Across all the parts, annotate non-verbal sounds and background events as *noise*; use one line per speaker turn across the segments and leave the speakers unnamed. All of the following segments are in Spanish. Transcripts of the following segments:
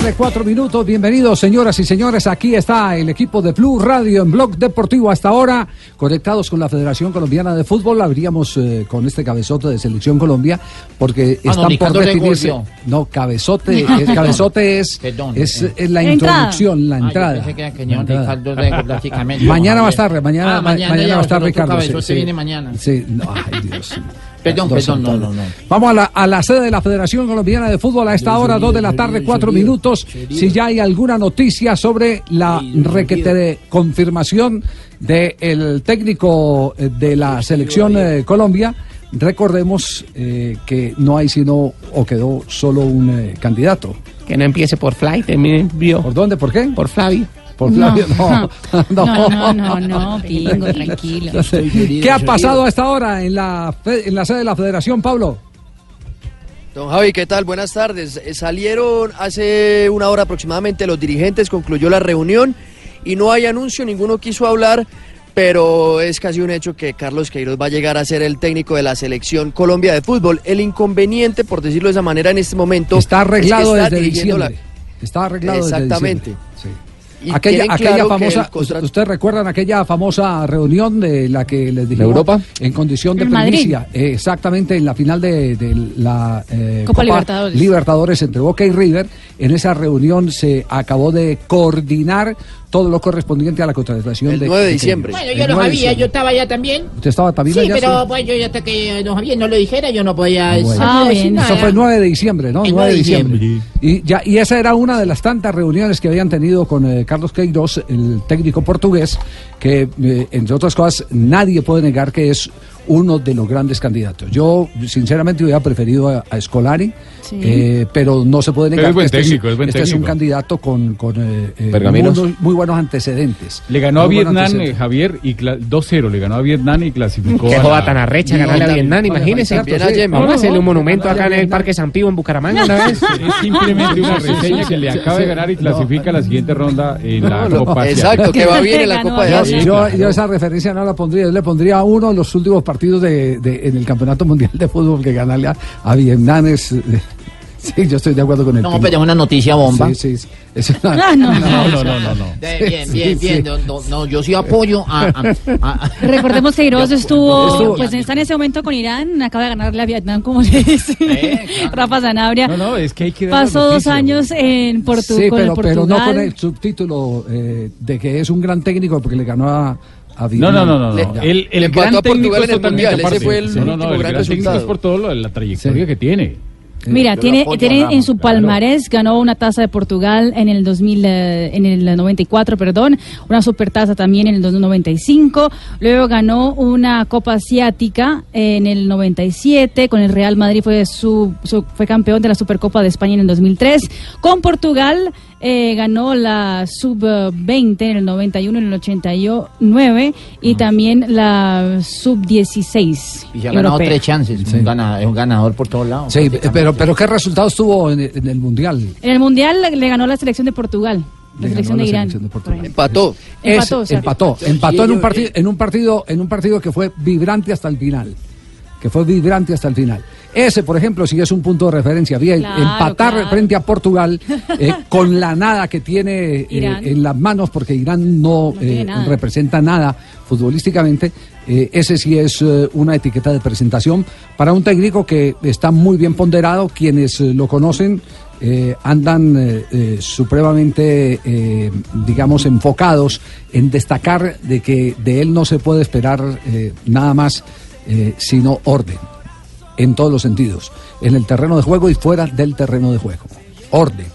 Tarde, cuatro minutos. Bienvenidos, señoras y señores. Aquí está el equipo de Blue Radio en Blog Deportivo hasta ahora, conectados con la Federación Colombiana de Fútbol. Abríamos eh, con este cabezote de Selección Colombia, porque
Ah, no,
están por
Ricardo
definirse.
Gregorio.
No, cabezote, *laughs* el cabezote es, *laughs*
Perdón,
es,
eh.
es la
La entrada.
introducción, la
Ah,
entrada. *laughs* Mañana va a
Javier.
estar, mañana,
Ah,
ma- mañana,
ya,
va a estar Ricardo.
cabezote
sí,
viene
sí.
mañana.
Sí, no, ay Dios.
Perdón,
Dos
perdón, no, no, no.
Vamos a la, a la sede de la Federación Colombiana de Fútbol a esta hora, dos de la tarde, cuatro minutos. Si ya hay alguna noticia sobre la requete de confirmación del técnico eh, de la selección eh, Colombia, recordemos eh, que no hay sino, o quedó solo un eh, candidato.
Que no empiece por Fly, termine bio.
¿Por dónde? ¿Por qué?
Por Flavio.
Por Flavio. *laughs* No, no,
No, no, no, no, Pingo, *laughs* tranquilo.
¿Qué ha pasado a esta hora en la, fe- en la sede de la Federación, Pablo?
Don Javi, ¿qué tal? Buenas tardes. Eh, Salieron hace una hora aproximadamente los dirigentes, concluyó la reunión y no hay anuncio, ninguno quiso hablar, pero es casi un hecho que Carlos Queiroz va a llegar a ser el técnico de la selección Colombia de fútbol. El inconveniente, por decirlo de esa manera, en este momento
Está arreglado
es que está
desde
la-
diciembre. Está arreglado
Exactamente.
desde diciembre. Sí.
Y
Aquella, aquella
claro
famosa,
contrato-
¿ustedes recuerdan aquella famosa reunión de la que les dijimos?
Europa?
En condición de
En
primicia. Eh, exactamente, en la final de, de la eh,
Copa Libertadores.
Libertadores entre Boca y River. En esa reunión se acabó de coordinar todo lo correspondiente a la contratación
El
de
9 de
de
diciembre.
Bueno, yo lo
9 de
sabía, yo estaba allá también.
¿Usted estaba también
Sí,
allá?
pero pues yo ya hasta que don Javier no lo dijera, yo no podía
Ah, bueno.
no
Ah,
decir nada.
Eso fue el 9 de diciembre, ¿no?
El
9 de
9 de
diciembre. Y, ya, y esa era una de las tantas reuniones que habían tenido con eh, Carlos Queiroz, el técnico portugués, que, eh, entre otras cosas, nadie puede negar que es uno de los grandes candidatos. Yo, sinceramente, hubiera preferido a, a Scolari,
Sí.
eh, pero no se puede negar
es buen
que este,
técnico, es buen
este es un candidato con, con eh, eh, muy, muy buenos antecedentes.
Le ganó a Vietnam, eh. Javier, y cla- 2-0. Le ganó a Vietnam y clasificó.
Qué
a
joda tan arrecha ganarle a Vietnam, imagínese. Vamos a hacerle un monumento acá en el. Parque San Pío en Bucaramanga una vez.
Es simplemente una reseña que le acaba de ganar y clasifica a la siguiente ronda en la Copa Asia.
Exacto, que va *laughs* bien en la Copa de. Asia.
Yo, esa referencia no la pondría, yo le pondría a uno de los últimos partidos de, de- en el Campeonato Mundial de Fútbol que ganarle a, a Vietnam es... sí, yo estoy de acuerdo con el
No, pero es una noticia bomba.
Sí, sí, sí. Es una- *laughs*
Ah, no.
No, no, no, no. no.
Bien,
Sí,
bien,
sí.
bien. No, no, yo sí apoyo a. a- a-
Recordemos que Iroz *laughs* estuvo, pues está en ese momento con Irán, acaba de ganarle a Vietnam, como le dice
Eh, claro.
Rafa Zanabria.
No, no, es que hay que dar
Pasó dos años en Portu
Sí, pero, pero
Portugal.
no con el subtítulo eh, de que es un gran técnico porque le ganó a,
No, no, no, no.
Le-
no. El, el gran
a
técnico
en el Mundial, ese fue el
No, no, no, el
gran
técnico es
resultado.
por todo lo la trayectoria
Sí.
que tiene.
Mira, tiene, tiene en su
claro.
palmarés, ganó una taza de Portugal en el 2000, eh, en el 94, perdón, una supertaza también en el 2095, luego ganó una Copa Asiática en el 97, con el Real Madrid fue, su, su- fue campeón de la Supercopa de España en el 2003, con Portugal eh, ganó la Sub-20 en el 91, en el 89 y también la Sub-16.
Y se ha ganado
europea.
tres chances.
Sí.
Un gana- es un ganador por todos lados.
Sí, pero, pero ¿qué resultados tuvo en, en el Mundial?
En el Mundial le- le ganó la selección de Portugal, la
Le
selección de Irán.
selección de.
Empató.
Empató,
Es-
o sea,
empató, empató en un partido, en un partido, en un partido que fue vibrante hasta el final, que fue vibrante hasta el final. Ese, por ejemplo, sí es un punto de referencia. Bien,
Claro,
empatar
claro.
frente a Portugal eh, *laughs* con la nada que tiene eh, en las manos, porque Irán no, eh,
nada.
representa nada futbolísticamente. ese sí es una etiqueta de presentación para un técnico que está muy bien ponderado. Quienes lo conocen eh, andan eh, eh, supremamente, digamos, enfocados en destacar de que de él no se puede esperar nada más sino orden, en todos los sentidos, en el terreno de juego y fuera del terreno de juego. Orden,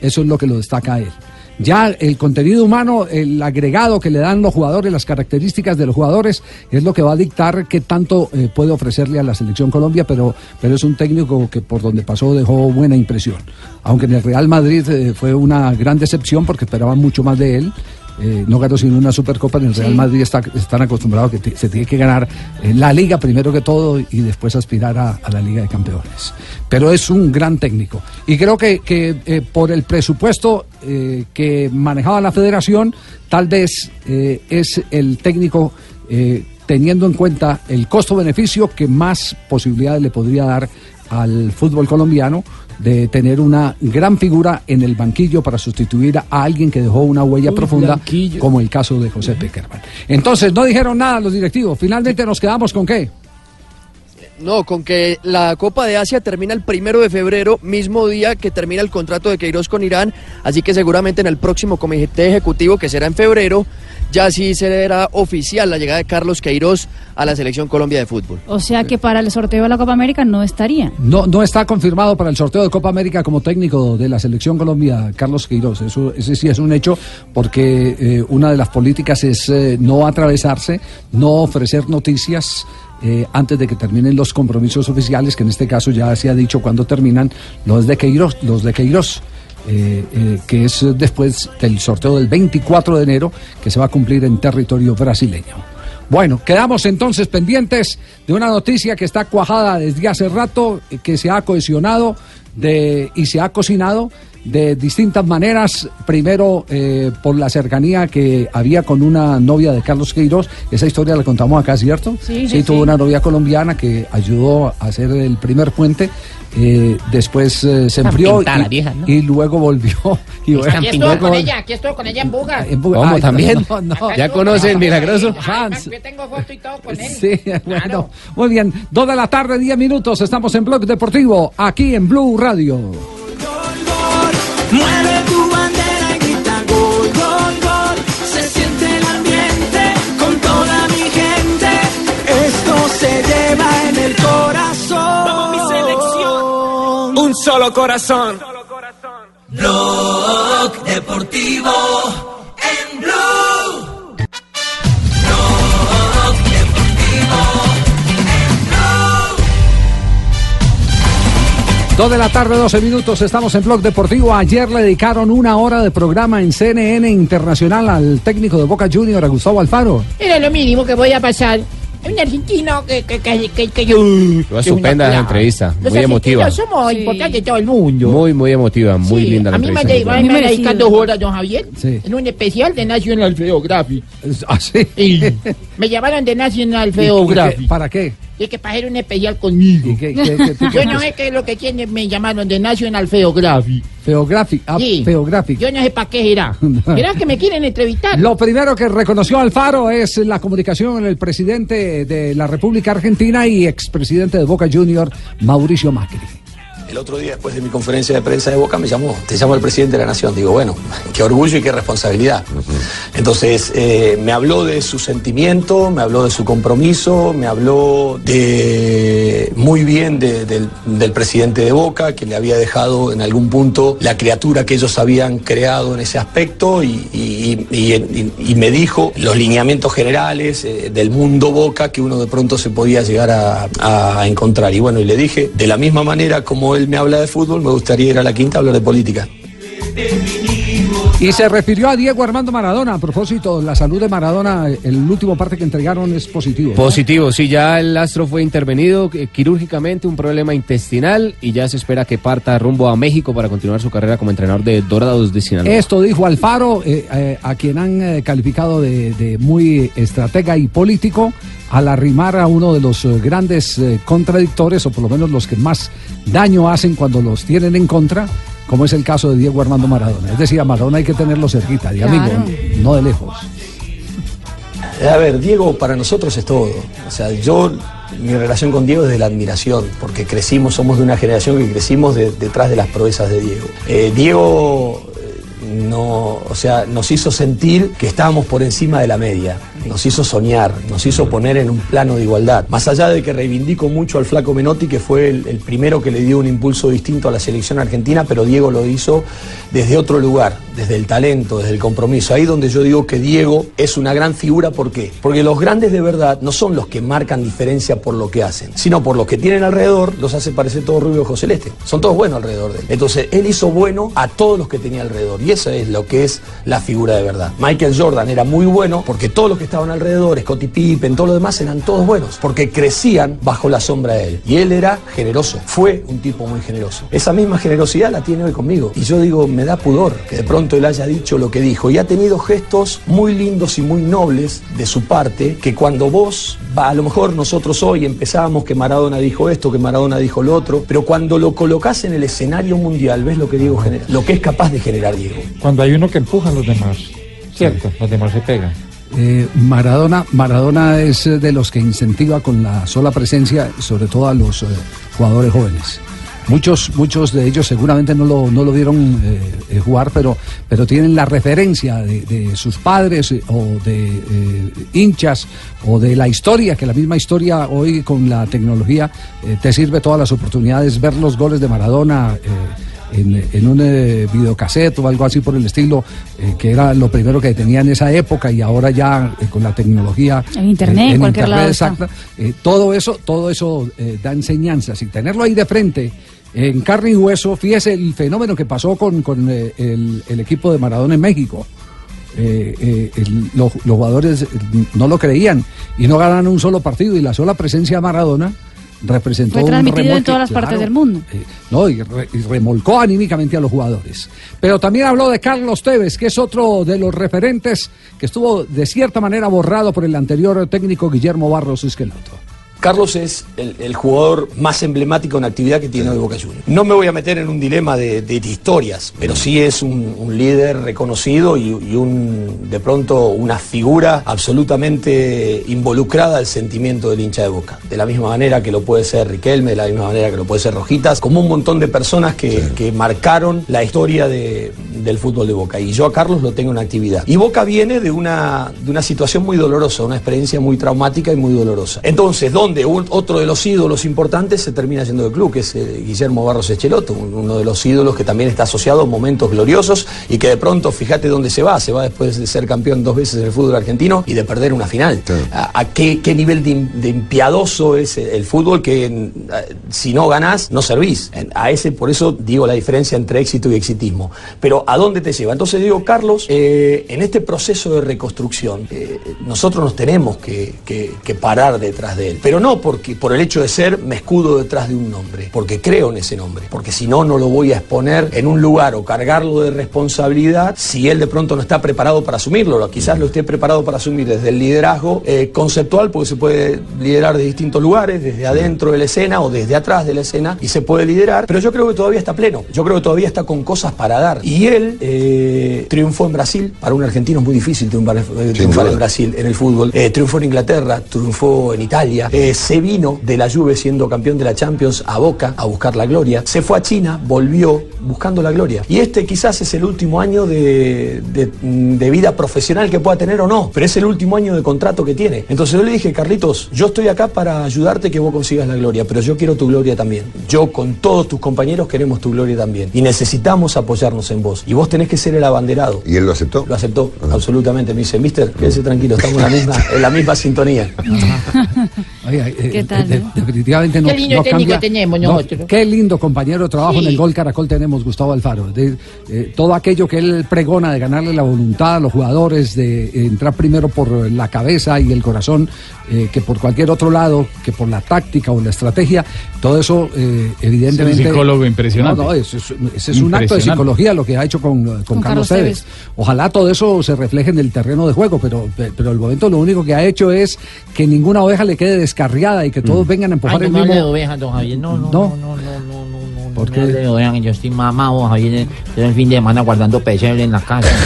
eso es lo que lo destaca a él. Ya el contenido humano, el agregado que le dan los jugadores, las características de los jugadores, es lo que va a dictar qué tanto eh, puede ofrecerle a la selección Colombia, pero, pero es un técnico que por donde pasó dejó buena impresión. Aunque en el Real Madrid eh, fue una gran decepción porque esperaban mucho más de él. Eh, no ganó sino una Supercopa en el Real
Sí.
Madrid está- están acostumbrados que te- se tiene que ganar eh, la Liga primero que todo y después aspirar a, a la Liga de Campeones. Pero es un gran técnico y creo que, que, eh, por el presupuesto que manejaba la Federación tal vez es el técnico teniendo en cuenta el costo-beneficio que más posibilidades le podría dar al fútbol colombiano de tener una gran figura en el banquillo para sustituir a alguien que dejó una huella profunda, como el caso de José Peckerman. Entonces, no dijeron nada los directivos. Finalmente nos quedamos con qué?
No, con que la Copa de Asia termina el primero de febrero, mismo día que termina el contrato de Queiroz con Irán, así que seguramente en el próximo comité ejecutivo, que será en febrero, ya sí será oficial la llegada de Carlos Queiroz a la Selección Colombia de Fútbol.
O sea que para el sorteo de la Copa América no estaría.
No, no está confirmado para el sorteo de Copa América como técnico de la selección Colombia, Carlos Queiroz. Eso, ese sí es un hecho, porque eh, una de las políticas es eh, no atravesarse, no ofrecer noticias. eh, antes de que terminen los compromisos oficiales, que en este caso ya se ha dicho cuando terminan los de Queiroz, los de Queiroz. Eh, eh, que es después del sorteo del 24 de enero que se va a cumplir en territorio brasileño. Bueno, quedamos entonces pendientes de una noticia que está cuajada desde hace rato, eh, que se ha cohesionado de, y se ha cocinado de distintas maneras. Primero, eh, por la cercanía que había con una novia de Carlos Queiroz. Esa historia la contamos acá, ¿cierto?
Sí, sí,
tuvo
sí.
una novia colombiana que ayudó a hacer el primer puente. eh, después eh, se enfrió y,
la vieja, ¿no?
y luego volvió. *laughs* Y bueno,
Aquí estuvo con ella, aquí estuvo con ella en Buga.
en Buga-
¿Cómo,
Ay,
también?
no,
¿Ya
estuvo
conoce
con
el
ella.
milagroso?
Ay,
Hans.
Yo tengo foto y todo con él.
Sí, *laughs*
Claro.
bueno, muy bien. Dos de la tarde, 10 minutos. Estamos en Blog Deportivo, aquí en Blue Radio.
Mueve tu bandera y grita gol, gol, gol. Se siente el ambiente con toda mi gente. Esto se lleva en el corazón. Vamos mi selección. Un solo corazón. Blog deportivo
2 de la tarde, 12 minutos, estamos en Blog Deportivo. Ayer le dedicaron una hora de programa en CNN Internacional al técnico de Boca Junior, a Gustavo Alfaro.
Era lo mínimo que podía pasar. Un argentino que, que, que, que, yo...
Suspenda la entrevista, muy emotiva.
somos importantes todo el mundo.
Muy, muy emotiva, muy linda la entrevista.
A mí me
dedican
dos horas, don Javier, en un especial de National Geographic.
¿Ah, sí? *laughs*
Me llamaron de National Geographic.
¿Para qué?
Y que para hacer un especial conmigo.
¿Y qué- qué- qué
Yo no sé qué es lo que tiene, me llamaron de National Geographic.
Geographic. Ah,
Sí.
Geographic.
Yo no sé para qué será. *laughs* ¿Será que me quieren entrevistar?
Lo primero que reconoció Alfaro es la comunicación con el presidente de la República Argentina y expresidente de Boca Junior, Mauricio Macri.
El otro día, después de mi conferencia de prensa de Boca, me llamó, te llamó el presidente de la Nación. Digo, bueno, *laughs* qué orgullo y qué responsabilidad. Entonces, eh, me habló de su sentimiento, me habló de su compromiso, me habló de muy bien de- del, del presidente de Boca, que le había dejado en algún punto la criatura que ellos habían creado en ese aspecto y, y- y- y- y me dijo los lineamientos generales eh, del mundo Boca que uno de pronto se podía llegar a, a encontrar. Y bueno, y le dije, de la misma manera como él me habla de fútbol, me gustaría ir a la quinta a hablar de política.
Y se refirió a Diego Armando Maradona. A propósito, la salud de Maradona, el último parte que entregaron es positivo. ¿no?
Positivo, sí, ya el astro fue intervenido eh, quirúrgicamente, un problema intestinal y ya se espera que parta rumbo a México para continuar su carrera como entrenador de Dorados de Sinaloa.
Esto dijo Alfaro, eh, eh, a quien han calificado de, de muy estratega y político, al arrimar a uno de los grandes contradictores, o por lo menos los que más daño hacen cuando los tienen en contra, como es el caso de Diego Armando Maradona. Es decir, a Maradona hay que tenerlo cerquita, de
Claro.
amigo, no de lejos.
A ver, Diego para nosotros es todo. O sea, yo, mi relación con Diego es de la admiración, porque crecimos, somos de una generación que crecimos de- detrás de las proezas de Diego. Eh, Diego no, o sea, nos hizo sentir que estábamos por encima de la media. nos hizo soñar, nos hizo poner en un plano de igualdad. Más allá de que reivindico mucho al flaco Menotti, que fue el, primero que le dio un impulso distinto a la selección argentina, pero Diego lo hizo desde otro lugar, desde el talento, desde el compromiso. Ahí donde yo digo que Diego es una gran figura, ¿por qué? Porque los grandes de verdad no son los que marcan diferencia por lo que hacen, sino por los que tienen alrededor, los hace parecer todos rubio ojo celeste. Son todos buenos alrededor de él. Entonces, él hizo bueno a todos los que tenía alrededor. Y es lo que es la figura de verdad. Michael Jordan era muy bueno porque todos los que estaban alrededor, Scottie Pippen, todos los demás, eran todos buenos. Porque crecían bajo la sombra de él. Y él era generoso. Fue un tipo muy generoso. Esa misma generosidad la tiene hoy conmigo. Y yo digo, me da pudor que de pronto él haya dicho lo que dijo. Y ha tenido gestos muy lindos y muy nobles de su parte que cuando vos, a lo mejor nosotros hoy empezábamos que Maradona dijo esto, que Maradona dijo lo otro, pero cuando lo colocás en el escenario mundial, ves lo que genera, lo que es capaz de generar Diego.
Cuando hay uno que empuja a los demás, ¿cierto? Los demás se pegan.
Eh, Maradona, Maradona es de los que incentiva con la sola presencia, sobre todo a los eh, jugadores jóvenes. Muchos, muchos de ellos seguramente no lo, no lo vieron eh, jugar, pero, pero tienen la referencia de, de sus padres o de hinchas o de la historia, que la misma historia hoy con la tecnología te sirve todas las oportunidades, ver los goles de Maradona. En, en un eh, videocassette o algo así por el estilo, eh, que era lo primero que tenía en esa época y ahora ya eh, con la tecnología.
En internet, en cualquier lado está.
exacta, eh, todo eso, todo eso da enseñanzas y tenerlo ahí de frente. En carne y hueso, fíjese el fenómeno que pasó con, con, eh, el, el equipo de Maradona en México. Eh, eh, el- los, los jugadores no lo creían y no ganaron un solo partido y la sola presencia de Maradona representó
Fue
un
transmitido en
remolque,
todas las partes del mundo.
Eh, no, y, re- y remolcó anímicamente a los jugadores. Pero también habló de Carlos Tevez, que es otro de los referentes que estuvo de cierta manera borrado por el anterior técnico Guillermo Barros Esqueloto.
Carlos es el, el jugador más emblemático en actividad que tiene hoy Boca Juniors. No me voy a meter en un dilema de, de historias, pero sí es un, un líder reconocido y, y un, de pronto una figura absolutamente involucrada al sentimiento del hincha de Boca. De la misma manera que lo puede ser Riquelme, de la misma manera que lo puede ser Rojitas, como un montón de personas que, que marcaron la historia de- del fútbol de Boca. Y yo a Carlos lo tengo en actividad. Y Boca viene de una, de una situación muy dolorosa, una experiencia muy traumática y muy dolorosa. Entonces, donde un- otro de los ídolos importantes se termina yendo del club, que es eh, Guillermo Barros Echeloto, un- uno de los ídolos que también está asociado a momentos gloriosos y que de pronto, fíjate dónde se va, se va después de ser campeón dos veces en el fútbol argentino y de perder una final. ¿A, a qué, qué nivel de, de impiadoso es el, fútbol que eh, si no ganás, no servís? En- A ese, por eso digo la diferencia entre éxito y exitismo. Pero ¿a dónde te lleva? Entonces digo, Carlos, eh, en este proceso de reconstrucción, eh, nosotros nos tenemos que, que- que parar detrás de él. Pero no porque por el hecho de ser me escudo detrás de un nombre, porque creo en ese nombre, porque si no, no lo voy a exponer en un lugar o cargarlo de responsabilidad si él de pronto no está preparado para asumirlo. Quizás lo esté preparado para asumir desde el liderazgo eh, conceptual, porque se puede liderar de distintos lugares, desde adentro de la escena o desde atrás de la escena, y se puede liderar, pero yo creo que todavía está pleno, yo creo que todavía está con cosas para dar. Y él eh, triunfó en Brasil, para un argentino es muy difícil triunfar, eh, triunfar en Brasil en el fútbol, triunfó en Inglaterra, triunfó en Italia, eh, se vino de la Juve siendo campeón de la Champions a Boca a buscar la gloria, se fue a China, volvió buscando la gloria. Y este quizás es el último año de, de- de vida profesional que pueda tener o no, pero es el último año de contrato que tiene. Entonces yo le dije, Carlitos, yo estoy acá para ayudarte que vos consigas la gloria, pero yo quiero tu gloria también. Yo con todos tus compañeros queremos tu gloria también. Y necesitamos apoyarnos en vos. Y vos tenés que ser el abanderado.
¿Y él lo aceptó?
Lo aceptó, absolutamente. Me dice, mister, quédese tranquilo, estamos en la misma, *laughs* en la misma sintonía.
Oiga, eh,
¿Qué tal,
de-
no?
definitivamente no,
Qué lindo
no
técnico
cambia.
tenemos
no, qué lindo compañero de trabajo en el Gol Caracol tenemos, Gustavo Alfaro. De, eh, todo aquello que él pregona de ganarle la voluntad a los jugadores, de eh, entrar primero por la cabeza y el corazón, eh, que por cualquier otro lado, que por la táctica o la estrategia, todo eso eh, evidentemente...
Es un psicólogo impresionante.
No, no, eso es, ese es un acto de psicología lo que ha hecho con, con
Con
Carlos
Carlos
Tevez. Ojalá todo eso se refleje en el terreno de juego, pero, pero el momento lo único que ha hecho es que ninguna oveja le quede descarriada y que todos vengan a empujar el
no
mismo.
No. no,
no,
no, no, no, no.
¿Por
qué? Vean, yo estoy mamado, Javier, yo el fin de semana guardando pesebre en la casa. *laughs*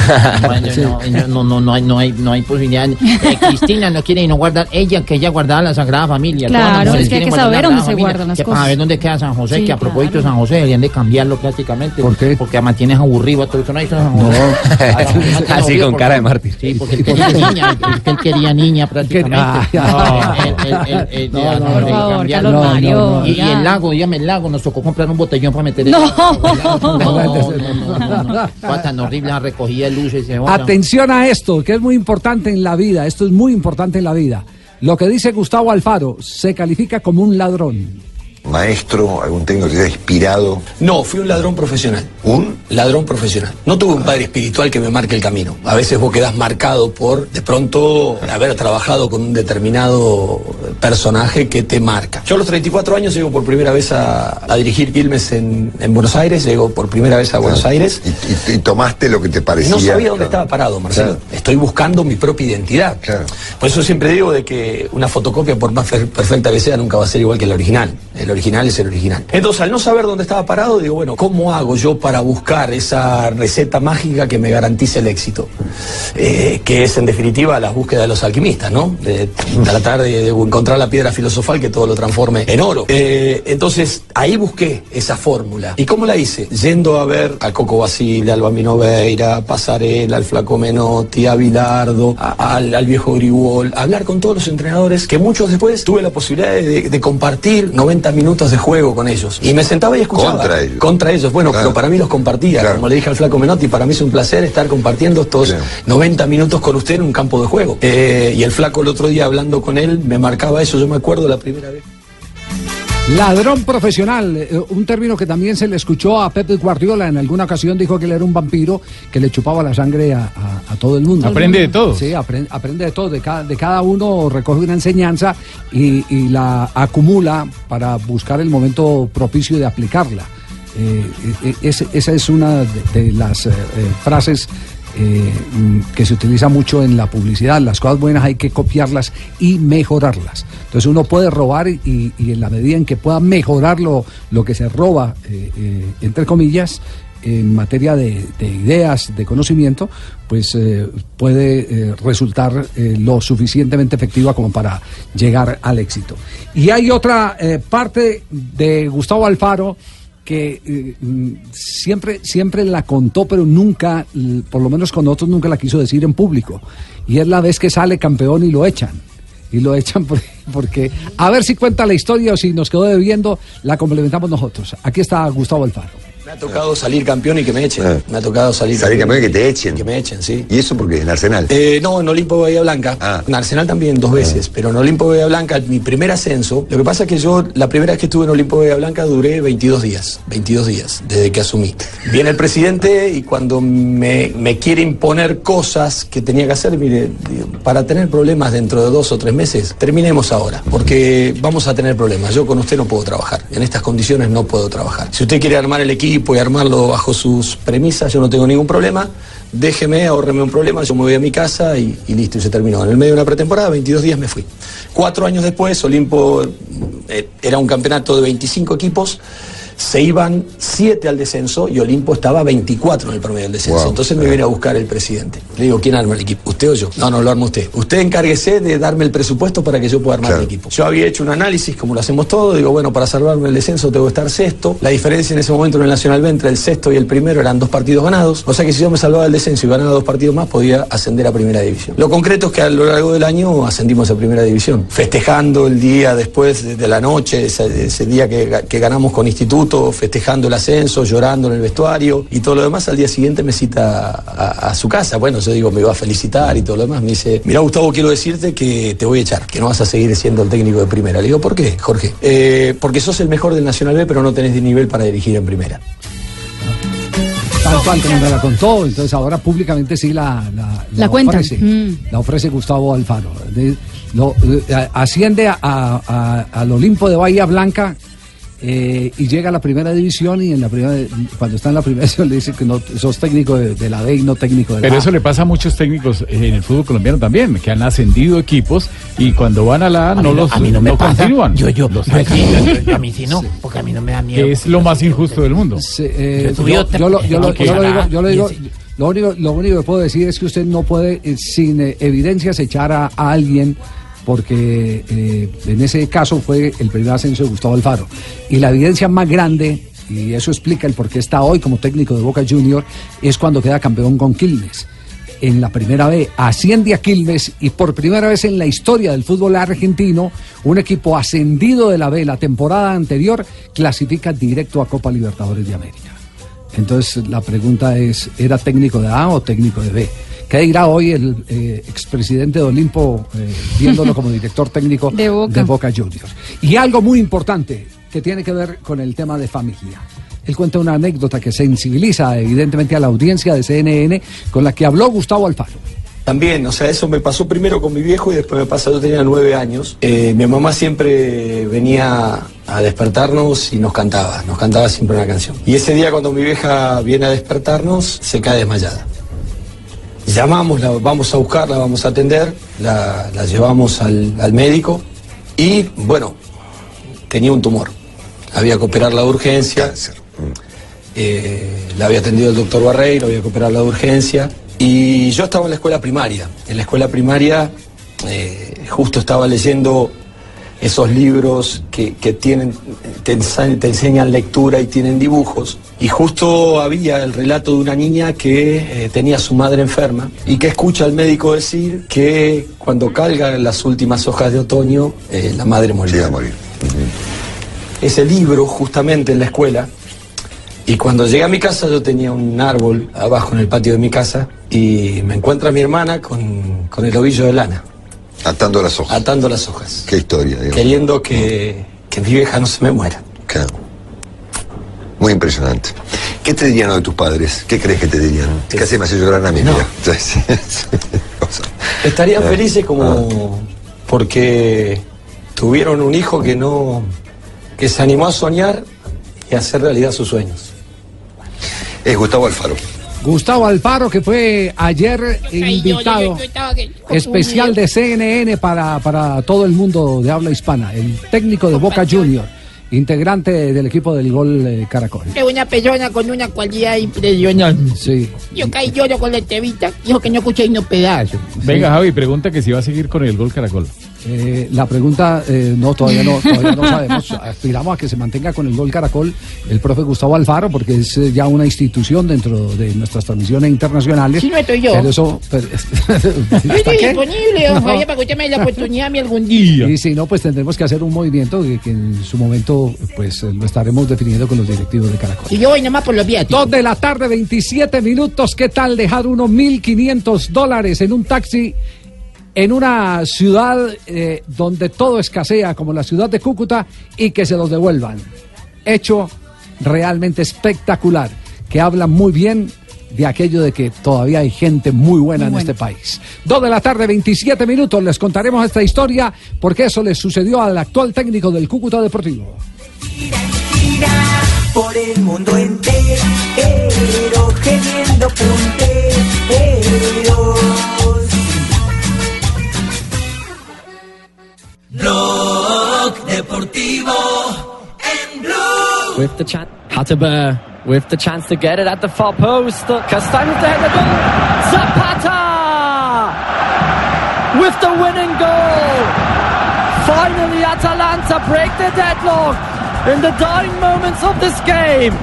No, no, no, no, hay, no, hay, no hay posibilidad. Eh, *laughs* Cristina no quiere y no guardar, ella que ella guardaba la Sagrada Familia.
Claro, es que hay que saber dónde se guardan las cosas.
Para ver dónde queda San José, que a propósito. San José deberían de cambiarlo prácticamente. ¿Por qué? Porque mantiene aburrido a todo eso. No, San José. *laughs*
Así con cara de mártir.
Sí, porque él quería niña, él quería niña prácticamente.
No, no,
no, Y, el lago, dígame el lago, nos tocó comprar un botellón para meter el *laughs*
No.
No, no, no, no, no. Fue tan horrible la recogida de luces.
Atención a esto, que es muy importante en la vida. Esto es muy importante en la vida. Lo que dice Gustavo Alfaro se califica como un ladrón.
Maestro, algún técnico que te haya inspirado.
No, fui un ladrón profesional. ¿Un? Ladrón profesional. No tuve un padre espiritual que me marque el camino. A veces vos quedás marcado por, de pronto, haber trabajado con un determinado personaje que te marca. Yo a los 34 años llego por primera vez a, a dirigir Quilmes en, en Buenos Aires, llego por primera vez a Buenos Aires.
Y, y- y tomaste lo que te parecía.
No sabía dónde
claro.
estaba parado, Marcelo.
Claro.
Estoy buscando mi propia identidad. Por eso siempre digo de que una fotocopia, por más perfecta que sea, nunca va a ser igual que el original. El original es el original. Entonces, al no saber dónde estaba parado, digo, bueno, ¿cómo hago yo para buscar esa receta mágica que me garantice el éxito? Eh, que es, en definitiva, la búsqueda de los alquimistas, ¿no? De tratar de, encontrar la piedra filosofal que todo lo transforme en oro. Eh, entonces, ahí busqué esa fórmula. ¿Y cómo la hice? Yendo a ver a Coco Basile, al Bambino Veira, a Pasarela, al Flaco Menotti, a Bilardo, al, viejo Grigol, a hablar con todos los entrenadores que muchos después tuve la posibilidad de, de compartir 90 minutos de juego con ellos. Y me sentaba y escuchaba.
Contra ellos.
Contra ellos. Bueno,
Claro.
pero para mí los compartía. Como le dije al Flaco Menotti, para mí es un placer estar compartiendo estos 90 minutos con usted en un campo de juego. Eh, y el Flaco el otro día hablando con él me marcaba eso. Yo me acuerdo la primera vez.
Ladrón profesional, eh, un término que también se le escuchó a Pep Guardiola en alguna ocasión, dijo que él era un vampiro que le chupaba la sangre a, a- a todo el mundo.
Aprende de todos.
Sí, aprende, aprende de todo, de cada, de cada uno recoge una enseñanza y, y la acumula para buscar el momento propicio de aplicarla. Eh, eh, ese- esa es una de, de las eh, frases eh, que se utiliza mucho en la publicidad. Las cosas buenas hay que copiarlas y mejorarlas. Entonces uno puede robar y, en la medida en que pueda mejorar lo, lo que se roba, eh, eh, entre comillas, en materia de, de ideas, de conocimiento, pues puede resultar lo suficientemente efectiva como para llegar al éxito. Y hay otra parte de Gustavo Alfaro que eh, mm, siempre, siempre la contó, pero nunca, por lo menos con otros, nunca la quiso decir en público. Y es la vez que sale campeón y lo echan. Y lo echan *laughs* por- porque, a ver si cuenta la historia o si nos quedó debiendo, la complementamos nosotros. Aquí está Gustavo Alfaro.
Me ha tocado salir campeón y que me echen.
Ah.
Me ha tocado salir,
Salir campeón y que te echen.
Que me echen, sí.
¿Y eso porque en Arsenal?
Eh, no, en Olimpo Bahía Blanca. En Arsenal también dos veces, pero en Olimpo Bahía Blanca, mi primer ascenso. Lo que pasa es que yo, la primera vez que estuve en Olimpo Bahía Blanca, duré 22 días. 22 días, desde que asumí. Viene el presidente y cuando me, me quiere imponer cosas que tenía que hacer, mire, para tener problemas dentro de dos o tres meses, terminemos ahora, porque vamos a tener problemas. Yo con usted no puedo trabajar. En estas condiciones no puedo trabajar. Si usted quiere armar el equipo y armarlo bajo sus premisas, yo no tengo ningún problema déjeme, ahorreme un problema, yo me voy a mi casa y, listo, y se terminó. En el medio de una pretemporada, 22 días me fui. Cuatro años después, Olimpo eh, era un campeonato de 25 equipos, se iban 7 al descenso y Olimpo estaba 24 en el promedio del descenso.
Wow.
Entonces me viene a buscar el presidente. Le digo, ¿quién arma el equipo? ¿Usted o yo? No, no, lo arma usted. Usted encárguese de darme el presupuesto para que yo pueda armar el equipo. Yo había hecho un análisis, como lo hacemos todos, digo, bueno, para salvarme el descenso tengo que estar sexto. La diferencia en ese momento en el Nacional B entre el sexto y el primero eran dos partidos ganados. O sea que si yo me salvaba del descenso y ganaba dos partidos más, podía ascender a primera división. Lo concreto es que a lo largo del año ascendimos a primera división. Festejando el día después de, la noche, ese, ese día que ganamos con Instituto, festejando el ascenso, llorando en el vestuario y todo lo demás, al día siguiente me cita a, a su casa. Bueno, yo digo, me iba a felicitar y todo lo demás. Me dice, mira Gustavo, quiero decirte que te voy a echar, que no vas a seguir siendo el técnico de primera. Le digo, ¿por qué, Jorge? "Eh, porque sos el mejor del Nacional B, pero no tenés nivel para dirigir en primera.
Tal cual como me la contó, entonces ahora públicamente sí la, la,
La cuenta.
ofrece.
Mm.
La ofrece Gustavo Alfaro. De- lo- asciende a- a- al Olimpo de Bahía Blanca eh, y llega a la primera división y en la primera, cuando está en la primera *laughs* división le dice que no sos técnico de, de la D y no técnico de la
Pero eso le pasa a muchos técnicos en el fútbol colombiano también, que han ascendido equipos y cuando van a la A no
mí
los
a mí no me
no
pasa.
continúan.
Yo, yo,
Los
yo
sacan.
sí, yo- a mí sí no, porque a mí no me da miedo.
Es lo más injusto del mundo.
Eh,
Yo
yo,
tuve
yo lo, yo lo-
otra-
yo lo digo, yo lo digo, lo único, lo único que puedo decir es que usted no puede, eh, sin eh, evidencias, echar a, a alguien, porque eh, en ese caso fue el primer ascenso de Gustavo Alfaro. Y la evidencia más grande, y eso explica el por qué está hoy como técnico de Boca Junior, es cuando queda campeón con Quilmes. En la primera vez asciende a Quilmes y por primera vez en la historia del fútbol argentino, un equipo ascendido de la B la temporada anterior clasifica directo a Copa Libertadores de América. Entonces la pregunta es, ¿era técnico de A o técnico de B? ¿Qué dirá hoy el eh, expresidente de Olimpo eh, viéndolo como *laughs* director técnico
De Boca.
Juniors? Y algo muy importante que tiene que ver con el tema de familia. Él cuenta una anécdota que sensibiliza evidentemente a la audiencia de CNN con la que habló Gustavo Alfaro.
También, o sea, eso me pasó primero con mi viejo y después me pasó, yo tenía nueve años. Eh, mi mamá siempre venía a despertarnos y nos cantaba, nos cantaba siempre una canción. Y ese día cuando mi vieja viene a despertarnos, se cae desmayada. Llamamos, la, vamos a buscarla, vamos a atender, la, la llevamos al, al médico y, bueno, tenía un tumor. Había que operarla de urgencia. Eh, la había atendido el doctor Barreiro, había que operarla de urgencia. Y yo estaba en la escuela primaria. En la escuela primaria eh, justo estaba leyendo esos libros que, que tienen, te, enseñan lectura y tienen dibujos. Y justo había el relato de una niña que eh, tenía a su madre enferma y que escucha al médico decir que cuando calgan las últimas hojas de otoño, eh, la madre morirá. Ese libro, justamente en la escuela, y cuando llegué a mi casa yo tenía un árbol abajo en el patio de mi casa y me encuentra mi hermana con, con el ovillo de lana.
Atando las hojas.
Atando las hojas.
Qué historia, digamos.
Queriendo que, que mi vieja no se me muera.
Claro. Muy impresionante. ¿Qué te dirían hoy tus padres? ¿Qué crees que te dirían? Casi me hace llorar a mí, *laughs* sí.
Estarían
Eh,
felices como porque tuvieron un hijo que no que se animó a soñar y a hacer realidad sus sueños.
Es Gustavo Alfaro.
Gustavo Alfaro, que fue ayer invitado especial de CNN para, para todo el mundo de habla hispana, el técnico de Boca Junior, integrante del equipo del gol eh, Caracol.
Es una persona con una cualidad impresionante.
Sí.
Yo caí lloro con la entrevista. Dijo que no escuché ni un pedazo.
Venga, Javi, pregunta que si va a seguir con el gol Caracol.
Eh, la pregunta, eh, no, todavía no, todavía no sabemos. *laughs* Aspiramos a que se mantenga con el gol Caracol el profe Gustavo Alfaro, porque es eh, ya una institución dentro de nuestras transmisiones internacionales.
Sí, no estoy yo.
Pero eso. pero- *laughs*
Yo
¿Hasta
estoy
qué?
disponible,
No.
Javier, para que usted me dé la oportunidad a mí algún día.
Y si no, pues tendremos que hacer un movimiento que, que en su momento pues eh, lo estaremos definiendo con los directivos de Caracol.
Y yo voy nomás por los viáticos.
Dos de la tarde, 27 minutos. ¿Qué tal dejar unos 1.500 dólares en un taxi en una ciudad eh, donde todo escasea, como la ciudad de Cúcuta, y que se los devuelvan? Hecho realmente espectacular, que habla muy bien de aquello de que todavía hay gente muy buena en este país. Dos de la tarde, 27 minutos. Les contaremos esta historia porque eso le sucedió al actual técnico del Cúcuta Deportivo.
por el mundo entero, gemiendo. Blog Deportivo en Blue.
with the chance. Hatterber with the chance to get it at the far post. Castagne with the header goal. Zapata with the winning goal. Finally, Atalanta break the deadlock in the dying moments of this game.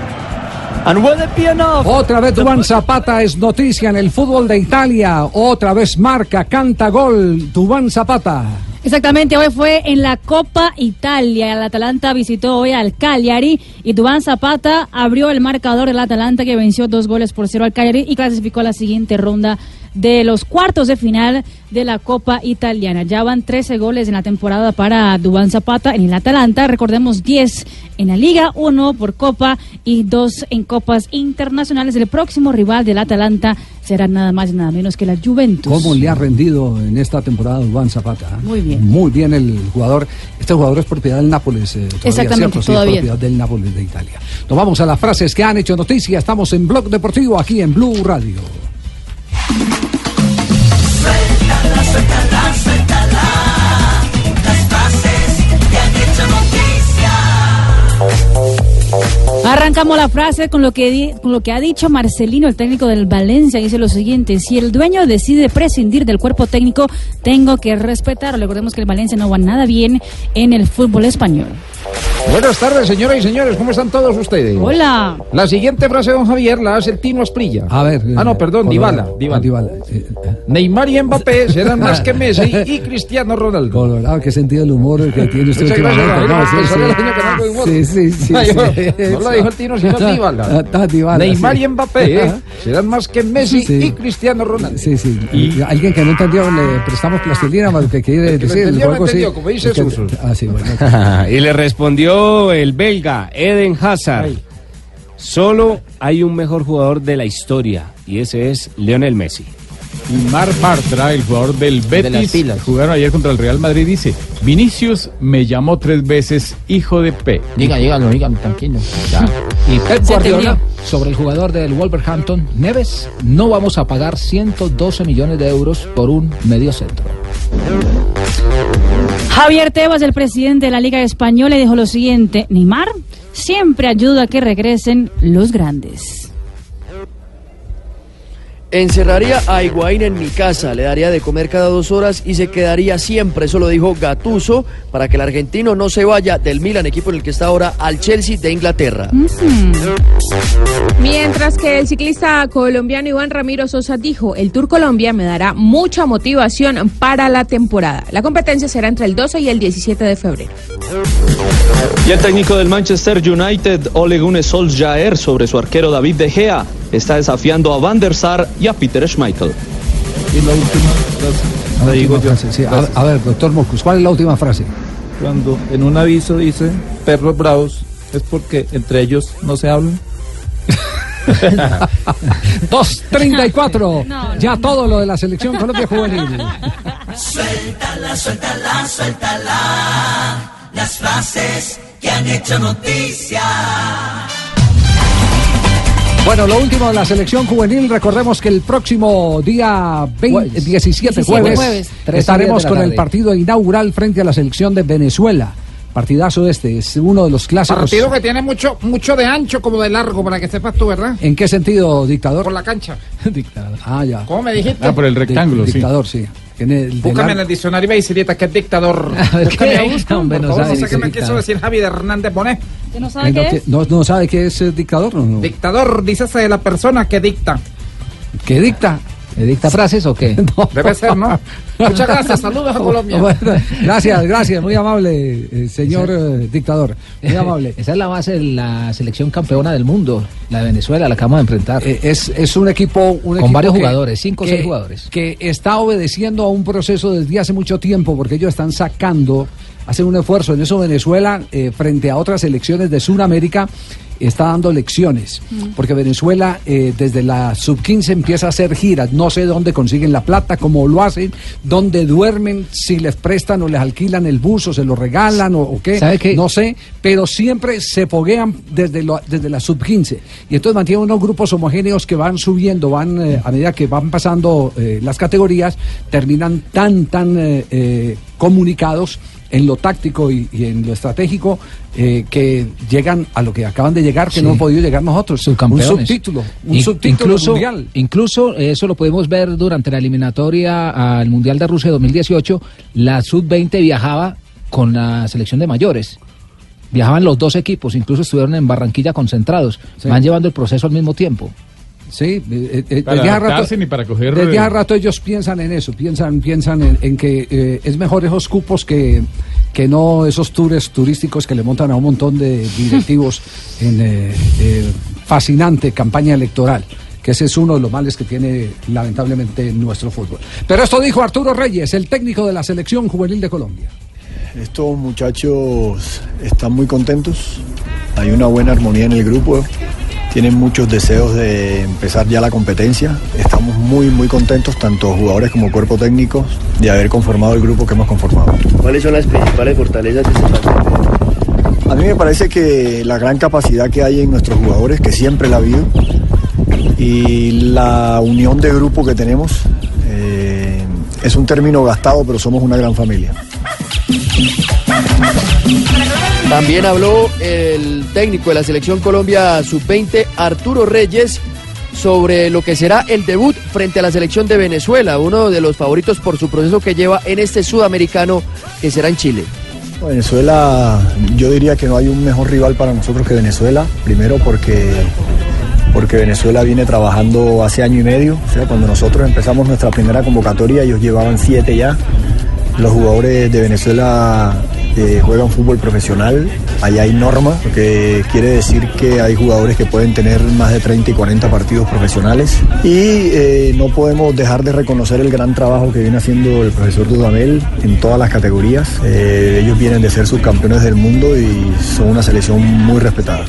And will it be enough?
Otra vez Dubán Zapata es noticia en el fútbol de Italia. Otra vez marca, canta gol Dubán Zapata.
Exactamente, hoy fue en la Copa Italia. El Atalanta visitó hoy al Cagliari y Dubán Zapata abrió el marcador del Atalanta que venció dos goles por cero al Cagliari y clasificó a la siguiente ronda de los cuartos de final de la Copa Italiana. Ya van 13 goles en la temporada para Dubán Zapata en el Atalanta. Recordemos 10 en la Liga, uno por Copa y dos en Copas Internacionales. El próximo rival del Atalanta será nada más y nada menos que la Juventus.
¿Cómo le ha rendido en esta temporada Juan Zapata?
Muy bien.
Muy bien el jugador. Este jugador es propiedad del Nápoles. eh, todavía,
Exactamente,
¿cierto? Sí,
todavía.
propiedad del Nápoles de Italia. Nos vamos a las frases que han hecho noticia. Estamos en Blog Deportivo aquí en Blue Radio.
La frase con lo que con lo que ha dicho Marcelino, el técnico del Valencia, dice lo siguiente: si el dueño decide prescindir del cuerpo técnico, tengo que respetarlo. Recordemos que el Valencia no va nada bien en el fútbol español.
Buenas tardes, señoras y señores. ¿Cómo están todos ustedes?
Hola.
La siguiente frase, don Javier, la hace el Tino Asprilla.
A ver.
Ah, no, perdón, Dybala. Dybala. Neymar y Mbappé serán más que Messi y Cristiano Ronaldo.
Colorado, qué sentido del humor que tiene usted
Muchas gracias.
No, sí, sí.
el.
Sí, sí,
no, no lo dijo el Tino, sino Dybala.
Ah, Dybala,
Neymar
sí.
y Mbappé serán más que Messi
Sí.
y Cristiano Ronaldo.
Sí, sí. Alguien que no entendió, le prestamos plastilina para lo que quiere
El
decir.
como dice
El
Suso.
Ah, sí, bueno. *laughs*
y le respondió el belga Eden Hazard. Solo hay un mejor jugador de la historia y ese es Lionel Messi.
Y Mar Bartra, el jugador del Betis,
pilas.
jugaron ayer contra el Real Madrid, dice, Vinicius me llamó tres veces hijo de P.
Diga, dígalo, dígalo, tranquilo.
Y Pep Guardiola, sobre el jugador del Wolverhampton, Neves, no vamos a pagar 112 millones de euros por un medio centro.
Javier Tebas, el presidente de la Liga Española, dijo lo siguiente: Neymar siempre ayuda a que regresen los grandes.
Encerraría a Higuaín en mi casa, le daría de comer cada dos horas y se quedaría siempre, eso lo dijo Gatuso, para que el argentino no se vaya del Milan, equipo en el que está ahora, al Chelsea de Inglaterra.
Mientras que el ciclista colombiano Iván Ramiro Sosa dijo, el Tour Colombia me dará mucha motivación para la temporada. La competencia será entre el 12 y el 17 de febrero.
Y el técnico del Manchester United, Ole Gunnar Solskjaer, sobre su arquero David De Gea, está desafiando a Van der Sar y a Peter Schmeichel.
Y la última frase. La última frase, sí. A, a ver, doctor Mocus, ¿cuál es la última frase?
Cuando en un aviso dice perros bravos, es porque entre ellos no se hablan. *laughs*
2.34. Ya todo lo de la selección Colombia juvenil. *laughs*
Suéltala, suéltala, suéltala. Las frases que han hecho noticia.
Bueno, lo último de la selección juvenil, recordemos que el próximo día 20 17,
17
jueves, estaremos con el partido inaugural frente a la selección de Venezuela. Partidazo este, es uno de los clásicos.
Partido que tiene mucho, mucho de ancho como de largo, para que sepas tú, ¿verdad?
¿En qué sentido, dictador?
Por la cancha. *laughs*
dictador. Ah, ya.
¿Cómo me dijiste?
Ah, por el rectángulo, sí.
Dictador, sí. Tiene el
Búscame en el diccionario y Beicerita, que es dictador. *laughs*
¿qué?
ahí,
Hombre, no
favor,
sabe
no sé
qué
me quiso decir Javier Hernández Bonet.
¿Que no sabe
no,
qué
que-
es?
no, no sabe qué es eh, dictador? No, no.
Dictador, de la persona que dicta.
¿Qué dicta?
¿Le dicta frases o qué? *laughs*
Debe ser, ¿no? Muchas gracias, saludos a *laughs* Colombia.
Bueno, gracias, gracias, muy amable, eh, señor eh, dictador. Muy *laughs* amable.
Esa es la base de la selección campeona del mundo, la de Venezuela, la acabamos de enfrentar.
Eh, es, es un equipo. Un
Con
equipo
varios
que-
jugadores, cinco o
que-
seis jugadores.
Que está obedeciendo a un proceso desde hace mucho tiempo, porque ellos están sacando, hacen un esfuerzo en eso. Venezuela, eh, frente a otras elecciones de Sudamérica, está dando lecciones. Porque Venezuela, eh, desde la sub-15, empieza a hacer giras. No sé dónde consiguen la plata, cómo lo hacen, dónde duermen, si les prestan o les alquilan el bus o se lo regalan o, o qué.
¿Sabe qué?
No sé, pero siempre se foguean desde, lo- desde la sub-15. Y entonces mantienen unos grupos homogéneos que van subiendo, van eh, a medida que van pasando eh, las categorías, terminan tan, tan eh, eh, comunicados en lo táctico y, y en lo estratégico eh, que llegan a lo que acaban de llegar, que
Sí.
no hemos podido llegar nosotros. Un subtítulo, un
In-
subtítulo
incluso,
mundial.
Incluso eso lo podemos ver durante la eliminatoria al Mundial de Rusia 2018. La sub-20 viajaba con la selección de mayores. Viajaban los dos equipos, incluso estuvieron en Barranquilla concentrados.
Sí.
Van llevando el proceso al mismo tiempo.
Sí, eh, eh,
Para
desde
adaptarse ni para coger,
desde
eh,
hace rato ellos piensan en eso, piensan, piensan en, en que eh, es mejor esos cupos que, que no esos tours turísticos que le montan a un montón de *laughs* directivos en eh, eh, fascinante campaña electoral. que ese es uno de los males que tiene lamentablemente nuestro fútbol. Pero esto dijo Arturo Reyes, el técnico de la selección juvenil de Colombia.
Estos muchachos están muy contentos, hay una buena armonía en el grupo, tienen muchos deseos de empezar ya la competencia. Estamos muy, muy contentos, tanto jugadores como cuerpo técnico, de haber conformado el grupo que hemos conformado.
¿Cuáles son las principales fortalezas de este plantel?
A mí me parece que la gran capacidad que hay en nuestros jugadores, que siempre la ha habido, y la unión de grupo que tenemos, eh, es un término gastado, pero somos una gran familia.
También habló el técnico de la selección Colombia sub-20, Arturo Reyes, sobre lo que será el debut frente a la selección de Venezuela, uno de los favoritos por su proceso que lleva en este sudamericano que será en Chile.
Venezuela, yo diría que no hay un mejor rival para nosotros que Venezuela, primero porque, porque Venezuela viene trabajando hace año y medio, o sea, cuando nosotros empezamos nuestra primera convocatoria ellos llevaban siete ya, los jugadores de Venezuela eh, juegan fútbol profesional, allá hay norma, lo que quiere decir que hay jugadores que pueden tener más de 30 y 40 partidos profesionales y eh, no podemos dejar de reconocer el gran trabajo que viene haciendo el profesor Dudamel en todas las categorías. Eh, ellos vienen de ser subcampeones del mundo y son una selección muy respetada.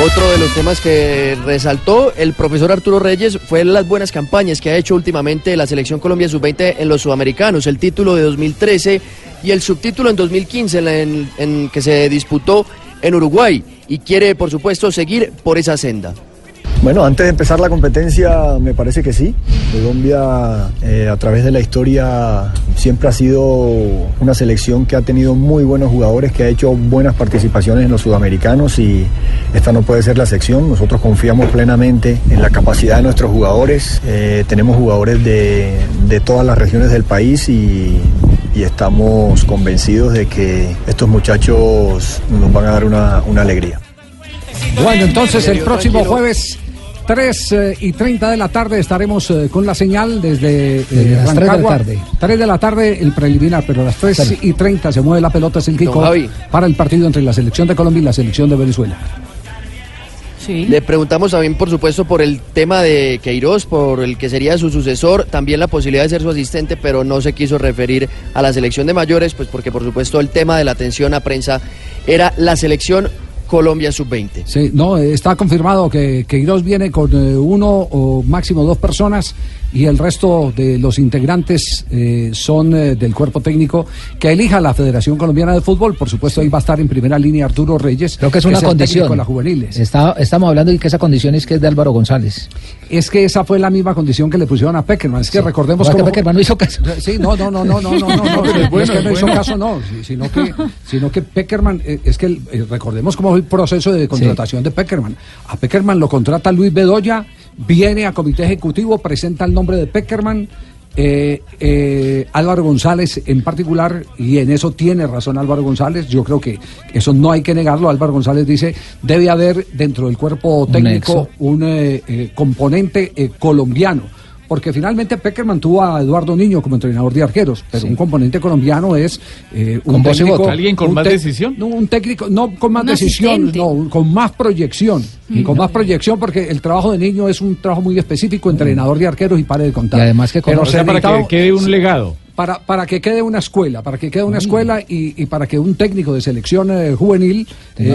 Otro de los temas que resaltó el profesor Arturo Reyes fue las buenas campañas que ha hecho últimamente la selección Colombia sub-20 en los sudamericanos, el título de 2013 y el subtítulo en 2015 en, en que se disputó en Uruguay y quiere por supuesto seguir por esa senda.
Bueno, antes de empezar la competencia, me parece que sí. Colombia, eh, a través de la historia, siempre ha sido una selección que ha tenido muy buenos jugadores, que ha hecho buenas participaciones en los sudamericanos y esta no puede ser la sección. Nosotros confiamos plenamente en la capacidad de nuestros jugadores. Eh, tenemos jugadores de, de todas las regiones del país y, y estamos convencidos de que estos muchachos nos van a dar una, una alegría.
Bueno, entonces el próximo jueves 3 eh, y 30 de la tarde estaremos eh, con la señal desde, eh,
Desde las tres de la tarde.
3 de la tarde el preliminar, pero a las 3
Claro.
y 30 se mueve la pelota, es el
Javi.
para el partido entre la selección de Colombia y la selección de Venezuela.
Le preguntamos también, por supuesto, por el tema de Queiroz, por el que sería su sucesor, también la posibilidad de ser su asistente, pero no se quiso referir a la selección de mayores, pues porque, por supuesto, el tema de la atención a prensa era la selección Colombia sub-20.
Sí, no, está confirmado que Queiroz viene con eh, uno o máximo dos personas y el resto de los integrantes eh, son eh, del cuerpo técnico que elija la Federación Colombiana de Fútbol. Por supuesto, ahí va a estar en primera línea Arturo Reyes.
Creo que es una condición.
de las juveniles.
Está- estamos hablando de que esa condición es que es de Álvaro González.
Es que esa fue la misma condición que le pusieron a Peckerman. Es que recordemos
No, que Peckerman no hizo caso. *laughs*
Sí, no, no, no, no, no, no, no, *laughs* no,
es
no,
bueno,
es que no hizo
bueno.
caso, no, sí, sino que, sino que Peckerman, eh, es que eh, recordemos cómo fue el proceso de contratación de Peckerman. A Peckerman lo contrata Luis Bedoya, viene a comité ejecutivo, presenta el nombre de Peckerman. eh, eh, Álvaro González en particular, y en eso tiene razón Álvaro González, yo creo que eso no hay que negarlo, Álvaro González dice, debe haber dentro del cuerpo técnico un eh, eh, componente eh, colombiano. Porque finalmente Peckerman tuvo a Eduardo Niño como entrenador de arqueros, pero un componente colombiano es eh, un
Con
técnico,
voto. ¿Alguien con
un
más decisión?
No, un técnico, no con más
Un
decisión,
asistente.
no, con más proyección. Y con más proyección porque el trabajo de Niño es un trabajo muy específico, entrenador de arqueros y pare de contar.
Y además que
Pero
conoce-
se
O sea, para que quede un legado.
Para, para que quede una escuela, para que quede una escuela y, y para que un técnico de selección eh, juvenil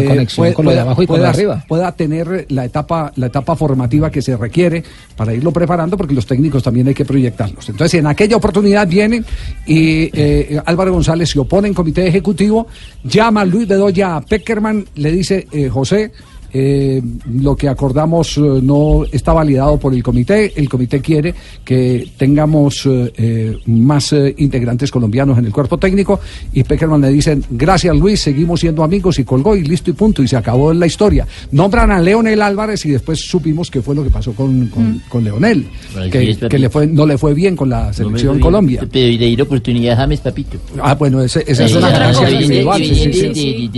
conexión con lo de abajo y con lo de
pueda-
arriba.
pueda tener la etapa, la etapa formativa que se requiere para irlo preparando, porque los técnicos también hay que proyectarlos. Entonces, en aquella oportunidad vienen y eh, Álvaro González se opone en comité ejecutivo, llama a Luis Bedoya a Peckerman, le dice, eh, José, eh, lo que acordamos eh, no está validado por el comité. El comité quiere que tengamos eh, eh, más eh, integrantes colombianos en el cuerpo técnico. Y Peckerman le dicen, gracias Luis, seguimos siendo amigos y colgó y listo y punto. Y se acabó la historia. Nombran a Leonel Álvarez y después supimos qué fue lo que pasó con, con, con Leonel. Que,
es,
que le fue, no le fue bien con la selección Colombia.
Pero y le di la oportunidad a James, papito.
Ah, bueno, esa es
Eh,
una
cosa,
individual. Sí, sí,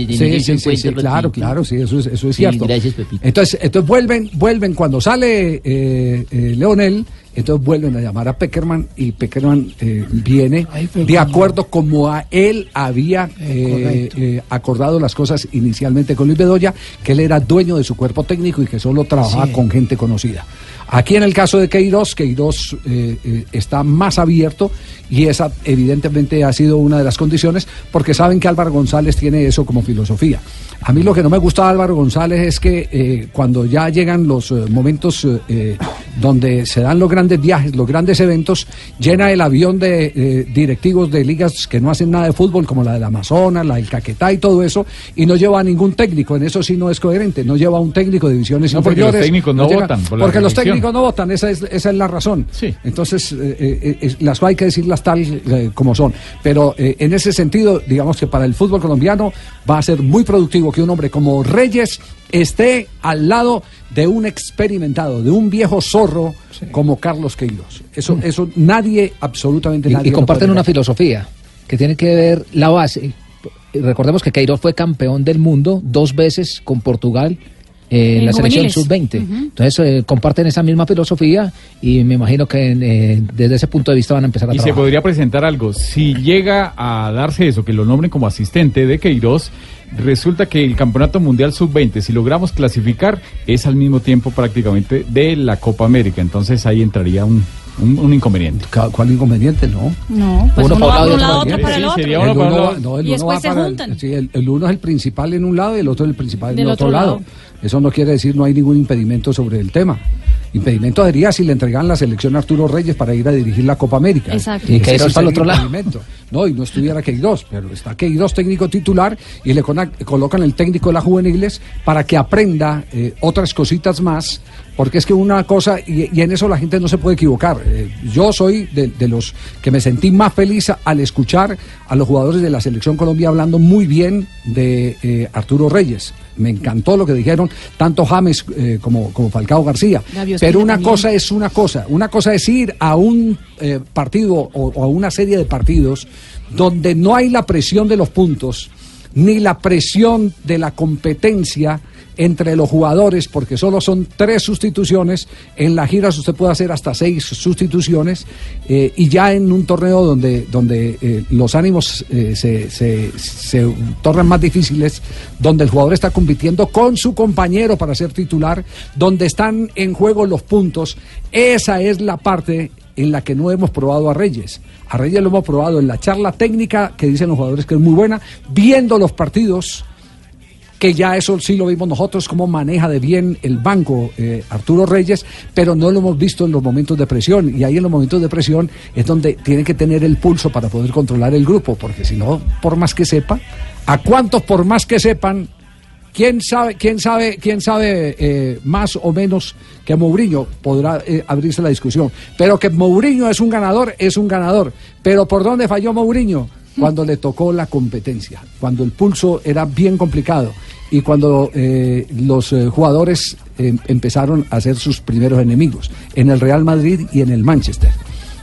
sí. claro, claro, sí, eso es, eso es
Sí,
cierto.
Gracias, Pepito.
Entonces, entonces vuelven, vuelven cuando sale eh, eh, Leonel, entonces vuelven a llamar a Peckerman y Peckerman eh, viene de acuerdo como a él había eh, eh, acordado las cosas inicialmente con Luis Bedoya, que él era dueño de su cuerpo técnico y que solo trabajaba
Sí.
con gente conocida. Aquí en el caso de Queiroz, Queiroz eh, eh, está más abierto y esa evidentemente ha sido una de las condiciones porque saben que Álvaro González tiene eso como filosofía. A mí lo que no me gusta de Álvaro González es que eh, cuando ya llegan los eh, momentos eh, donde se dan los grandes viajes, los grandes eventos, llena el avión de directivos de ligas que no hacen nada de fútbol, como la del Amazonas, la del Caquetá y todo eso, y no lleva a ningún técnico. En eso sí no es coherente. No lleva a un técnico de divisiones
No, porque los
inferiores.
técnicos no votan por
porque los
reelección.
Técnicos no votan, esa es, esa es la razón. Entonces, eh, eh, es- las hay que decirlas tal eh, como son. Pero eh, en ese sentido, digamos que para el fútbol colombiano va a ser muy productivo que un hombre como Reyes esté al lado de un experimentado, de un viejo zorro como Carlos Queiroz. Eso, eso nadie, absolutamente nadie.
y comparten una filosofía que tiene que ver la base. Recordemos que Queiroz fue campeón del mundo dos veces con Portugal eh, en la selección
juveniles.
sub-20.
Ujú.
Entonces eh, comparten esa misma filosofía y me imagino que eh, desde ese punto de vista van a empezar a
Y se
trabajar.
podría presentar algo. Si llega a darse eso, que lo nombren como asistente de Queiroz, resulta que el Campeonato Mundial Sub-20, si logramos clasificar, es al mismo tiempo prácticamente de la Copa América. Entonces ahí entraría un, un, un inconveniente.
¿Cuál inconveniente? No.
No, pues uno, va por un lado, otro para el otro.
sería uno
El
para un
uno
lado.
va- no, el
Y después se
para el-
juntan.
sí, el, el uno es el principal en un lado y el otro es el principal en el otro,
otro
lado.
lado.
Eso no quiere decir no hay ningún impedimento sobre el tema. Impedimento sería si le entregan la selección a Arturo Reyes para ir a dirigir la Copa América.
Exacto.
Y Queiroz
sí
para el otro lado.
impedimento. No, y no estuviera Queiroz, pero está Queiroz técnico titular y le colocan el técnico de las juveniles para que aprenda eh, otras cositas más, porque es que una cosa, y, y en eso la gente no se puede equivocar. Eh, yo soy de, de los que me sentí más feliz al escuchar a los jugadores de la Selección Colombia hablando muy bien de eh, Arturo Reyes. Me encantó lo que dijeron tanto James eh, como, como Falcao García. Pero una
también.
cosa es una cosa. Una cosa es ir a un partido o, o a una serie de partidos donde no hay la presión de los puntos ni la presión de la competencia entre los jugadores, porque solo son tres sustituciones. En las giras usted puede hacer hasta seis sustituciones eh, y ya en un torneo donde, donde eh, los ánimos eh, se, se, se tornan más difíciles, donde el jugador está compitiendo con su compañero para ser titular, donde están en juego los puntos, esa es la parte en la que no hemos probado a Reyes. A Reyes lo hemos probado en la charla técnica, que dicen los jugadores que es muy buena, viendo los partidos, que ya eso sí lo vimos nosotros, cómo maneja de bien el banco eh, Arturo Reyes, pero no lo hemos visto en los momentos de presión. Y ahí en los momentos de presión es donde tiene que tener el pulso para poder controlar el grupo, porque si no, por más que sepa, ¿a cuántos por más que sepan? ¿Quién sabe, quién sabe, quién sabe eh, más o menos que Mourinho? Podrá eh, abrirse la discusión. Pero que Mourinho es un ganador, es un ganador. Pero ¿por dónde falló Mourinho? Cuando le tocó la competencia, cuando el pulso era bien complicado y cuando eh, los eh, jugadores eh, empezaron a ser sus primeros enemigos, en el Real Madrid y en el Manchester.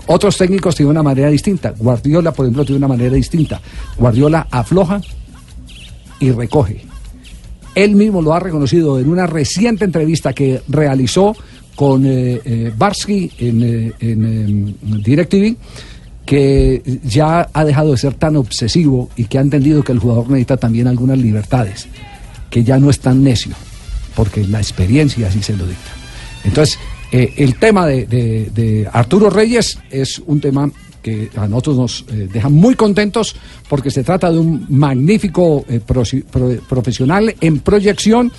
Otros técnicos tienen una manera distinta. Guardiola, por ejemplo, tiene una manera distinta. Guardiola afloja y recoge. Él mismo lo ha reconocido en una reciente entrevista que realizó con Barsky en, en, DirecTV, que ya ha dejado de ser tan obsesivo y que ha entendido que el jugador necesita también algunas libertades, que ya no es tan necio, porque la experiencia así se lo dicta. Entonces, eh, el tema de, de- Arturo Reyes es un tema que a nosotros nos eh, deja muy contentos porque se trata de un magnífico eh, profesional en proyección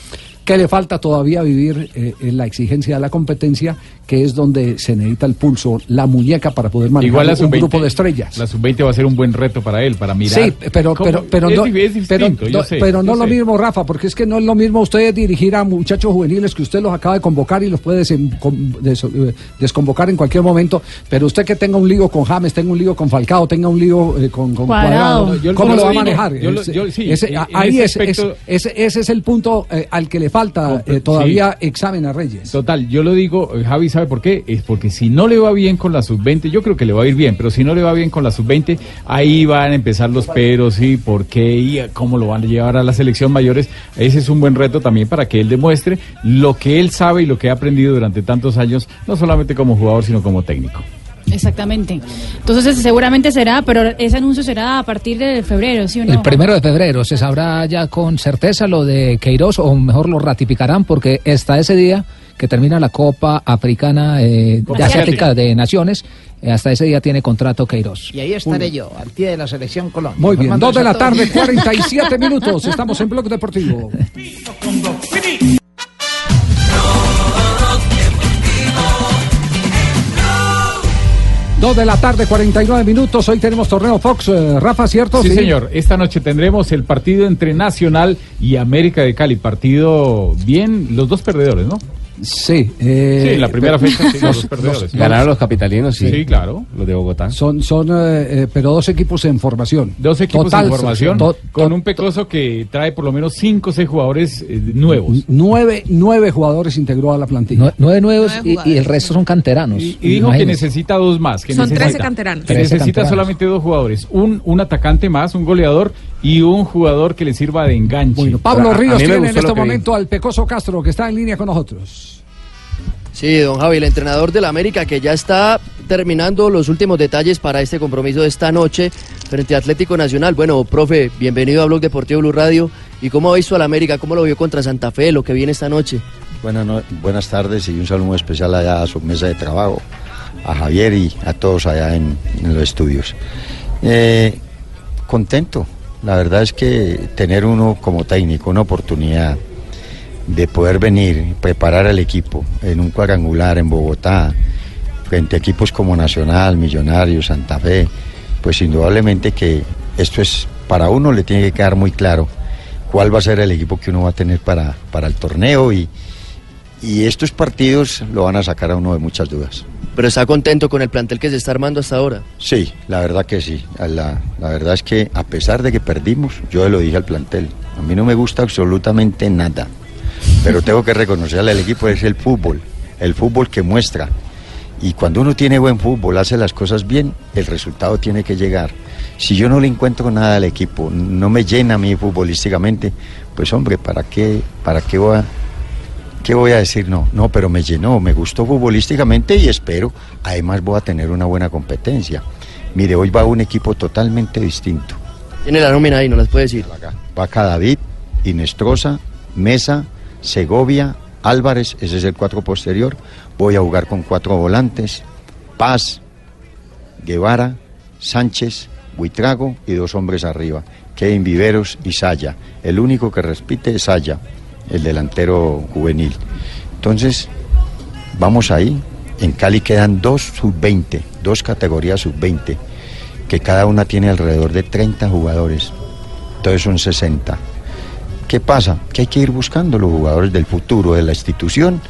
que le falta todavía vivir eh, en la exigencia de la competencia, que es donde se necesita el pulso, la muñeca para poder manejar
Igual la
un
sub-20
grupo de estrellas.
La sub-20 va a ser un buen reto para él, para mirar.
Sí, pero, pero, pero
es,
no,
es
pero,
distinto,
no-
sé,
pero no
yo
lo
sé.
mismo, Rafa, porque es que no es lo mismo usted dirigir a muchachos juveniles que usted los acaba de convocar y los puede eh, desconvocar en cualquier momento, pero usted que tenga un lío con James, tenga un lío con Falcao, tenga un lío eh, con, con
Cuadrado.
Cuadrado,
No, yo-
¿cómo lo va a manejar?
yo yo- sí,
ese- ahí
ese
es- es-
aspecto-
ese, ese es el punto eh, al que le falta eh, todavía examen a Reyes.
Total, yo lo digo, eh, Javi, ¿sabe por qué? Es porque si no le va bien con la sub-20, yo creo que le va a ir bien, pero si no le va bien con la sub-20, ahí van a empezar los peros y por qué y cómo lo van a llevar a la selección mayores. Ese es un buen reto también para que él demuestre lo que él sabe y lo que ha aprendido durante tantos años, no solamente como jugador, sino como técnico.
Exactamente. Entonces seguramente será, pero ese anuncio será a partir de febrero, ¿sí o no?
El primero de febrero se sabrá ya con certeza lo de Queiroz, o mejor lo ratificarán, porque hasta ese día que termina la Copa Africana eh,
Copa
Asiática
Asiática.
de Naciones, eh, hasta ese día tiene contrato Queiroz.
Y ahí estaré yo, al pie de la selección Colombia.
Muy bien,
Informando
dos de la tarde, *laughs* 47 minutos. Estamos en Blog Deportivo. Dos de la tarde, 49 minutos. Hoy tenemos torneo Fox. eh, Rafa, ¿cierto?
Sí, señor. Esta noche tendremos el partido entre Nacional y América de Cali. Partido bien, los dos perdedores, ¿no?
Sí. eh,
Sí, en la primera
pero-
fecha, sí, los dos perdedores.
Ganaron los capitalinos, sí.
Sí, claro.
Los de Bogotá.
Son, son eh, eh, pero dos equipos en formación.
Dos equipos
Total,
en formación,
to-
con un Pecoso que trae por lo menos cinco o seis jugadores eh, nuevos.
Nueve, nueve jugadores integró a la plantilla.
Nue- Nueve nuevos y, y el resto son canteranos.
Y dijo que necesita dos más. Que
Son
necesita,
13 canteranos.
Que
13
necesita
canteranos.
solamente dos jugadores. Un, un atacante más, un goleador y un jugador que le sirva de enganche.
Pablo
Ahora, a- a
Ríos tiene en este
vi.
momento al Pecoso Castro, que está en línea con nosotros.
Sí, don Javi, el entrenador del América que ya está terminando los últimos detalles para este compromiso de esta noche frente a Atlético Nacional. Bueno, profe, bienvenido a Blog Deportivo Blue Radio. ¿Y cómo ha visto al América? ¿Cómo lo vio contra Santa Fe, lo que viene esta noche?
Buenas, no- buenas tardes y un saludo muy especial allá a su mesa de trabajo, a Javier y a todos allá en, en los estudios. Eh, contento, la verdad es que tener uno como técnico, una oportunidad de poder venir, preparar al equipo en un cuadrangular en Bogotá, frente a equipos como Nacional, Millonarios, Santa Fe, pues indudablemente que esto es, para uno le tiene que quedar muy claro cuál va a ser el equipo que uno va a tener para, para el torneo y, y estos partidos lo van a sacar a uno de muchas dudas.
Pero está contento con el plantel que se está armando hasta ahora.
Sí, la verdad que sí. La, la verdad es que a pesar de que perdimos, yo lo dije al plantel, a mí no me gusta absolutamente nada, pero tengo que reconocerle al equipo es el fútbol, el fútbol que muestra. Y cuando uno tiene buen fútbol, hace las cosas bien, el resultado tiene que llegar. Si yo no le encuentro nada al equipo, no me llena a mí futbolísticamente, pues hombre, ¿para qué, para qué voy a, ¿Qué voy a decir? No, no, pero me llenó, me gustó futbolísticamente y espero, además voy a tener una buena competencia. Mire, hoy va un equipo totalmente distinto.
Tiene la nómina ahí, no las puede decir.
Va acá David, Inestrosa, Mesa, Segovia, Álvarez, ese es el cuatro posterior. Voy a jugar con cuatro volantes, Paz, Guevara, Sánchez, Buitrago y dos hombres arriba, Kevin Viveros y Saya. El único que repite es Saya, el delantero juvenil. Entonces, vamos ahí. En Cali quedan dos sub-20, dos categorías sub-20, que cada una tiene alrededor de 30 jugadores. Entonces son 60. ¿Qué pasa? Que hay que ir buscando los jugadores del futuro de la institución.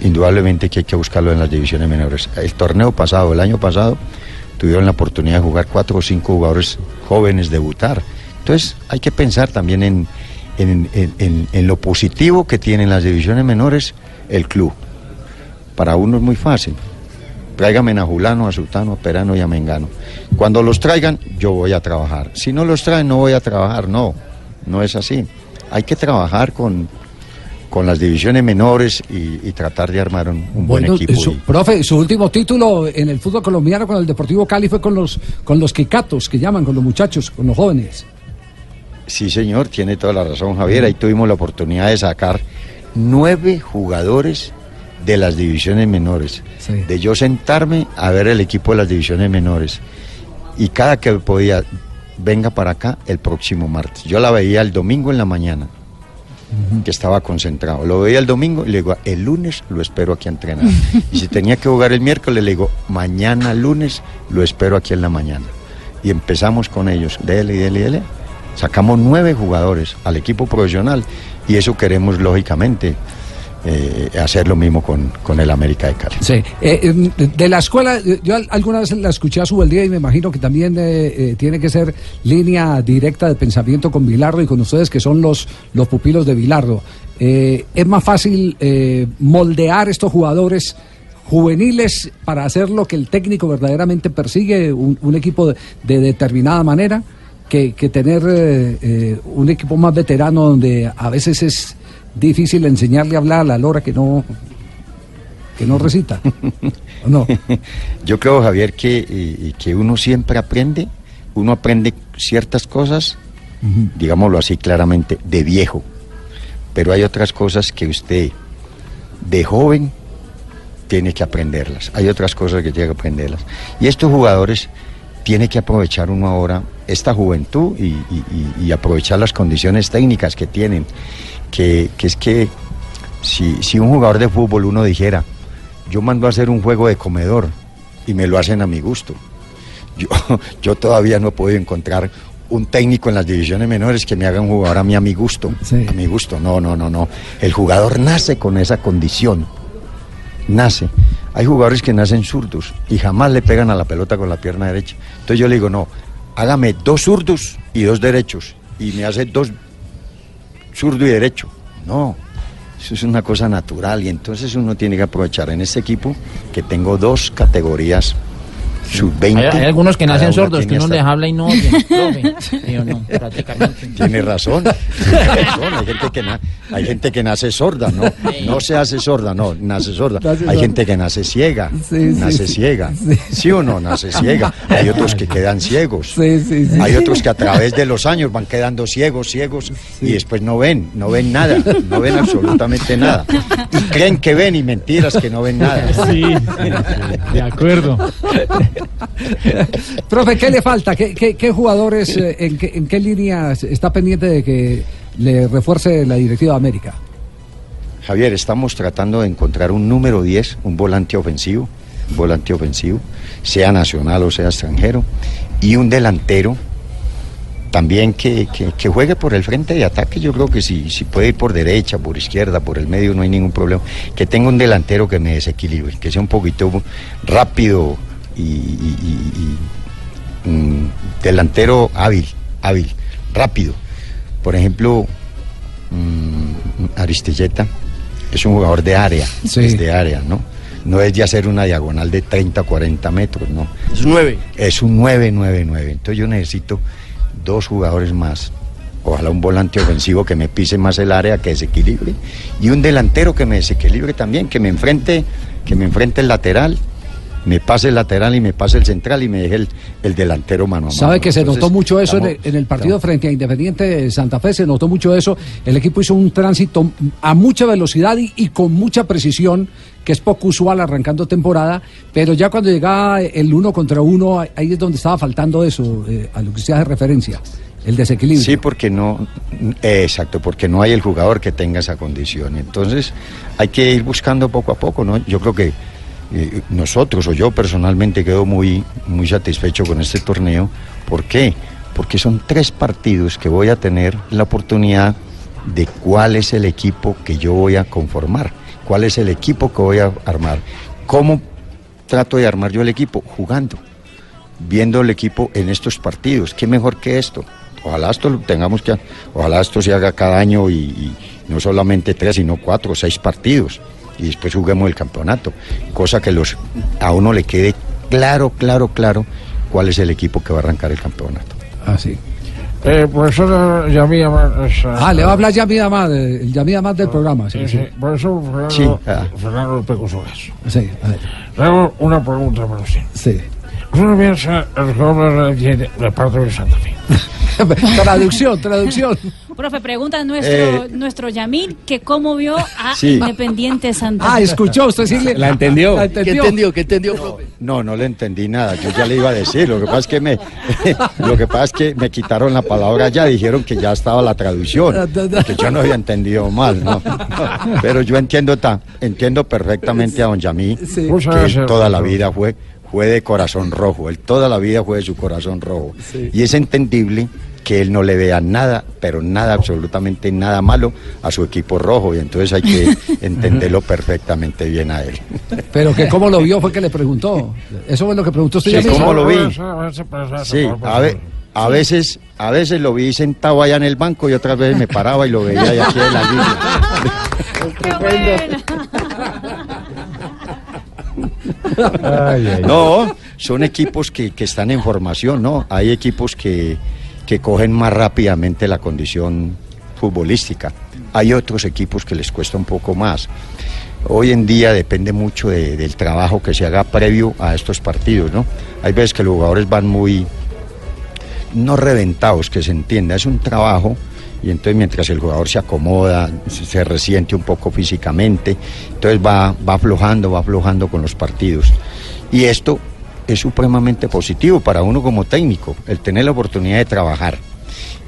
Indudablemente que hay que buscarlo en las divisiones menores. El torneo pasado, el año pasado, tuvieron la oportunidad de jugar cuatro o cinco jugadores jóvenes debutar. Entonces hay que pensar también en, en, en- en- en lo positivo que tienen las divisiones menores el club. Para uno es muy fácil. Tráigame a Julano, a Sultano, a Perano y a Mengano. Cuando los traigan, yo voy a trabajar. Si no los traen, no voy a trabajar. No, no es así. Hay que trabajar con, con las divisiones menores y, y tratar de armar un, un buen
Bueno,
equipo.
su-
y-
profe, su último título en el fútbol colombiano con el Deportivo Cali fue con los con los Quicatos, que llaman, con los muchachos, con los jóvenes.
Sí, señor, tiene toda la razón, Javier. Ahí tuvimos la oportunidad de sacar nueve jugadores de las divisiones menores. De yo sentarme a ver el equipo de las divisiones menores. Y cada que podía, venga para acá el próximo martes. Yo la veía el domingo en la mañana, que estaba concentrado. Lo veía el domingo y le digo, el lunes lo espero aquí a entrenar. *laughs* y si tenía que jugar el miércoles, le digo, mañana lunes lo espero aquí en la mañana. Y empezamos con ellos, dele, dele, dele. Sacamos nueve jugadores al equipo profesional y eso queremos, lógicamente, eh, hacer lo mismo con, con el América de Cali.
Sí. Eh, eh, de la escuela, yo al- alguna vez la escuché a su día y me imagino que también eh, tiene que ser línea directa de pensamiento con Vilardo y con ustedes que son los, los pupilos de Vilardo. es más fácil moldear estos jugadores juveniles para hacer lo que el técnico verdaderamente persigue, un, un equipo de determinada manera, que, que tener eh, eh, un equipo más veterano donde a veces es difícil enseñarle a hablar a la lora que no que no recita. ¿O no? *laughs*
Yo creo, Javier, que, que uno siempre aprende, uno aprende ciertas cosas, digámoslo así claramente, de viejo. Pero hay otras cosas que usted, de joven, tiene que aprenderlas. Hay otras cosas que tiene que aprenderlas. Y estos jugadores tiene que aprovechar uno ahora esta juventud y, y- y- y aprovechar las condiciones técnicas que tienen. Que, que es que si, si un jugador de fútbol uno dijera, yo mando a hacer un juego de comedor y me lo hacen a mi gusto. Yo, *laughs* yo todavía no he podido encontrar un técnico en las divisiones menores que me haga un jugador a mí a mi gusto. A mi gusto. No, no, no, no. El jugador nace con esa condición. Nace. Hay jugadores que nacen zurdos y jamás le pegan a la pelota con la pierna derecha. Entonces yo le digo, no, hágame dos zurdos y dos derechos. Y me hace dos zurdo y derecho. No, eso es una cosa natural y entonces uno tiene que aprovechar en este equipo que tengo dos categorías sub-20.
Hay, hay algunos que nacen sordos, que uno les habla y no oyen, *laughs* profe. Yo no, prácticamente.
Tiene razón, *laughs* tiene razón. Hay gente que, na- hay gente que nace sorda, ¿no? No se hace sorda, no, nace sorda. Hay gente que nace ciega, nace
sí.
ciega. ¿Sí o no? Nace ciega. Hay otros que quedan ciegos.
Sí, sí, sí.
Hay otros que a través de los años van quedando ciegos, ciegos, y después no ven, no ven nada, no ven absolutamente nada. Y creen que ven y mentiras que no ven nada.
Sí, de acuerdo. *laughs*
Profe, ¿qué le falta? ¿Qué, jugadores, eh, en, qué, en qué línea está pendiente de que le refuerce la directiva América?
Javier, estamos tratando de encontrar un número 10, un volante ofensivo, un volante ofensivo, sea nacional o sea extranjero, y un delantero también que, que- que juegue por el frente de ataque. Yo creo que si, si puede ir por derecha, por izquierda, por el medio, no hay ningún problema. Que tenga un delantero que me desequilibre, que sea un poquito rápido y, y- y- y, mm, delantero hábil, hábil, rápido. Por ejemplo, Aristilleta es un jugador de área, es de área, ¿no? No es de hacer una diagonal de 30, 40 metros, ¿no?
Es un 9.
Es un 9, 9, 9. Entonces yo necesito dos jugadores más. Ojalá un volante ofensivo que me pise más el área, que desequilibre. Y un delantero que me desequilibre también, que me enfrente, que me enfrente el lateral, me pase el lateral y me pase el central y me deje el, el delantero mano a mano.
Sabe que se notó mucho eso en el, en el partido frente a Independiente de Santa Fe, se notó mucho eso. El equipo hizo un tránsito a mucha velocidad y, y con mucha precisión, que es poco usual arrancando temporada, pero ya cuando llegaba el uno contra uno, ahí es donde estaba faltando eso, eh, a lo que usted hace referencia, el desequilibrio.
Sí, porque no, eh, exacto, porque no hay el jugador que tenga esa condición. Entonces hay que ir buscando poco a poco, ¿no? Yo creo que eh, nosotros o yo personalmente quedo muy, muy satisfecho con este torneo. ¿Por qué? Porque son tres partidos que voy a tener la oportunidad de cuál es el equipo que yo voy a conformar, cuál es el equipo que voy a armar, cómo trato de armar yo el equipo, jugando viendo el equipo en estos partidos. ¿Qué mejor que esto? Ojalá esto lo tengamos que, ojalá esto se haga cada año y, y no solamente tres, sino cuatro o seis partidos y después juguemos el campeonato. Cosa que los a uno le quede claro, claro, claro cuál es el equipo que va a arrancar el campeonato.
Ah, sí.
Eh, profesor Yamid Amad.
Ah, le va a hablar Yamid Amad, eh, el Amad del programa. Sí,
Sí,
sí.
sí. Profesor Fernando,
Sí, ah.
Fernando.
Sí, a ver.
Le hago una pregunta para usted.
Sí.
Usted piensa el jugador de parte de Santa Fe. *laughs* *laughs*
traducción, traducción.
Profe, pregunta nuestro,
Eh,
nuestro Yamil que cómo vio a
Sí.
Independiente Santa
Ah, escuchó usted, sí. le-
¿La entendió?
La
¿Qué
entendió.
¿Qué entendió, profe?
No, no le entendí nada. Yo ya le iba a decir. Lo que pasa es que me, *laughs* lo que pasa es que me quitaron la palabra ya. Dijeron que ya estaba la traducción. *laughs* Que yo no había entendido mal, ¿no? Pero yo entiendo ta- entiendo perfectamente a don Yamí
Sí.
que él toda la vida fue fue de corazón rojo. Él toda la vida fue de su corazón rojo. Y es entendible que él no le vea nada, pero nada, absolutamente nada malo a su equipo rojo. Y entonces hay que *laughs* entenderlo perfectamente bien a él.
Pero que cómo lo vio fue que le preguntó. Eso fue lo que preguntó usted.
Sí,
Yamid.
¿cómo lo vi? Sí, a, ve- a veces, a veces lo vi sentado allá en el banco y otras veces me paraba y lo veía allá aquí en la línea. *laughs* *laughs* No, son equipos que, que están en formación, ¿no? Hay equipos que, que cogen más rápidamente la condición futbolística. Hay otros equipos que les cuesta un poco más. Hoy en día depende mucho de- del trabajo que se haga previo a estos partidos, ¿no? Hay veces que los jugadores van muy, no reventados, que se entienda, es un trabajo y entonces mientras el jugador se acomoda, se se resiente un poco físicamente, entonces va, va aflojando, va aflojando con los partidos. Y esto es supremamente positivo para uno como técnico, el tener la oportunidad de trabajar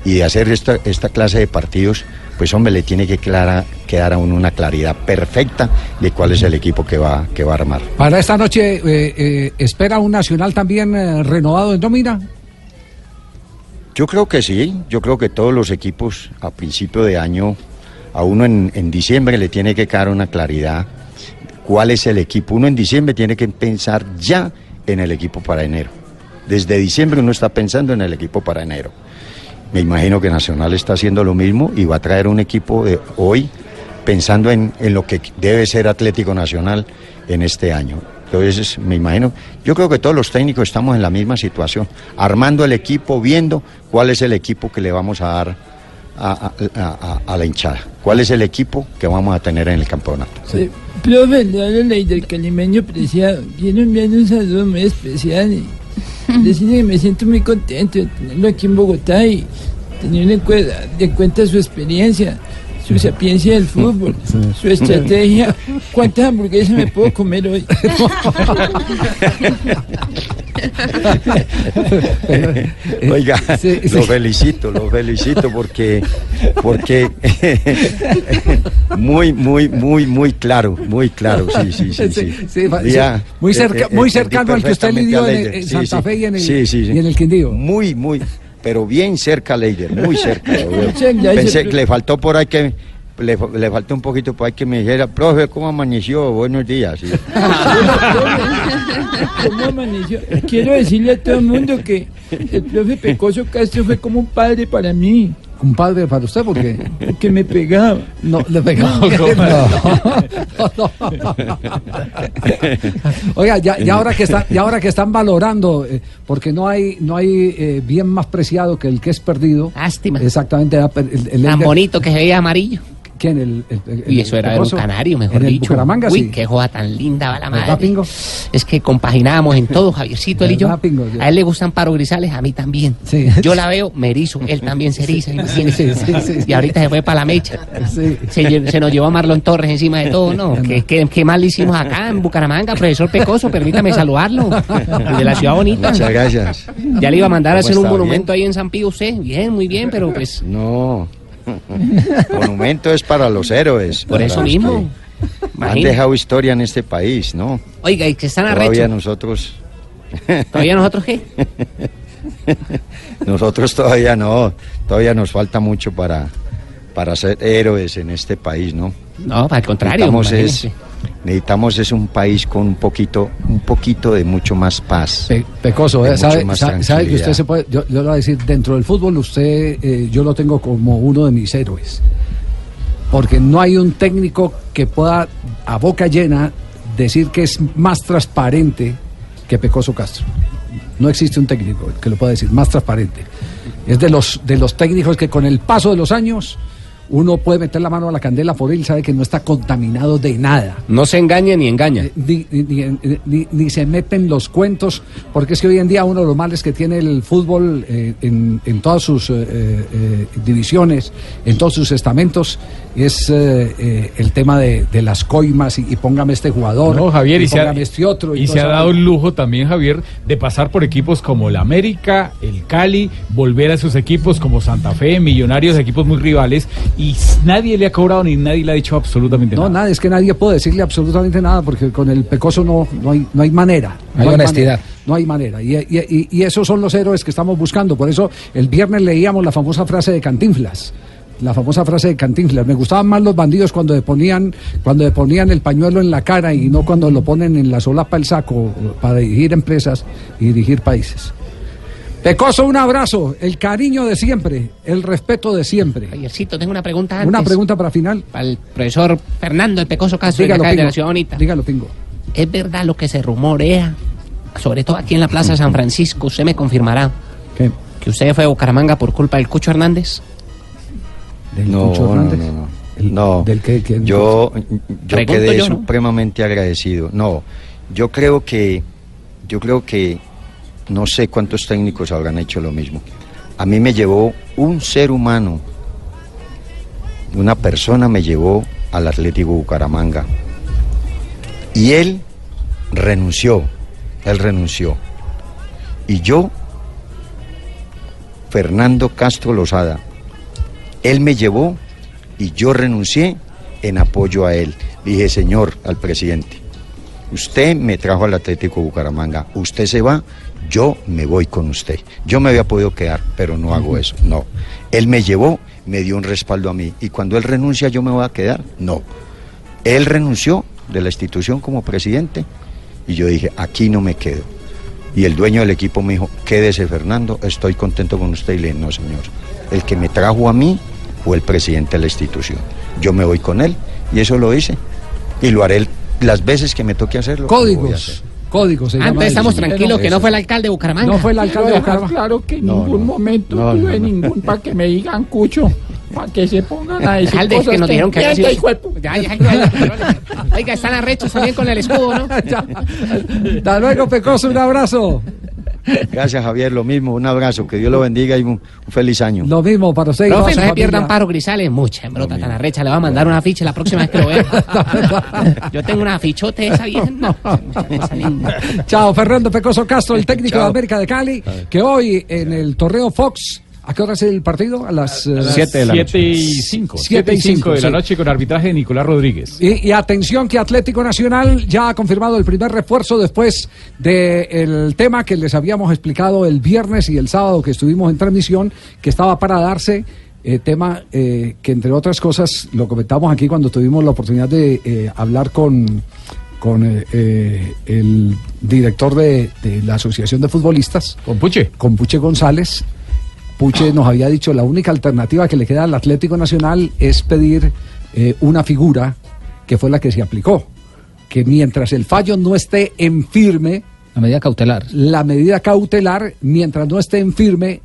y de hacer esta, esta clase de partidos, pues hombre, le tiene que clara, quedar a uno una claridad perfecta de cuál es el equipo que va, que va a armar.
Para esta noche, eh, eh, ¿espera un Nacional también eh, renovado en nómina?
Yo creo que sí, yo creo que todos los equipos a principio de año, a uno en, en diciembre le tiene que quedar una claridad cuál es el equipo. Uno en diciembre tiene que pensar ya en el equipo para enero. Desde diciembre uno está pensando en el equipo para enero. Me imagino que Nacional está haciendo lo mismo y va a traer un equipo de hoy pensando en, en lo que debe ser Atlético Nacional en este año. Entonces, me imagino, yo creo que todos los técnicos estamos en la misma situación, armando el equipo, viendo cuál es el equipo que le vamos a dar a, a- la hinchada, cuál es el equipo que vamos a tener en el campeonato.
Sí. Profe, le habla ley del calimeño preciado. Quiero enviarle un saludo muy especial y *laughs* decirle que me siento muy contento de tenerlo aquí en Bogotá y tener en cuenta, en cuenta su experiencia, su sapiencia del fútbol, su estrategia. ¿Cuántas hamburguesas me puedo comer hoy? *laughs*
Oiga,
Sí, sí.
lo felicito, lo felicito porque, porque *laughs* muy, muy, muy, muy claro, muy claro, sí, sí, sí. sí. Ya,
muy cerca-
eh, eh,
muy
entendí
cercano al que usted lidió
a
en- en
Sí,
Santa
sí.
Fe y en el-
Sí, sí, sí.
y en el Quindío.
Muy, muy, pero bien cerca Leider, muy cerca. *laughs* Pensé que le faltó por ahí que le, le faltó un poquito por ahí que me dijera, profe, ¿cómo amaneció? Buenos días. Sí. *laughs*
¿Cómo amaneció? Quiero decirle a todo el mundo que el profe Pecoso Castro fue como un padre para mí.
¿Un padre para usted? ¿Por qué?
Porque me pegaba.
No, le pegaba. No, no, no. Oiga, ya, ya ahora que están, ya ahora que están valorando, eh, porque no hay, no hay eh, bien más preciado que el que es perdido.
Lástima.
Exactamente. El, el- el-
Tan bonito que se veía amarillo.
¿Quién? El, el- el-
Y eso era de un canario, mejor
en el
dicho.
Bucaramanga,
Uy,
sí.
qué joda tan linda va la
¿Verdad,
madre.
Pingo?
Es que compaginábamos en todo, Javiercito, él y yo.
¿Verdad, Pingo?
A él le gustan paro grisales, a mí también.
Sí.
Yo la veo, me erizo, él también se eriza.
Sí, sí, sí, sí.
Y ahorita se fue para la mecha.
Sí.
Se, se nos llevó a Marlon Torres encima de todo, ¿no? ¿Qué, qué, qué mal le hicimos acá en Bucaramanga, profesor Pecoso? Permítame saludarlo. De la ciudad bonita.
Muchas gracias.
Ya le iba a mandar a
¿Cómo
hacer un monumento ahí en San Pío usted. Bien, muy bien, pero pues...
No. *laughs* Monumento es para los héroes.
Por eso mismo.
Han dejado historia en este país, ¿no?
Oiga, y que están
Todavía
arrechos.
nosotros.
¿Todavía nosotros qué? *laughs*
Nosotros todavía no, todavía nos falta mucho para, para ser héroes en este país, ¿no?
No, al contrario.
Es. Necesitamos es un país con un poquito, un poquito de mucho más paz.
Pe- Pecoso, eh,
mucho
sabe,
más
sabe- sabe que usted
tranquilidad.
se puede, yo, yo le voy a decir, dentro del fútbol usted, eh, yo lo tengo como uno de mis héroes. Porque no hay un técnico que pueda a boca llena decir que es más transparente que Pecoso Castro. No existe un técnico que lo pueda decir más transparente. Es de los, de los técnicos que con el paso de los años uno puede meter la mano a la candela por él, sabe que no está contaminado de nada
No se engaña ni engaña.
ni, ni- ni- ni- ni se meten los cuentos, porque es que hoy en día uno de los males que tiene el fútbol eh, en, en todas sus eh, eh, divisiones, en todos sus estamentos, es eh, eh, el tema de, de las coimas y, y póngame este jugador,
No, Javier,
y,
y, se ha,
este otro.
y
toda
se ha dado el lujo también, Javier, de pasar por equipos como el América, el Cali, volver a sus equipos como Santa Fe, Millonarios, equipos muy rivales, y nadie le ha cobrado ni nadie le ha dicho absolutamente
No,
nada.
nada, es que nadie puede decirle absolutamente nada porque con el pecoso no, no, hay, no hay manera.
No hay honestidad.
manera, no hay manera. Y, y- y- y esos son los héroes que estamos buscando. Por eso el viernes leíamos la famosa frase de Cantinflas. La famosa frase de Cantinflas. Me gustaban más los bandidos cuando le ponían, cuando le ponían el pañuelo en la cara y no cuando lo ponen en la solapa el saco para dirigir empresas y dirigir países. Pecoso, un abrazo, el cariño de siempre, el respeto de siempre.
Javiercito, tengo una pregunta antes.
Una pregunta para final.
Para el profesor Fernando, el Pecoso Castro,
Dígalo,
de acá de
Pingo.
la Ciudad Bonita.
Dígalo, Pingo.
¿Es verdad lo que se rumorea? Sobre todo aquí en la Plaza San Francisco, usted me confirmará.
¿Qué?
Que usted fue a Bucaramanga por culpa del Cucho Hernández.
No,
Cucho
no,
Hernández?
no, no. No,
del que- que-
yo, yo quedé
yo, ¿no?
supremamente agradecido. No, yo creo que, yo creo que no sé cuántos técnicos habrán hecho lo mismo. A mí me llevó un ser humano, una persona me llevó al Atlético Bucaramanga y él renunció, él renunció. Y yo, Fernando Castro Lozada, él me llevó y yo renuncié en apoyo a él. Dije, señor, al presidente, usted me trajo al Atlético Bucaramanga, usted se va, yo me voy con usted. Yo me había podido quedar, pero no hago eso, no. Él me llevó, me dio un respaldo a mí, y cuando él renuncia, yo me voy a quedar, no. Él renunció de la institución como presidente, y yo dije, aquí no me quedo. Y el dueño del equipo me dijo, quédese Fernando, estoy contento con usted. Y le dije, no señor, el que me trajo a mí fue el presidente de la institución. Yo me voy con él y eso lo hice. Y lo haré las veces que me toque hacerlo.
Códigos. Códigos. se
Ah,
llama
estamos
eso.
tranquilos que no fue el alcalde de Bucaramanga.
No fue el alcalde de Bucaramanga.
claro que en
No,
ningún
no.
momento
No,
tuve
no.
ningún para que me digan cucho, para que se pongan a decir
Alcalde,
cosas
que nos dijeron que había
entienda,
sido- ya, ya, ya. Oiga, están arrechos también con el escudo, ¿no? *laughs*
Hasta luego, Pecoso, un abrazo.
Gracias Javier, lo mismo, un abrazo, que Dios lo bendiga y un, un feliz año.
Lo mismo para usted. y
Profe, no se pierdan paro Grisales. Mucha embrota tan arrecha. Le va a mandar una ficha la próxima vez que lo vea. *laughs* Yo tengo una fichote esa bien. *laughs* No.
Chao, Fernando Pecoso Castro, el *laughs* técnico de América de Cali, que hoy en el torneo Fox, ¿a qué hora es el partido? A las eh,
Siete de la noche. Siete y cinco. Siete y cinco de la
sí.
noche con arbitraje de Nicolás Rodríguez.
Y, y atención que Atlético Nacional ya ha confirmado el primer refuerzo después del tema que les habíamos explicado el viernes y el sábado que estuvimos en transmisión, que estaba para darse, eh, tema eh, que entre otras cosas lo comentamos aquí cuando tuvimos la oportunidad de eh, hablar con, con eh, eh, el director de, de la Asociación de Futbolistas.
Con Puche.
Con Puche González. Puche nos había dicho la única alternativa que le queda al Atlético Nacional es pedir eh, una figura que fue la que se aplicó. Que mientras el fallo no esté en firme.
La medida cautelar.
La medida cautelar, mientras no esté en firme,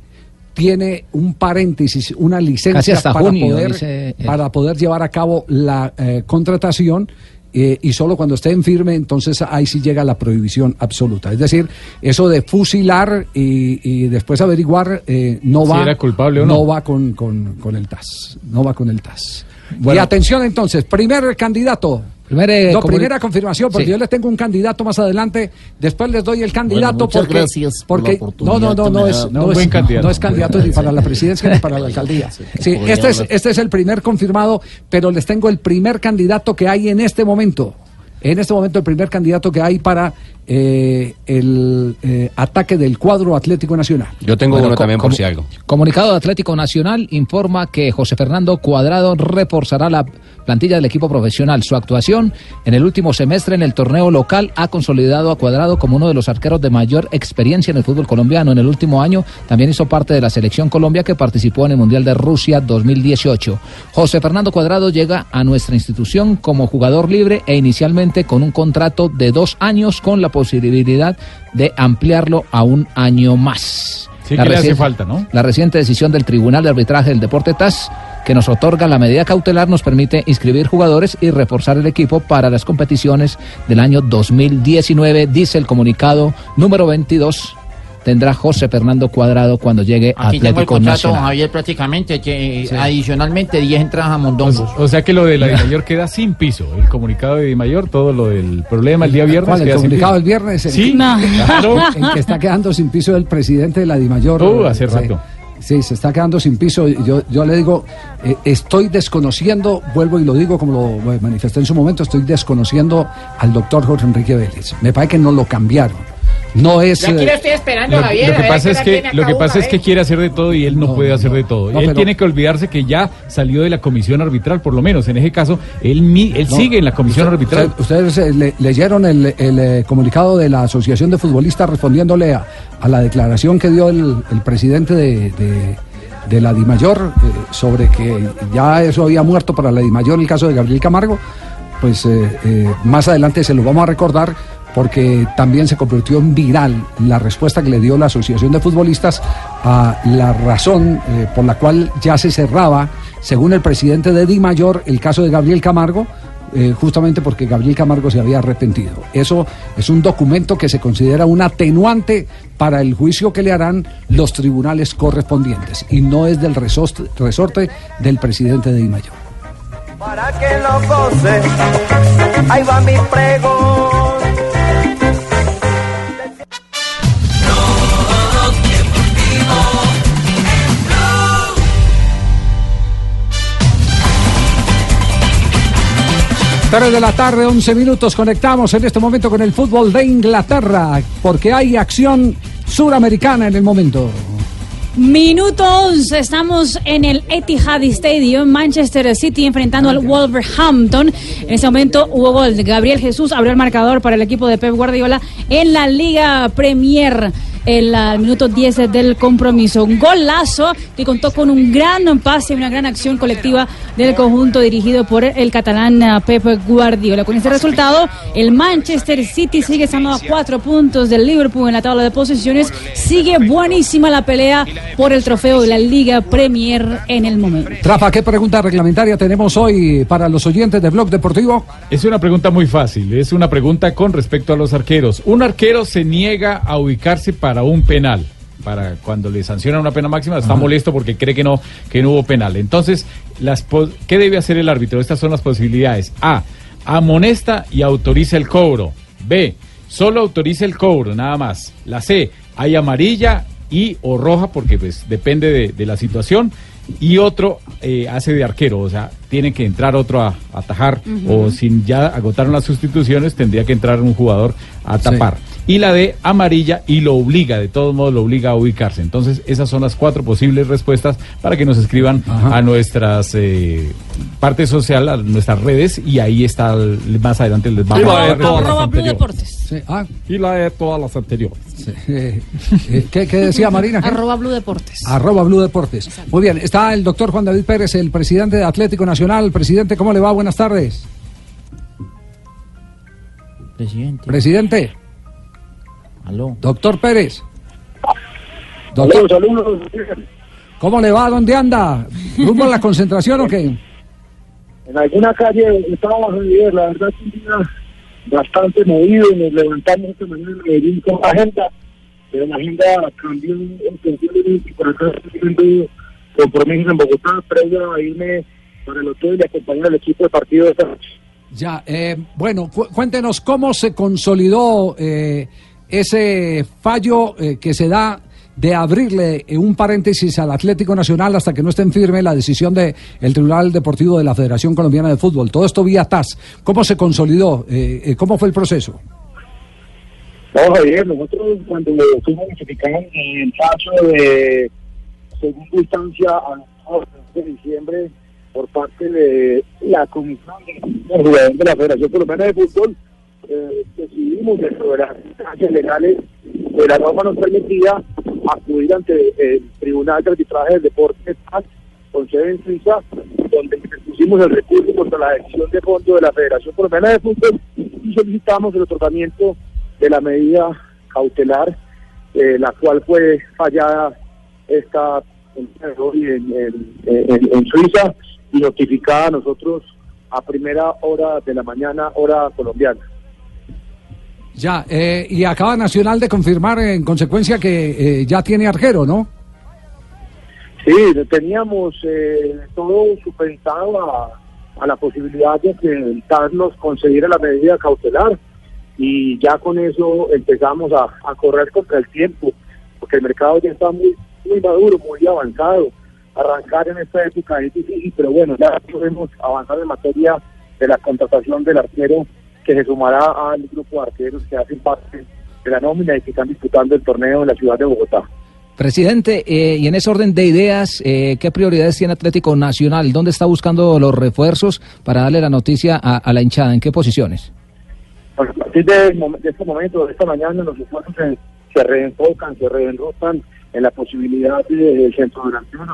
tiene un paréntesis, una licencia para,
junio,
poder,
dice él.
para poder llevar a cabo la eh, contratación. Eh, y solo cuando esté en firme, entonces ahí sí llega la prohibición absoluta. Es decir, eso de fusilar y, y después averiguar eh, no
Si
va,
era culpable o no.
va con, con- con el TAS. No va con el TAS.
Bueno.
y atención entonces, primer candidato.
Primer, eh,
no, primera confirmación, porque
Sí.
yo les tengo un candidato más adelante. Después les doy el candidato
muchas
porque,
gracias por la
no, no, no, no es, no, es, no es candidato ni para la presidencia ni para la alcaldía. Sí, este es, este es el primer confirmado, pero les tengo el primer candidato que hay en este momento. En este momento el primer candidato que hay para eh, el eh, ataque del cuadro Atlético Nacional.
Yo tengo
Bueno,
uno también por si algo.
Comunicado de Atlético Nacional informa que José Fernando Cuadrado reforzará la plantilla del equipo profesional. Su actuación en el último semestre en el torneo local ha consolidado a Cuadrado como uno de los arqueros de mayor experiencia en el fútbol colombiano. En el último año también hizo parte de la selección Colombia que participó en el Mundial de Rusia 2018. José Fernando Cuadrado llega a nuestra institución como jugador libre e inicialmente con un contrato de dos años con la posibilidad de ampliarlo a un año más.
Sí
La
que le hace falta, ¿no?
la reciente decisión del Tribunal de Arbitraje del Deporte TAS, que nos otorga la medida cautelar, nos permite inscribir jugadores y reforzar el equipo para las competiciones del año 2019, dice el comunicado número 22. Tendrá José Fernando Cuadrado cuando llegue a
Aquí tengo el
Atlético
contrato,
Nacional.
Javier, prácticamente, que
Sí.
adicionalmente 10 entradas a Mondongo.
O sea que lo de la de Mayor queda sin piso. El comunicado de Di Mayor, todo lo del problema el día viernes.
¿Cuál? El
queda sin
comunicado
piso.
del viernes.
Sí,
que-
claro. *laughs*
en que está quedando sin piso el presidente de la DIMAYOR.
Uh, hace
Sí.
rato.
Sí, se está quedando sin piso. Yo, yo le digo, eh, estoy desconociendo, vuelvo y lo digo como lo eh, manifesté en su momento, estoy desconociendo al doctor Jorge Enrique Vélez. Me parece que no lo cambiaron. No es.
Yo aquí lo
eh,
estoy esperando,
Lo,
Javier.
lo
a
que
ver
pasa es que lo que pasa es que quiere hacer de todo y él no, puede hacer de todo.
no,
él
pero-
tiene que olvidarse que ya salió de la comisión arbitral, por lo menos en ese caso, él mi- él
No.
sigue en la comisión
Usted-
arbitral.
usted- Ustedes eh, le- leyeron el, el, eh, comunicado de la Asociación de Futbolistas respondiéndole a, a la declaración que dio el, el presidente de, de- de la DIMAYOR eh, sobre que ya eso había muerto para la DIMAYOR el caso de Gabriel Camargo. Pues eh, eh, más adelante se lo vamos a recordar porque también se convirtió en viral la respuesta que le dio la Asociación de Futbolistas a la razón eh, por la cual ya se cerraba, según el presidente de Di Mayor, el caso de Gabriel Camargo, eh, justamente porque Gabriel Camargo se había arrepentido. Eso es un documento que se considera un atenuante para el juicio que le harán los tribunales correspondientes y no es del resorte, del presidente de Di Mayor.
Para que lo goce, ahí va mi pregón.
Tres de la tarde, 11 minutos. Conectamos en este momento con el fútbol de Inglaterra, porque hay acción suramericana en el momento.
Minuto 11, estamos en el Etihad Stadium, Manchester City enfrentando al Wolverhampton. En ese momento hubo gol. Gabriel Jesús abrió el marcador para el equipo de Pep Guardiola en la Liga Premier. El al minuto 10 del compromiso. Un golazo que contó con un gran pase, una gran acción colectiva del conjunto dirigido por el catalán eh, Pep Guardiola. Con este resultado, el Manchester City sigue estando a cuatro puntos del Liverpool en la tabla de posiciones. Sigue buenísima la pelea por el trofeo de la Liga Premier en el momento.
Trafa, ¿qué pregunta reglamentaria tenemos hoy para los oyentes de Blog Deportivo?
Es una pregunta muy fácil, es una pregunta con respecto a los arqueros. Un arquero se niega a ubicarse para un penal. Para cuando le sancionan una pena máxima, está
Ajá.
molesto porque cree que no, que no hubo penal. Entonces, las ¿qué debe hacer el árbitro? Estas son las posibilidades. A. Amonesta y autoriza el cobro. B. Solo autoriza el cobro, nada más. La C. Hay amarilla y o roja porque pues depende de, de la situación. Y otro eh, hace de arquero, o sea, tiene que entrar otro a, atajar o si ya agotaron las sustituciones tendría que entrar un jugador a tapar. Y la de amarilla y lo obliga, de todos modos lo obliga a ubicarse. Entonces esas son las cuatro posibles respuestas para que nos escriban a nuestras eh, partes social, a nuestras redes y ahí está, el- más adelante les vamos a todas las anteriores.
Ah,
Y la de todas las anteriores.
eh, ¿qué, qué decía Marina? ¿Qué?
Arroba Blue Deportes.
Arroba Blue Deportes. Muy bien, está el doctor Juan David Pérez, el presidente de Atlético Nacional. Presidente, ¿cómo le va? Buenas tardes.
Presidente.
Presidente.
Aló.
Doctor Pérez. Doctor, ¿Cómo le va? ¿Dónde anda? ¿Rumbo a la concentración o qué?
en alguna calle estábamos vivir, la verdad es un día bastante movido y nos levantamos esta mañana en Medellín con la agenda, pero la agenda cambió y por acá estoy teniendo compromisos en Bogotá, previo a irme para el hotel y acompañar al equipo de partido de esta noche.
Ya, eh, bueno, cu- cuéntenos cómo se consolidó eh, ese fallo eh, que se da de abrirle eh, un paréntesis al Atlético Nacional hasta que no esté en firme la decisión del Tribunal Deportivo de la Federación Colombiana de Fútbol. Todo esto vía TAS. ¿Cómo se consolidó? Eh, eh, ¿Cómo fue el proceso?
No, Javier, nosotros cuando fuimos notificados en el paso de segunda instancia al 12 de diciembre por parte de la Comisión de de la Federación Colombiana de Fútbol, decidimos dentro de las legales de la norma nos permitía acudir ante el Tribunal de Arbitraje del Deporte con sede en Suiza, donde pusimos el recurso contra la decisión de fondo de la Federación Colombiana de Fútbol y solicitamos el otorgamiento de la medida cautelar, eh, la cual fue fallada esta en- en Suiza y notificada a nosotros a primera hora de la mañana, hora colombiana.
Ya, eh, y acaba Nacional de confirmar en consecuencia que eh, ya tiene arquero, ¿no?
Sí, teníamos eh, todo supeditado a, a la posibilidad de que nos concediera la medida cautelar y ya con eso empezamos a, a correr contra el tiempo, porque el mercado ya está muy, muy maduro, muy avanzado. Arrancar en esta época es difícil, pero bueno, ya podemos avanzar en materia de la contratación del arquero que se sumará al grupo de arqueros que hacen parte de la nómina y que están disputando el torneo en la ciudad de Bogotá.
Presidente, eh, y en ese orden de ideas, eh, ¿qué prioridades tiene Atlético Nacional? ¿Dónde está buscando los refuerzos para darle la noticia a, a la hinchada? ¿En qué posiciones?
Bueno, a partir de, este momento, de esta mañana, los esfuerzos se, se reenfocan, se reenrotan en la posibilidad de centro delantero,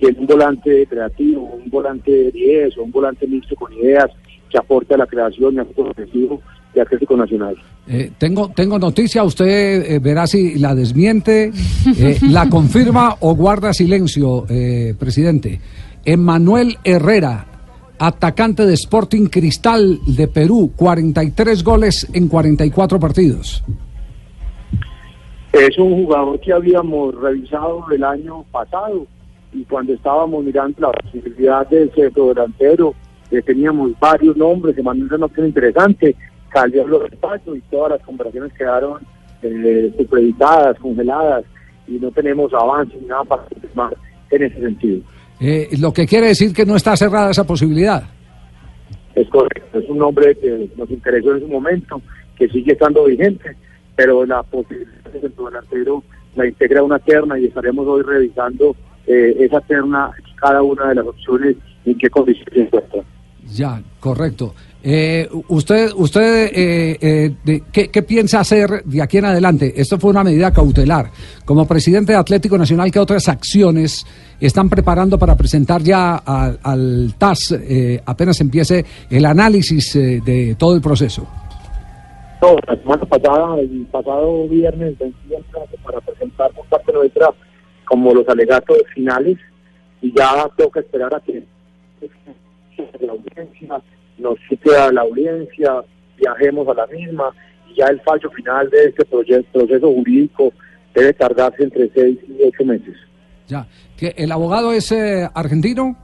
en un volante creativo, un volante 10 o un volante mixto con ideas que aporte a la creación y al fútbol ofensivo de Atlético Nacional.
Eh, tengo, tengo noticia, usted eh, verá si la desmiente, eh, *laughs* la confirma o guarda silencio, eh, presidente. Emmanuel Herrera, atacante de Sporting Cristal de Perú, 43 goles en 44 partidos.
Es un jugador que habíamos revisado el año pasado y cuando estábamos mirando la posibilidad del centro delantero, eh, teníamos varios nombres, se mandó una opción interesante, salió los despachos y todas las conversaciones quedaron eh, supeditadas, congeladas y no tenemos avance ni nada para confirmar en ese sentido.
Eh, lo que quiere decir que no está cerrada esa posibilidad.
Es correcto, es un nombre que nos interesó en su momento, que sigue estando vigente, pero la posibilidad de centro delantero la integra una terna y estaremos hoy revisando eh, esa terna, cada una de las opciones, en qué condiciones se encuentra.
Ya, correcto. Eh, usted, usted, eh, eh, de- ¿qué, piensa hacer de aquí en adelante? Esto fue una medida cautelar. Como presidente de Atlético Nacional, ¿qué otras acciones están preparando para presentar ya a- al TAS eh, apenas empiece el análisis eh, de todo el proceso?
No, la semana pasada, el pasado viernes, vencí el plazo para presentar por parte nuestra como los alegatos finales y ya toca esperar a que la audiencia nos cite a la audiencia, viajemos a la misma y ya el fallo final de este proye- proceso jurídico debe tardarse entre seis y ocho meses.
Ya. ¿Que ¿El abogado es eh, argentino?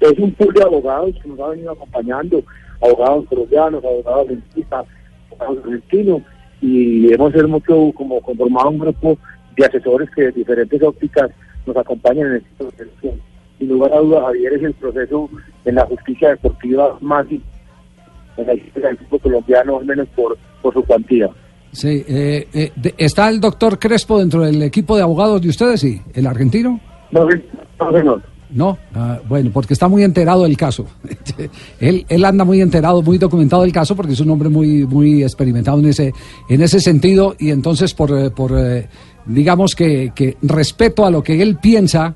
Es un pool de abogados que nos ha venido acompañando, abogados colombianos, abogados dentistas, abogados argentinos, y hemos mucho como conformado un grupo de asesores que de diferentes ópticas nos acompañan en este proceso. Sin lugar a dudas, Javier es el proceso en la justicia deportiva más en la historia del fútbol colombiano, al menos por, por su cuantía.
Sí. eh, eh, ¿Está el doctor Crespo dentro del equipo de abogados de ustedes? Sí. ¿El argentino?
No, no, señor.
No, ah, bueno, porque está muy enterado del caso. *laughs* él, él anda muy enterado, muy documentado del caso, porque es un hombre muy, muy experimentado en ese, en ese sentido, y entonces por, eh, por eh, digamos que, que respeto a lo que él piensa,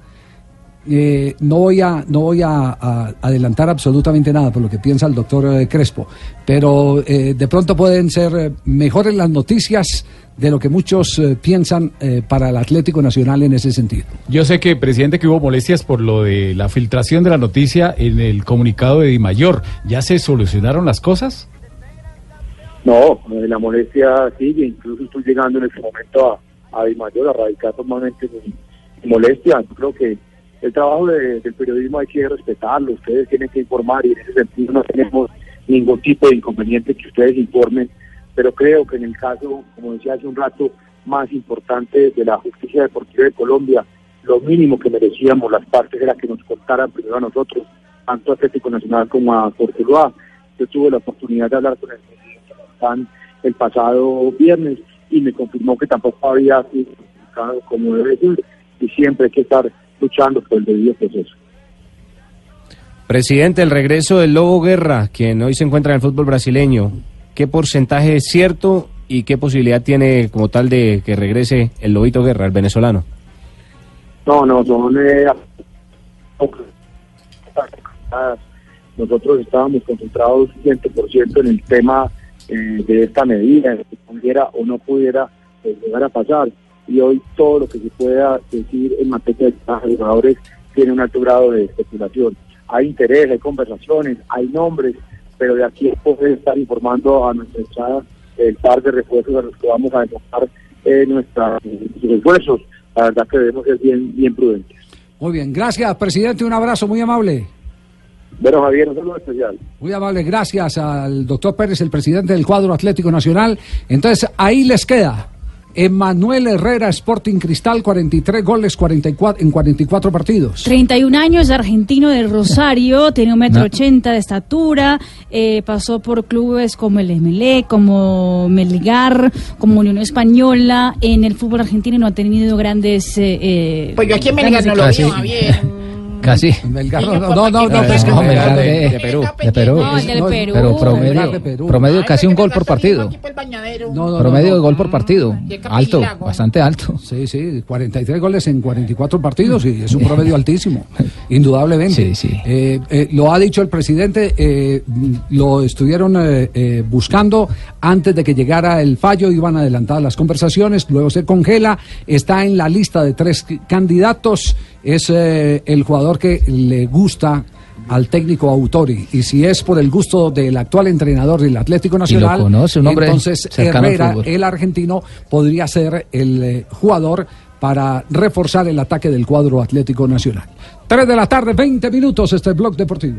eh, no voy a no voy a, a adelantar absolutamente nada por lo que piensa el doctor eh, Crespo, pero eh, de pronto pueden ser eh, mejores las noticias de lo que muchos eh, piensan eh, para el Atlético Nacional en ese sentido.
Yo sé que, presidente, que hubo molestias por lo de la filtración de la noticia en el comunicado de Di Mayor. ¿Ya se solucionaron las cosas?
No, la molestia sigue, incluso estoy llegando en este momento a, a Di Mayor a radicar formalmente mi, mi molestia. Yo creo que el trabajo de- del periodismo hay que respetarlo, ustedes tienen que informar y en ese sentido no tenemos ningún tipo de inconveniente que ustedes informen, pero creo que en el caso, como decía hace un rato, más importante de la justicia deportiva de Colombia, lo mínimo que merecíamos las partes era que nos contaran primero a nosotros, tanto a Atlético Nacional como a Cortuluá. Yo tuve la oportunidad de hablar con el presidente el pasado viernes y me confirmó que tampoco había sido como debe ser y siempre hay que estar luchando por el debido proceso.
Presidente, el regreso del Lobo Guerra, quien hoy se encuentra en el fútbol brasileño, ¿qué porcentaje es cierto y qué posibilidad tiene como tal de que regrese el Lobito Guerra, el venezolano?
No, no, son... eh, nosotros estábamos concentrados 100% en el tema eh, de esta medida, que pudiera o no pudiera eh, llegar a pasar. Y hoy todo lo que se pueda decir en materia de jugadores tiene un alto grado de especulación. Hay interés, hay conversaciones, hay nombres, pero de aquí poder estar informando a nuestra echada el par de refuerzos a los que vamos a enfocar eh, nuestros esfuerzos. La verdad que debemos ser bien, bien prudentes.
Muy bien, gracias, presidente, un abrazo muy amable.
Bueno, Javier, un saludo especial.
Muy amable, gracias al doctor Pérez, el presidente del cuadro Atlético Nacional. Entonces, ahí les queda. Emanuel Herrera, Sporting Cristal, 43 goles 44, en 44 partidos.
31 años, argentino de *laughs* Rosario, tiene un metro ochenta de estatura, eh, pasó por clubes como el MLE, como Melgar, como Unión Española. En el fútbol argentino no ha tenido grandes. eh, eh,
Pues yo aquí en Melgar no lo veo.
Casi.
Melgar, no, no, no,
Eh,
pues Melgar de-
de,
de Perú.
de Perú.
No, el del
No,
Perú.
Pero promedio, promedio casi un gol por partido.
No, no,
Promedio de gol por partido. Alto, bastante alto.
Sí, sí, 43 goles en 44 partidos y es un promedio altísimo, indudablemente. Eh, eh, lo ha dicho el presidente, eh, mm, lo estuvieron eh, eh, buscando antes de que llegara el fallo, iban adelantadas las conversaciones, luego se congela, está en la lista de tres candidatos, es eh, el jugador que le gusta al técnico Autori y si es por el gusto del actual entrenador del Atlético Nacional,
conoce, un hombre
entonces Herrera, el argentino, podría ser el eh, jugador para reforzar el ataque del cuadro Atlético Nacional. 3 de la tarde, 20 minutos, este blog deportivo.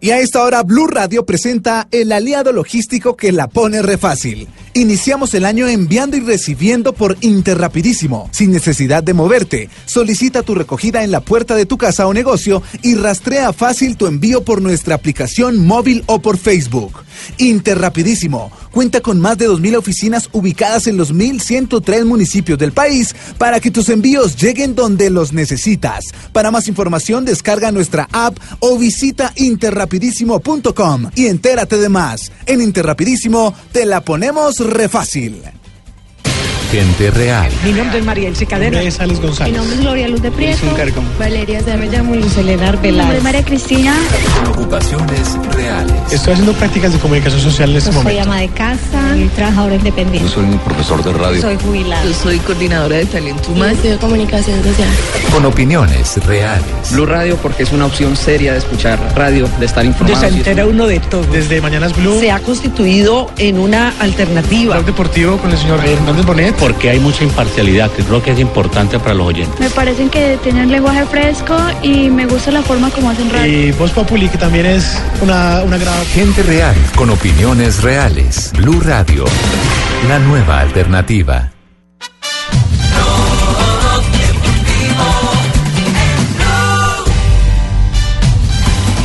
Y a esta hora Blue Radio presenta el aliado logístico que la pone re fácil. Iniciamos el año enviando y recibiendo por Interrapidísimo, sin necesidad de moverte. Solicita tu recogida en la puerta de tu casa o negocio y rastrea fácil tu envío por nuestra aplicación móvil o por Facebook. Interrapidísimo cuenta con más de 2.000 oficinas ubicadas en los 1.103 municipios del país para que tus envíos lleguen donde los necesitas. Para más información descarga nuestra app o visita interrapidísimo.com y entérate de más. En Interrapidísimo te la ponemos re fácil.
Gente real.
Mi nombre es María Elsie Cadena.
Mi nombre es Alex González.
Mi nombre es Gloria Luz de Prieto. Valeria se me llamo Luz Eledar Velar.
María
Cristina.
Ocupaciones reales.
Estoy haciendo prácticas de comunicación social en este
Soy
momento.
ama de casa y trabajadora independiente.
soy un profesor de radio.
Soy jubilada.
Yo soy coordinadora de talento humano.
de comunicación social.
Con opiniones reales.
Blue Radio porque es una opción seria de escuchar radio, de estar informado.
Se entera uno de todo. Desde Mañanas Blue.
Se ha constituido en una alternativa.
Blog deportivo con el señor Hernández Bonet.
Porque hay mucha imparcialidad, que creo que es importante para los oyentes.
Me parecen que tienen lenguaje fresco y me gusta la forma como hacen radio.
Y Voz Populi, que también es una, una gran...
Gente real. Con opiniones reales. Blue Radio. La nueva alternativa.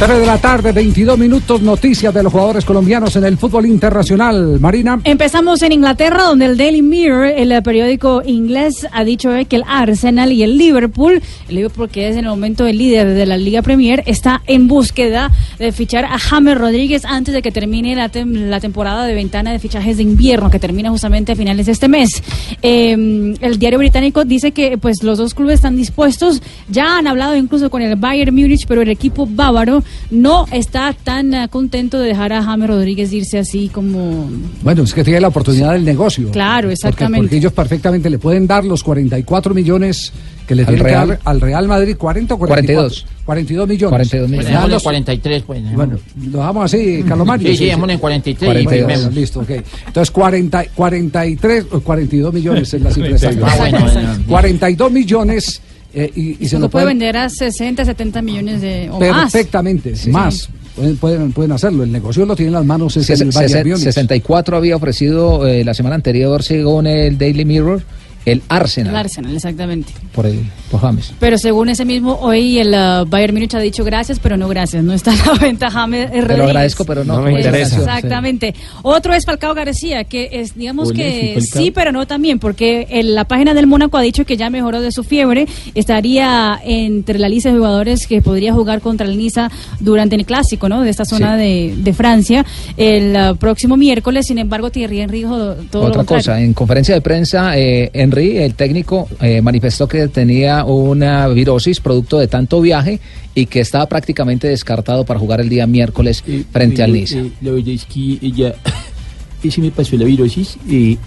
3 de la tarde, 22 minutos, noticias de los jugadores colombianos en el fútbol internacional. Marina.
Empezamos en Inglaterra, donde el Daily Mirror, el periódico inglés, ha dicho que el Arsenal y el Liverpool, el Liverpool que es en el momento el líder de la Liga Premier, está en búsqueda de fichar a James Rodríguez antes de que termine la, tem- la temporada de ventana de fichajes de invierno, que termina justamente a finales de este mes. Eh, el diario británico dice que pues los dos clubes están dispuestos, ya han hablado incluso con el Bayern Múnich, pero el equipo bávaro no está tan eh, contento de dejar a James Rodríguez irse así como
Bueno, es que tiene la oportunidad del negocio.
Claro,
Porque-
exactamente.
Porque, ellos perfectamente le pueden dar los 44 millones que le
Al
que
Real.
al Real Madrid, 40 o 44. 42 millones.
Pues42
Le dan
dejémosle
los-
43, pues.
Bueno, lo damos así, Carlos Mario.
Sí, sí, démosle en 43 y
42,
firmemos.
listo, ok. Entonces, 40, 43, o 42 millones es la cifra exacta.
Ah, bueno, bueno.
42 millones eh, y, y se
lo puede
pueden
vender a 60, 70 millones de o más.
perfectamente,
Sí.
más. Pueden, pueden, pueden hacerlo. El negocio lo tiene en las manos es
Ses-
el Múnich.
64 había ofrecido eh, la semana anterior, según el Daily Mirror, el Arsenal.
El Arsenal, exactamente.
Por, el, por James.
Pero según ese mismo, hoy el uh, Bayern Múnich ha dicho gracias, pero no gracias. No está a la *laughs* venta James
Te lo
Rodríguez.
agradezco, pero no.
No me interesa.
Exactamente. Otro es Falcao García, que es, digamos que
sí,
pero no también, porque en la página del Mónaco ha dicho que ya mejoró de su fiebre, estaría entre la lista de jugadores que podría jugar contra el Niza durante el clásico, ¿no? De esta zona de, de Francia el uh, próximo miércoles. Sin embargo, Thierry Henry dijo todo
Otra cosa, en conferencia de prensa, eh, Henry Henry, el técnico, eh, manifestó que tenía una virosis producto de tanto viaje y que estaba prácticamente descartado para jugar el día miércoles frente al Niza.
Eh, la verdad es que ella, *laughs* ese me pasó la virosis y,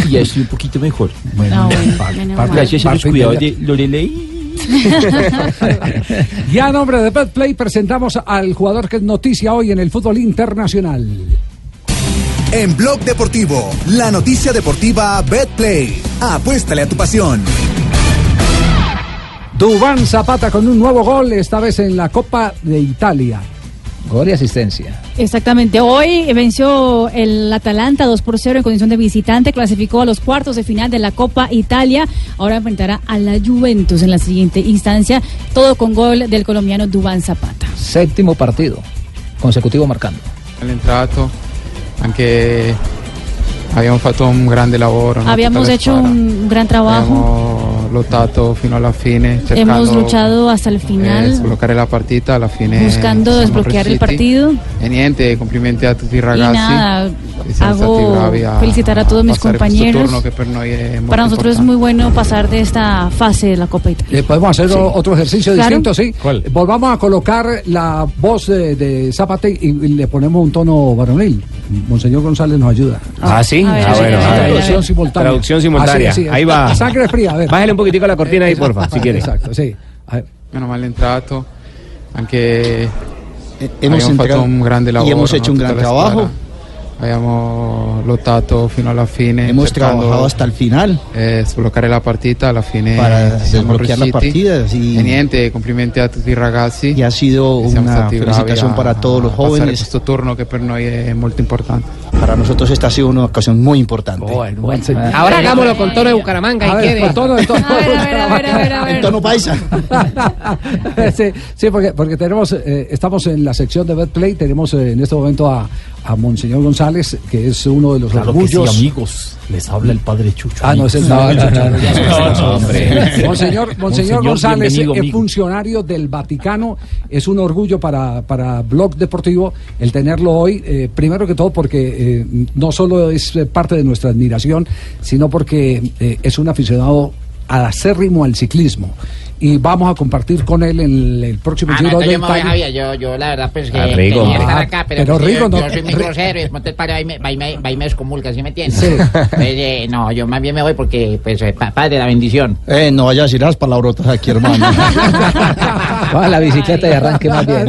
*laughs* y ya estoy un poquito mejor.
Bueno, Ah, bueno, par- menos par- mal.
gracias a los cuidados
de-
Lorelei. *laughs*
y a nombre de BetPlay presentamos al jugador que es noticia hoy en el fútbol internacional.
En Blog Deportivo, la noticia deportiva BetPlay. Apuéstale a tu pasión.
Dubán Zapata con un nuevo gol, esta vez en la Copa de Italia.
Gol y asistencia.
Exactamente. Hoy venció el Atalanta 2 por 0 en condición de visitante, clasificó a los cuartos de final de la Copa Italia. Ahora enfrentará a la Juventus en la siguiente instancia. Todo con gol del colombiano Dubán Zapata.
Séptimo partido consecutivo marcando.
L'entrato, anche abbiamo fatto un grande lavoro. no?
Habíamos hecho un gran trabajo.
Abbiamo lottato fino alla fine,
Hemos luchado hasta el
eh,
final,
sbloccare la partita, alla fine
buscando desbloquear el partido.
E niente, complimenti a tutti i
Y
ragazzi.
nada,
siamo stati
hago
a
felicitar a todos mis compañeros.
turno per noi molto
Para nosotros es muy bueno pasar de esta fase de la Copa Italia.
Eh, ¿Podemos hacer
Sí.
otro ejercicio
Claro.
distinto? Sí. Volvamos a colocar la voz de, de Zapata y, y le ponemos un tono varonil. Monseñor González nos ayuda.
Ah, sí. Ah,
a ver,
bueno.
a ver,
ah.
Traducción simultánea.
Traducción simultánea.
Así, así.
Ahí va.
Sangre fría, a ver.
Bájale un poquitico la cortina ahí, porfa, si quiere.
Exacto, sí. A ver.
Meno male entrato, anche
hemos entrado
un grande
y hemos
no?
hecho un gran trabajo.
Abbiamo lottato fino alla fine.
Hemos trabajado hasta el final
eh, sbloccare la partita, alla fine
para desbloquear la partida. así-
E niente, complimenti a tutti i ragazzi.
Y ha sido una felicitación
a-
para todos los jóvenes.
questo turno che per noi è molto importante.
Para nosotros esta ha sido una ocasión muy importante.
Ahora hagámoslo con tono de Bucaramanga,
A ver,
quiere.
con tono,
en tono.
En tono paisa. *laughs*
sí, sí, porque, porque tenemos, eh, estamos en la sección de BetPlay, tenemos eh, en este momento a, a Monseñor González, que es uno de los
Claro que
orgullos.
sí, amigos. Les habla el padre Chucho.
Ah, no, es
amigos. *laughs*
no, no, no. *laughs* Monseñor, Monseñor González es funcionario del Vaticano. Es un orgullo para, para Blog Deportivo el tenerlo hoy. eh, primero que todo porque eh, no solo es parte de nuestra admiración, sino porque eh, es un aficionado acérrimo al ciclismo. Y vamos a compartir con él en el, el próximo
Ah, no,
Giro
entonces
de
yo me voy,
Italia.
Javier. Yo, yo la verdad, pues que
Ah, Rigo,
quería estar
Ah,
acá, pero,
pero
pues,
Rigo
yo,
no-
yo soy muy grosero y padre va y me, va y me, va y me descomulga, ¿sí me entiendes?
Sí.
Pues, eh, no, yo más bien me voy porque, pues, eh, pa- padre, la bendición.
Eh, no vayas a decir las palabrotas aquí, hermano. *laughs*
Va a la bicicleta y arranque más bien.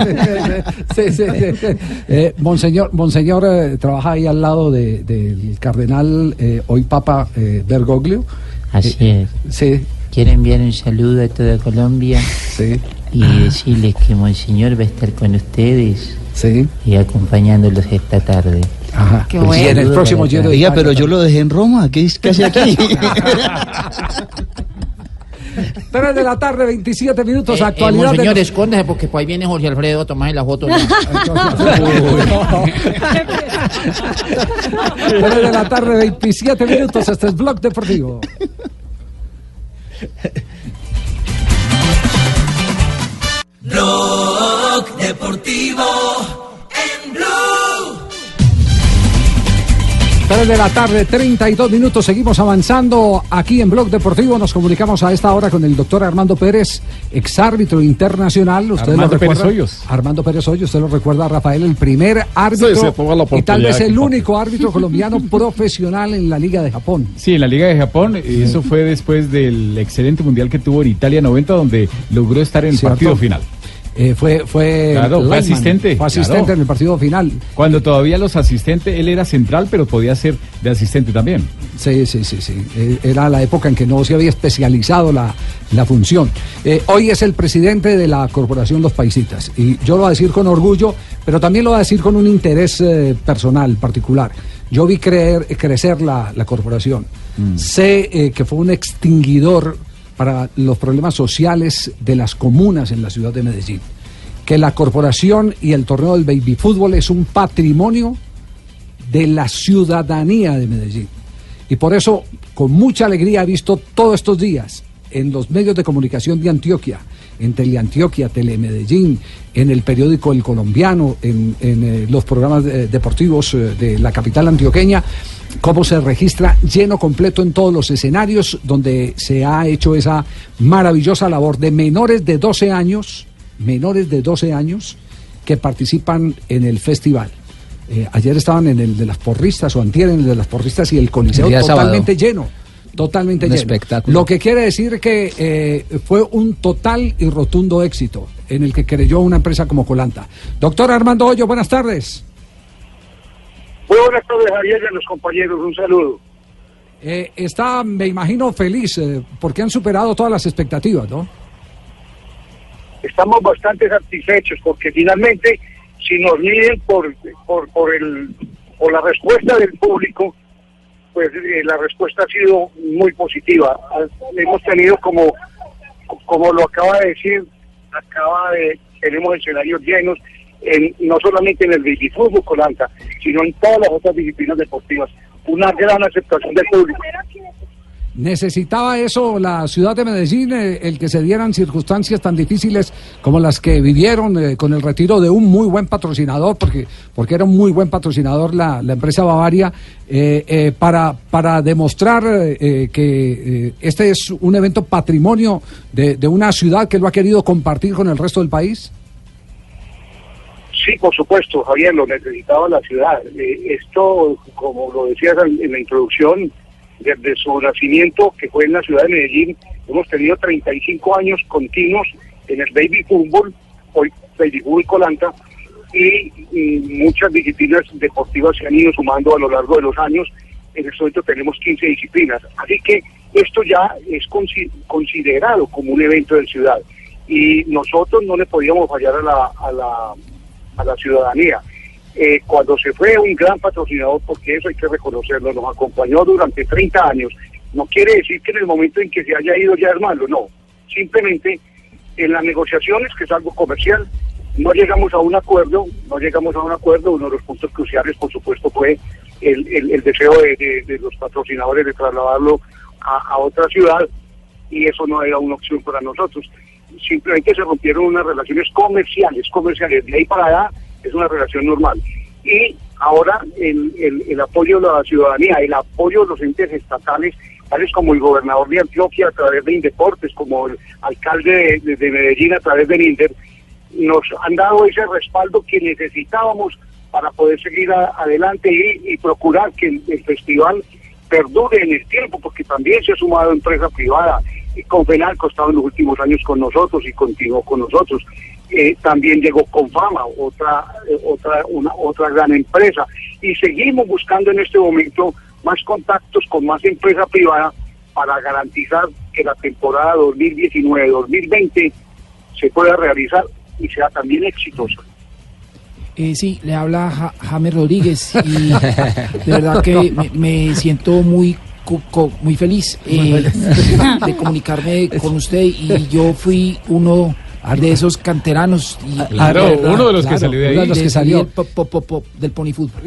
Sí, sí, sí, sí. Eh, Monseñor, Monseñor eh, trabaja ahí al lado de- del cardenal, eh, hoy Papa eh, Bergoglio.
Así
Eh,
es.
Sí.
Quiero enviar un saludo a toda Colombia y decirles que Monseñor va a estar con ustedes y acompañándolos esta tarde.
Ajá.
Qué bueno. Y en el próximo de
todos.
Oiga, pero yo lo dejé en Roma. ¿Qué, es- qué hace aquí? *laughs*
3 de la tarde, 27 minutos,
Eh, eh,
actualidad. de
monseñor,
los-
escóndase porque pues ahí viene Jorge Alfredo, tomarse la foto. ¿no?
3 *laughs* de la tarde, 27 minutos. Este es Blog Deportivo.
Blog Deportivo
3 de la tarde, 32 minutos. Seguimos avanzando aquí en Blog Deportivo. Nos comunicamos a esta hora con el doctor Armando Pérez, exárbitro internacional. Usted
Armando
lo
Pérez. Hoyos.
Armando Pérez Hoyos. Usted lo recuerda, Rafael, el primer árbitro
Sí, sí, la
y tal vez el único árbitro *laughs* colombiano profesional en la Liga de Japón.
Sí, en la Liga de Japón, y eso fue después del excelente mundial que tuvo en Italia 90, donde logró estar en el
Cierto.
partido final.
Eh, fue fue,
Claro, fue
lineman,
asistente.
Fue asistente
claro.
en el partido final.
Cuando todavía los asistentes, él era central, pero podía ser de asistente también.
Sí, sí, sí, sí. Eh, Era la época en que no se había especializado la, la función. Eh, hoy es el presidente de la Corporación Los Paisitas. Y yo lo voy a decir con orgullo, pero también lo voy a decir con un interés eh, personal, particular. Yo vi creer, crecer la, la corporación. Sé eh, que fue un extinguidor para los problemas sociales de las comunas en la ciudad de Medellín. Que la corporación y el torneo del baby fútbol es un patrimonio de la ciudadanía de Medellín. Y por eso, con mucha alegría, he visto todos estos días en los medios de comunicación de Antioquia, en Teleantioquia, Telemedellín, en el periódico El Colombiano, en, en, eh, los programas eh, deportivos eh, de la capital antioqueña, cómo se registra lleno completo en todos los escenarios donde se ha hecho esa maravillosa labor de menores de 12 años, menores de 12 años que participan en el festival. Eh, ayer estaban en el de las porristas o antier en el de las porristas y el coliseo
El sábado.
totalmente lleno. Totalmente
Un
lleno.
espectáculo.
Lo que quiere decir que eh, fue un total y rotundo éxito en el que creyó una empresa como Colanta. Doctor Armando Hoyo, buenas tardes.
Muy buenas tardes, Javier, y a los compañeros. Un saludo.
Eh, está, me imagino, feliz eh, porque han superado todas las expectativas, ¿no?
Estamos bastante satisfechos porque finalmente, si nos miden por, por, por, el, por la respuesta del público, pues eh, la respuesta ha sido muy positiva. Hemos tenido como, como lo acaba de decir, acaba de, tenemos escenarios llenos, en, no solamente en el bicifútbol Colanta, sino en todas las otras disciplinas deportivas. Una gran aceptación del público.
¿Necesitaba eso la ciudad de Medellín, eh, el que se dieran circunstancias tan difíciles como las que vivieron eh, con el retiro de un muy buen patrocinador, porque, porque era un muy buen patrocinador la, la empresa Bavaria, eh, para, para demostrar que este es un evento patrimonio de, de una ciudad que lo ha querido compartir con el resto del país?
Sí, por supuesto, Javier, lo necesitaba la ciudad. Eh, esto, como lo decías en, la introducción, desde su nacimiento, que fue en la ciudad de Medellín, hemos tenido 35 años continuos en el baby fútbol, hoy baby fútbol Colanta, y, muchas disciplinas deportivas se han ido sumando a lo largo de los años. En este momento tenemos 15 disciplinas. Así que esto ya es consi- considerado como un evento de ciudad. Y nosotros no le podíamos fallar a la, a la, a la ciudadanía. Eh, cuando se fue un gran patrocinador, porque eso hay que reconocerlo, nos acompañó durante 30 años, no quiere decir que en el momento en que se haya ido ya es malo, no. Simplemente en las negociaciones, que es algo comercial, no llegamos a un acuerdo, no llegamos a un acuerdo, uno de los puntos cruciales, por supuesto, fue el, el- deseo de, de- de los patrocinadores de trasladarlo a, a otra ciudad, y eso no era una opción para nosotros. Simplemente se rompieron unas relaciones comerciales, comerciales, de ahí para allá es una relación normal. Y ahora el, el, apoyo de la ciudadanía, el apoyo de los entes estatales, tales como el gobernador de Antioquia a través de Indeportes, como el alcalde de, de Medellín a través del Inder, nos han dado ese respaldo que necesitábamos para poder seguir adelante y, y procurar que el, el festival perdure en el tiempo, porque también se ha sumado empresa privada. Y Confenalco ha estado en los últimos años con nosotros y continuó con nosotros. Eh, también llegó Confama, otra, eh, otra, una, otra gran empresa. Y seguimos buscando en este momento más contactos con más empresa privada para garantizar que la temporada 2019-2020 se pueda realizar y sea también exitosa.
Eh, sí, le habla Ja- James Rodríguez y *laughs* de verdad que me, me siento muy muy feliz eh, *laughs* de comunicarme *laughs* con usted y yo fui uno de esos canteranos y, y
Claro,
verdad,
uno de los que salió de ahí.
uno de los que salió.
del, po- po- po- po- del pony fútbol.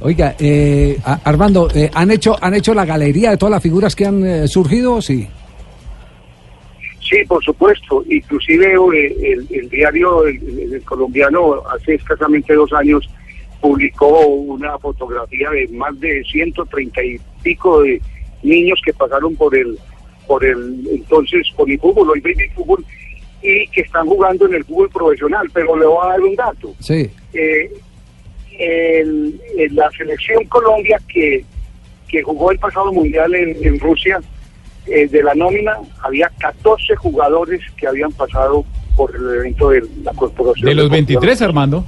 Oiga, eh, Armando, eh, ¿han, hecho, ¿han hecho la galería de todas las figuras que han eh, surgido? Sí.
Sí, por supuesto. Inclusive eh, el, el diario el, el- el colombiano hace escasamente dos años publicó una fotografía de más de 130 y pico de niños que pasaron por el por el entonces polifútbol, hoy baby fútbol, y que están jugando en el fútbol profesional. Pero le voy a dar un dato.
Sí.
Eh, el- la selección Colombia que, que jugó el pasado mundial en, en Rusia, eh, de la nómina, había 14 jugadores que habían pasado por el evento de la corporación.
De los
Deportiva.
23, Armando.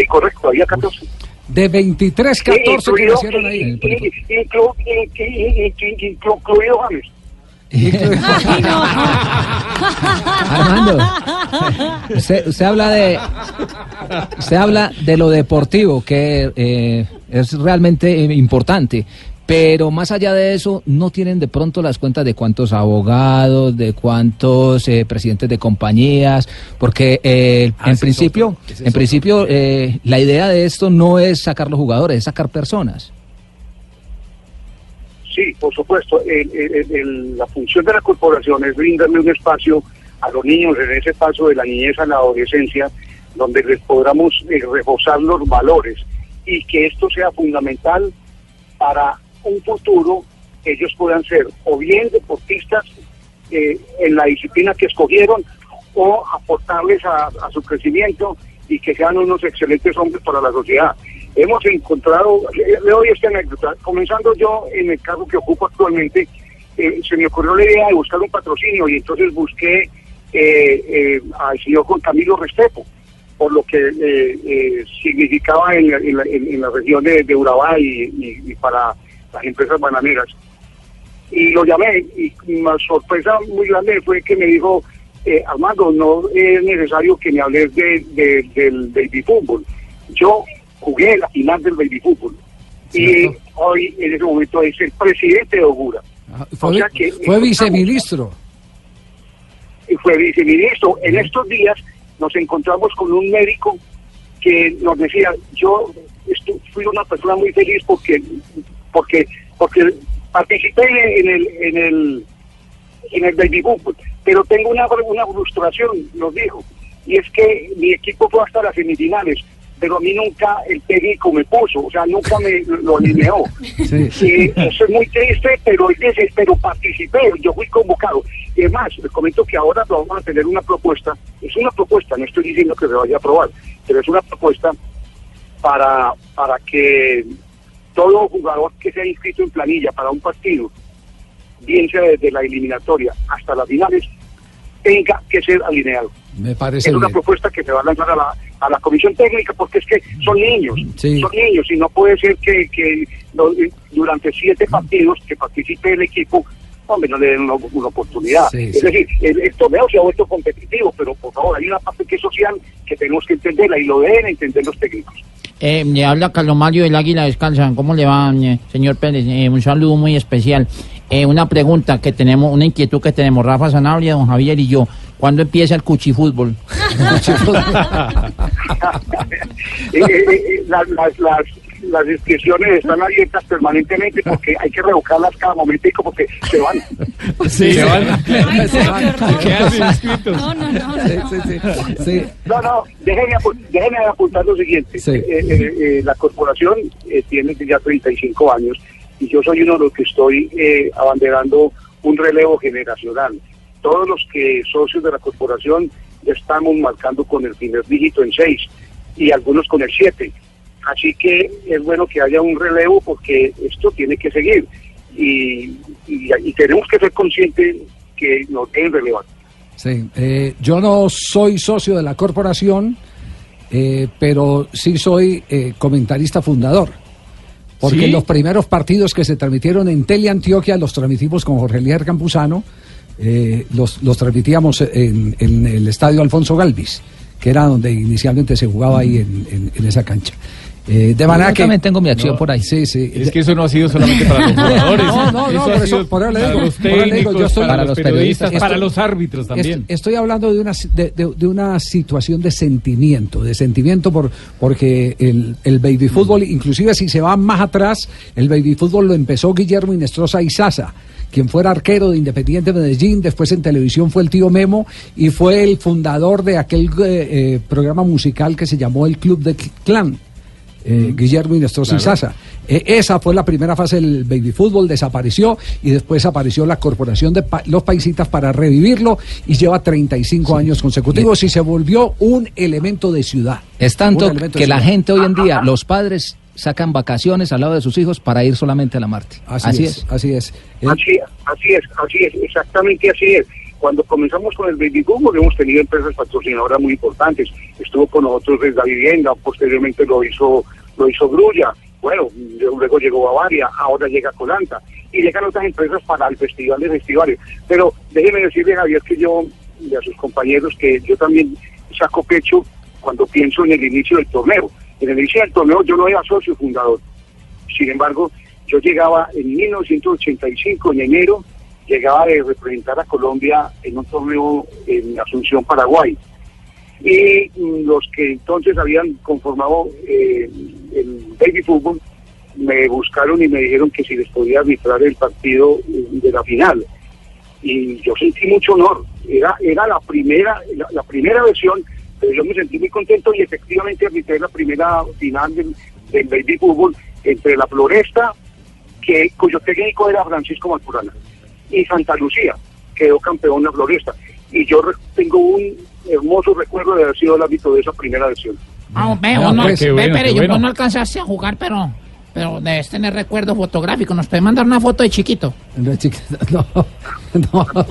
Sí, correcto, había 14.
De 23, 14 que
Incluido-
nacieron ahí.
in- in- inclu- in- in- in- in- incluido James.
Armando, usted, usted habla de usted habla de lo deportivo que eh, es realmente importante, pero más allá de eso no tienen de pronto las cuentas de cuántos abogados, de cuántos eh, presidentes de compañías, porque eh,
Ah,
en principio, en principio eh, la idea de esto no es sacar los jugadores, es sacar personas.
Sí, por supuesto. El- el- el- la función de la corporación es brindarle un espacio a los niños en ese paso de la niñez a la adolescencia, donde les podamos eh, reforzar los valores y que esto sea fundamental para un futuro ellos puedan ser o bien deportistas eh, en la disciplina que escogieron o aportarles a, su crecimiento y que sean unos excelentes hombres para la sociedad. Hemos encontrado, le, le doy esta anécdota, comenzando yo en el cargo que ocupo actualmente, eh, se me ocurrió la idea de buscar un patrocinio y entonces busqué eh, eh, al señor Juan Camilo Restrepo, por lo que eh, significaba en, la- en región de, Urabá y- y para las empresas bananeras. Y lo llamé y una sorpresa muy grande fue que me dijo, eh, Armando, no es necesario que me hables de, de- del baby fútbol. Yo jugué la final del baby fútbol y hoy en ese momento es el presidente de Ogura.
Fue,
O sea que
fue viceministro.
y fue viceministro. En estos días nos encontramos con un médico que nos decía, yo fui una persona muy feliz porque porque porque participé en el en el en el baby fútbol, pero tengo una, una frustración, nos dijo, y es que mi equipo fue hasta las semifinales, pero a mí nunca el técnico me puso, o sea, nunca me lo alineó. *laughs* Y eso es muy triste, pero pero participé, yo fui convocado. Y además, les comento que ahora vamos a tener una propuesta, es una propuesta, no estoy diciendo que se vaya a aprobar, pero es una propuesta para, para que todo jugador que sea inscrito en planilla para un partido, bien sea desde la eliminatoria hasta las finales, tenga que ser alineado.
Me parece
es una
bien.
propuesta que se va a lanzar a la, a la comisión técnica porque es que son niños,
Sí.
son niños y no puede ser que, que durante siete partidos que participe el equipo, hombre, no le den una, una oportunidad.
Sí,
es
sí.
decir, el, el torneo se ha vuelto competitivo, pero por favor, hay una parte que es social que tenemos que entenderla y lo deben entender los técnicos.
Eh, le habla Carlos Mario del Águila Descansa. ¿Cómo le va, eh, señor Pérez? Eh, un saludo muy especial. Eh, una pregunta que tenemos, una inquietud que tenemos Rafa Sanabria, don Javier y yo. ¿Cuándo empieza el cuchifútbol? *laughs* *laughs*
Eh, las, las, las, las inscripciones están abiertas permanentemente porque hay que revocarlas cada momentico porque se van. *laughs*
Sí, se van.
Ay,
Se van. Quedan inscritos.
No, no, no. no.
Sí.
No, no, déjenme, apu- déjenme apuntar lo siguiente.
Sí.
Eh, eh, eh, la corporación eh, tiene ya 35 años y yo soy uno de los que estoy eh, abanderando un relevo generacional. Todos los que socios de la corporación ya estamos marcando con el primer dígito en 6 y algunos con el 7. Así que es bueno que haya un relevo porque esto tiene que seguir y, y- y tenemos que ser conscientes que nos deben relevar.
Sí, eh, yo no soy socio de la corporación, eh, pero sí soy eh, comentarista fundador. Porque
¿Sí?
los primeros partidos que se transmitieron en Teleantioquia los transmitimos con Jorge Elier Campuzano, eh, los, los transmitíamos en, en el estadio Alfonso Galvis, que era donde inicialmente se jugaba ahí en, en- en esa cancha. Eh, de manera
Yo
que
también tengo mi acción por ahí.
Sí, sí.
Es que eso no ha sido solamente para los *laughs* jugadores.
No, no, no,
eso
por eso- por eso le
para
digo,
los técnicos,
yo estoy-
para los periodistas, para los árbitros también.
Est- Estoy hablando de una, de, de- de una situación de sentimiento, de sentimiento por, porque el, el baby fútbol, inclusive si se va más atrás, el baby fútbol lo empezó Guillermo Inestrosa Izaza, quien fuera arquero de Independiente Medellín, después en televisión fue el tío Memo y fue el fundador de aquel eh, eh, programa musical que se llamó El Club de Clan. Eh, Guillermo Inestrosa
Claro.
Izaza. Eh, esa fue la primera fase del baby fútbol, desapareció y después apareció la corporación de Pa- los paisitas para revivirlo y lleva 35 años consecutivos y se volvió un elemento de ciudad.
Es tanto que la gente hoy en día, los padres sacan vacaciones al lado de sus hijos para ir solamente a la Marte.
Así, es, así es.
Así, así es, así es, exactamente así es. Cuando comenzamos con el baby fútbol hemos tenido empresas patrocinadoras muy importantes. Estuvo con nosotros desde la vivienda, posteriormente lo hizo lo hizo Grulla, bueno, luego llegó Bavaria, ahora llega Colanta y llegan otras empresas para el festival de festivales. Pero déjeme decirle Javier que yo y a sus compañeros que yo también saco pecho cuando pienso en el inicio del torneo. En el inicio del torneo yo no era socio fundador. Sin embargo, yo llegaba en 1985, en enero, llegaba de representar a Colombia en un torneo en Asunción, Paraguay. Y mm, los que entonces habían conformado eh, el baby fútbol me buscaron y me dijeron que si les podía arbitrar el partido eh, de la final. Y yo sentí mucho honor. Era, era la primera, la, primera versión, pero yo me sentí muy contento y efectivamente arbitré la primera final del, del baby fútbol entre la Floresta que, cuyo técnico era Francisco Maturana. Y Santa Lucía quedó campeón en Floresta. Y yo tengo un hermoso recuerdo de haber sido el árbitro de esa primera versión.
Ah, ve,
Ah,
no,
pues, bueno,
pero yo-
bueno.
no alcanzaste a jugar, pero, pero debes tener recuerdo fotográfico. ¿Nos puede mandar una foto de chiquito? *laughs*
No, no, *laughs* no.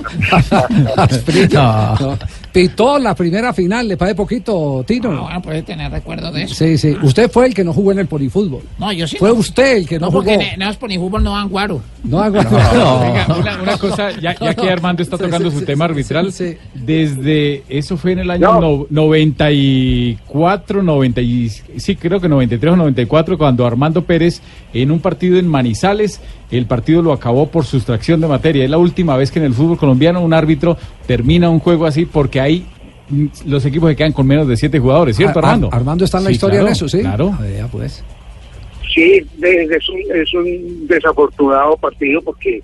Asprilla, no. Pitó la primera final, le parece poquito, Tino.
Ah, bueno, puede tener recuerdo de eso.
Sí, sí. Usted fue el que no jugó en el polifútbol.
No, yo sí.
Fue
no.
usted el que no,
No, porque
jugó.
en, en esos fútbol no dan guaro.
No hago
Venga, *laughs* una, una cosa, ya, ya que Armando está tocando su tema arbitral, desde eso fue en el año no- 94, 90, y- sí, creo que 93 o 94, cuando Armando Pérez en un partido en Manizales, el partido lo acabó por sustracción de materia. Es la última vez que en el fútbol colombiano un árbitro termina un juego así porque hay mm, los equipos que quedan con menos de siete jugadores, ¿cierto,
Ar- Ar-
Armando?
Armando está en la
Sí,
historia
claro,
en eso, ¿sí?
Claro.
Ver, pues.
Sí, es un, es un desafortunado partido porque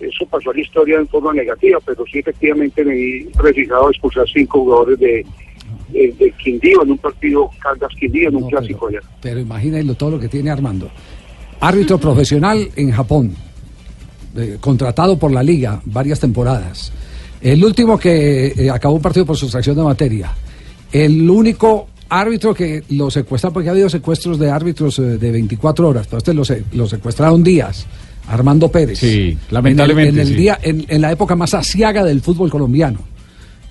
eso pasó a la historia en forma negativa, pero sí efectivamente me vi precisado expulsar cinco jugadores de, de, de Quindío en un partido Caldas Quindío en un clásico allá.
Pero imagínenlo todo lo que tiene Armando. Árbitro profesional en Japón, eh, contratado por la liga varias temporadas. El último que eh, acabó un partido por sustracción de materia. El único árbitro que lo secuestra, porque ha habido secuestros de árbitros eh, de 24 horas, pero este lo, se- lo secuestraron días. Armando Pérez.
Sí, lamentablemente,
En el, en el
sí.
día, en, en la época más asiaga del fútbol colombiano.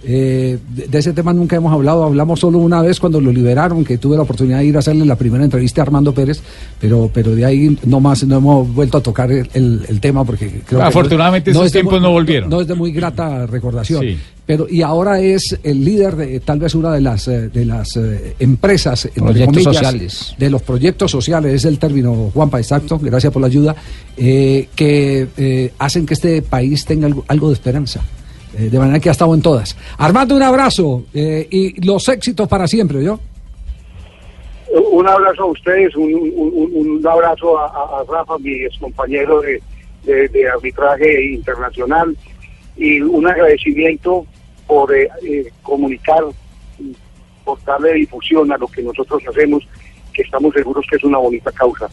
Eh, de, de ese tema nunca hemos hablado, hablamos solo una vez cuando lo liberaron, que tuve la oportunidad de ir a hacerle la primera entrevista a Armando Pérez, pero, pero de ahí no más, no hemos vuelto a tocar el, el- el tema porque creo que
Afortunadamente
no
esos
es de
tiempos
muy-
no volvieron.
No, es de muy grata recordación.
Sí.
Pero, y ahora es el líder de tal vez una de las, eh, de las eh, empresas, entre
Proyectos
comillas,
sociales.
de los proyectos sociales, es el término, Juanpa, exacto, gracias por la ayuda, eh, que eh, hacen que este país tenga algo, algo de esperanza. Eh, de manera que ha estado en todas. Armando, un abrazo eh, y los éxitos para siempre, ¿yo?
Un abrazo a ustedes, un, abrazo a, Rafa, mi ex compañero de arbitraje internacional, y un agradecimiento por eh, eh, comunicar, por darle difusión a lo que nosotros hacemos, que estamos seguros que es una bonita causa.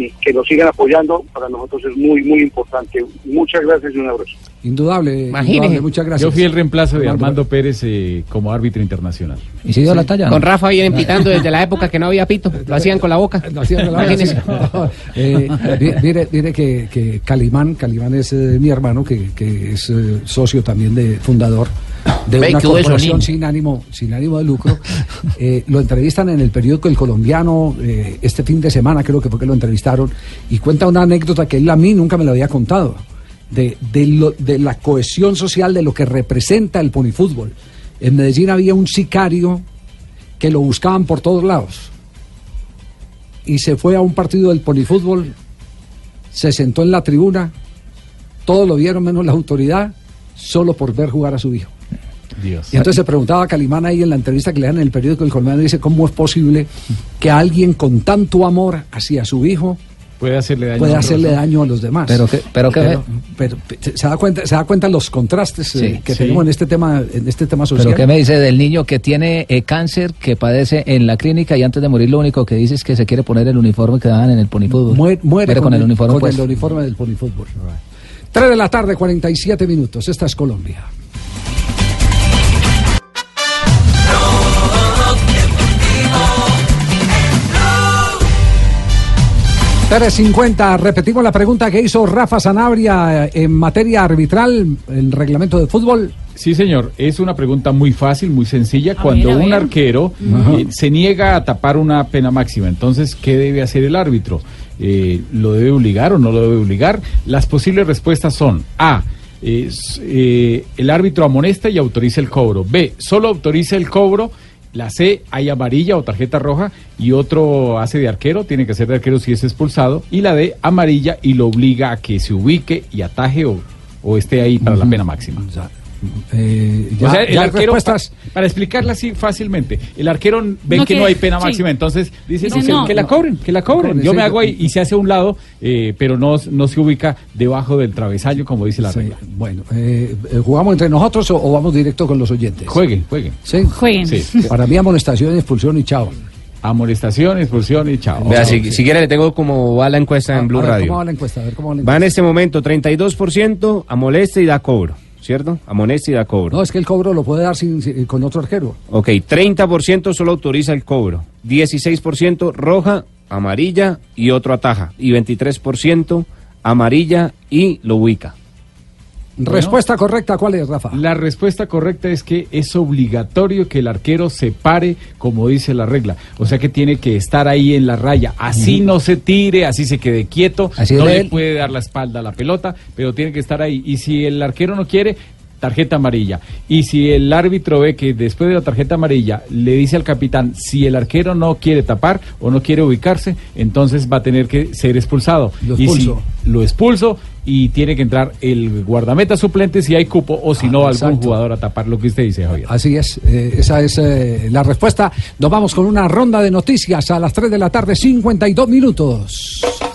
Y que nos sigan apoyando, para nosotros es muy, muy importante. Muchas gracias y un abrazo.
Indudable,
Imagínese.
indudable, muchas gracias.
Yo fui el reemplazo de
Armando.
Armando Pérez eh, como árbitro internacional.
¿Y se dio la talla?
Con Rafa vienen *laughs* pitando desde la época que no había pito. Lo hacían con la boca. *laughs*
Lo hacían con la boca. Eh, mi- mire, mire que, que Calimán, Calimán es eh, mi hermano, que, que es eh, socio también de fundador de una corporación sin ánimo, sin ánimo de lucro. Eh, lo entrevistan en el periódico El Colombiano eh, este fin de semana, creo que fue que lo entrevistaron, y cuenta una anécdota que él a mí nunca me lo había contado. De, de, lo- de la cohesión social, de lo que representa el ponifútbol. En Medellín había un sicario que lo buscaban por todos lados y se fue a un partido del polifútbol, se sentó en la tribuna, todos lo vieron menos la autoridad, solo por ver jugar a su hijo.
Dios.
Y entonces se preguntaba a Calimán ahí en la entrevista que le dan en el periódico El Colombiano, dice, ¿cómo es posible que alguien con tanto amor hacia su hijo
Puede hacerle daño.
puede
a
hacerle
otros.
daño a los demás?
Pero que- pero que-
pero- pero se da cuenta, se da cuenta los contrastes eh, que
sí.
tenemos en este tema, en este tema social.
Pero ¿qué me dice del niño que tiene eh, cáncer, que padece en la clínica y antes de morir lo único que dice es que se quiere poner el uniforme que daban en el ponifútbol?
Muere, muere
con, el uniforme
con el uniforme del ponifútbol. 3 de la tarde, 47 minutos. Esta es Colombia. Tres cincuenta. Repetimos la pregunta que hizo Rafa Sanabria eh, en materia arbitral, el reglamento de fútbol.
Sí, señor. Es una pregunta muy fácil, muy sencilla.
A
Cuando
ver,
un
ver.
arquero eh, se niega a tapar una pena máxima, entonces, ¿qué debe hacer el árbitro? Eh, ¿Lo debe obligar o no lo debe obligar? Las posibles respuestas son A. eh, el árbitro amonesta y autoriza el cobro. B. Solo autoriza el cobro. La C, hay amarilla o tarjeta roja y otro hace de arquero, tiene que ser de arquero si es expulsado. Y la D, amarilla y lo obliga a que se ubique y ataje o, o esté ahí para la pena máxima.
Eh,
o sea, el
ya hay
arquero,
respuestas.
pa- para explicarla así fácilmente, el arquero ven
No,
que,
que-
no hay pena
sí.
máxima, entonces dice
Dice
"No, que-
no.
que la cobren, que la cobren. Yo
sí,
me hago ahí y se hace a un lado, eh, pero no, no se ubica debajo del travesaño, como dice la regla.
Bueno, eh, eh, ¿jugamos entre nosotros o, o vamos directo con los oyentes?
Jueguen, jueguen.
¿Sí?
Jueguen.
Sí. *laughs*
Para mí amonestación, expulsión y chao.
Amonestación, expulsión y chao.
Vea, si, si quiere le tengo como va la encuesta en Blue
A ver,
Radio.
¿Cómo va la encuesta? A ver, ¿cómo va la
Va
encuesta?
en este momento 32% amolesta y da cobro, ¿cierto? Amonesta y da cobro.
No, es que el cobro lo puede dar sin- sin- con otro arquero.
Ok, 30% solo autoriza el cobro, 16% roja, amarilla y otro ataja, y 23% amarilla y lo ubica.
Respuesta correcta, ¿cuál es, Rafa?
La respuesta correcta es que es obligatorio que el arquero se pare como dice la regla. O sea que tiene que estar ahí en la raya. Así no se tire, así se quede quieto.
Así
no le
él.
puede dar la espalda a la pelota, pero tiene que estar ahí. Y si el arquero no quiere, tarjeta amarilla. Y si el árbitro ve que después de la tarjeta amarilla le dice al capitán si el arquero no quiere tapar o no quiere ubicarse, entonces va a tener que ser expulsado.
Lo
Y si
expulso.
lo expulso y tiene que entrar el guardameta suplente si hay cupo o si no algún
exacto.
jugador a tapar lo que usted dice, Javier.
Así es, eh, esa es eh, la respuesta. Nos vamos con una ronda de noticias a las 3 de la tarde, 52 minutos.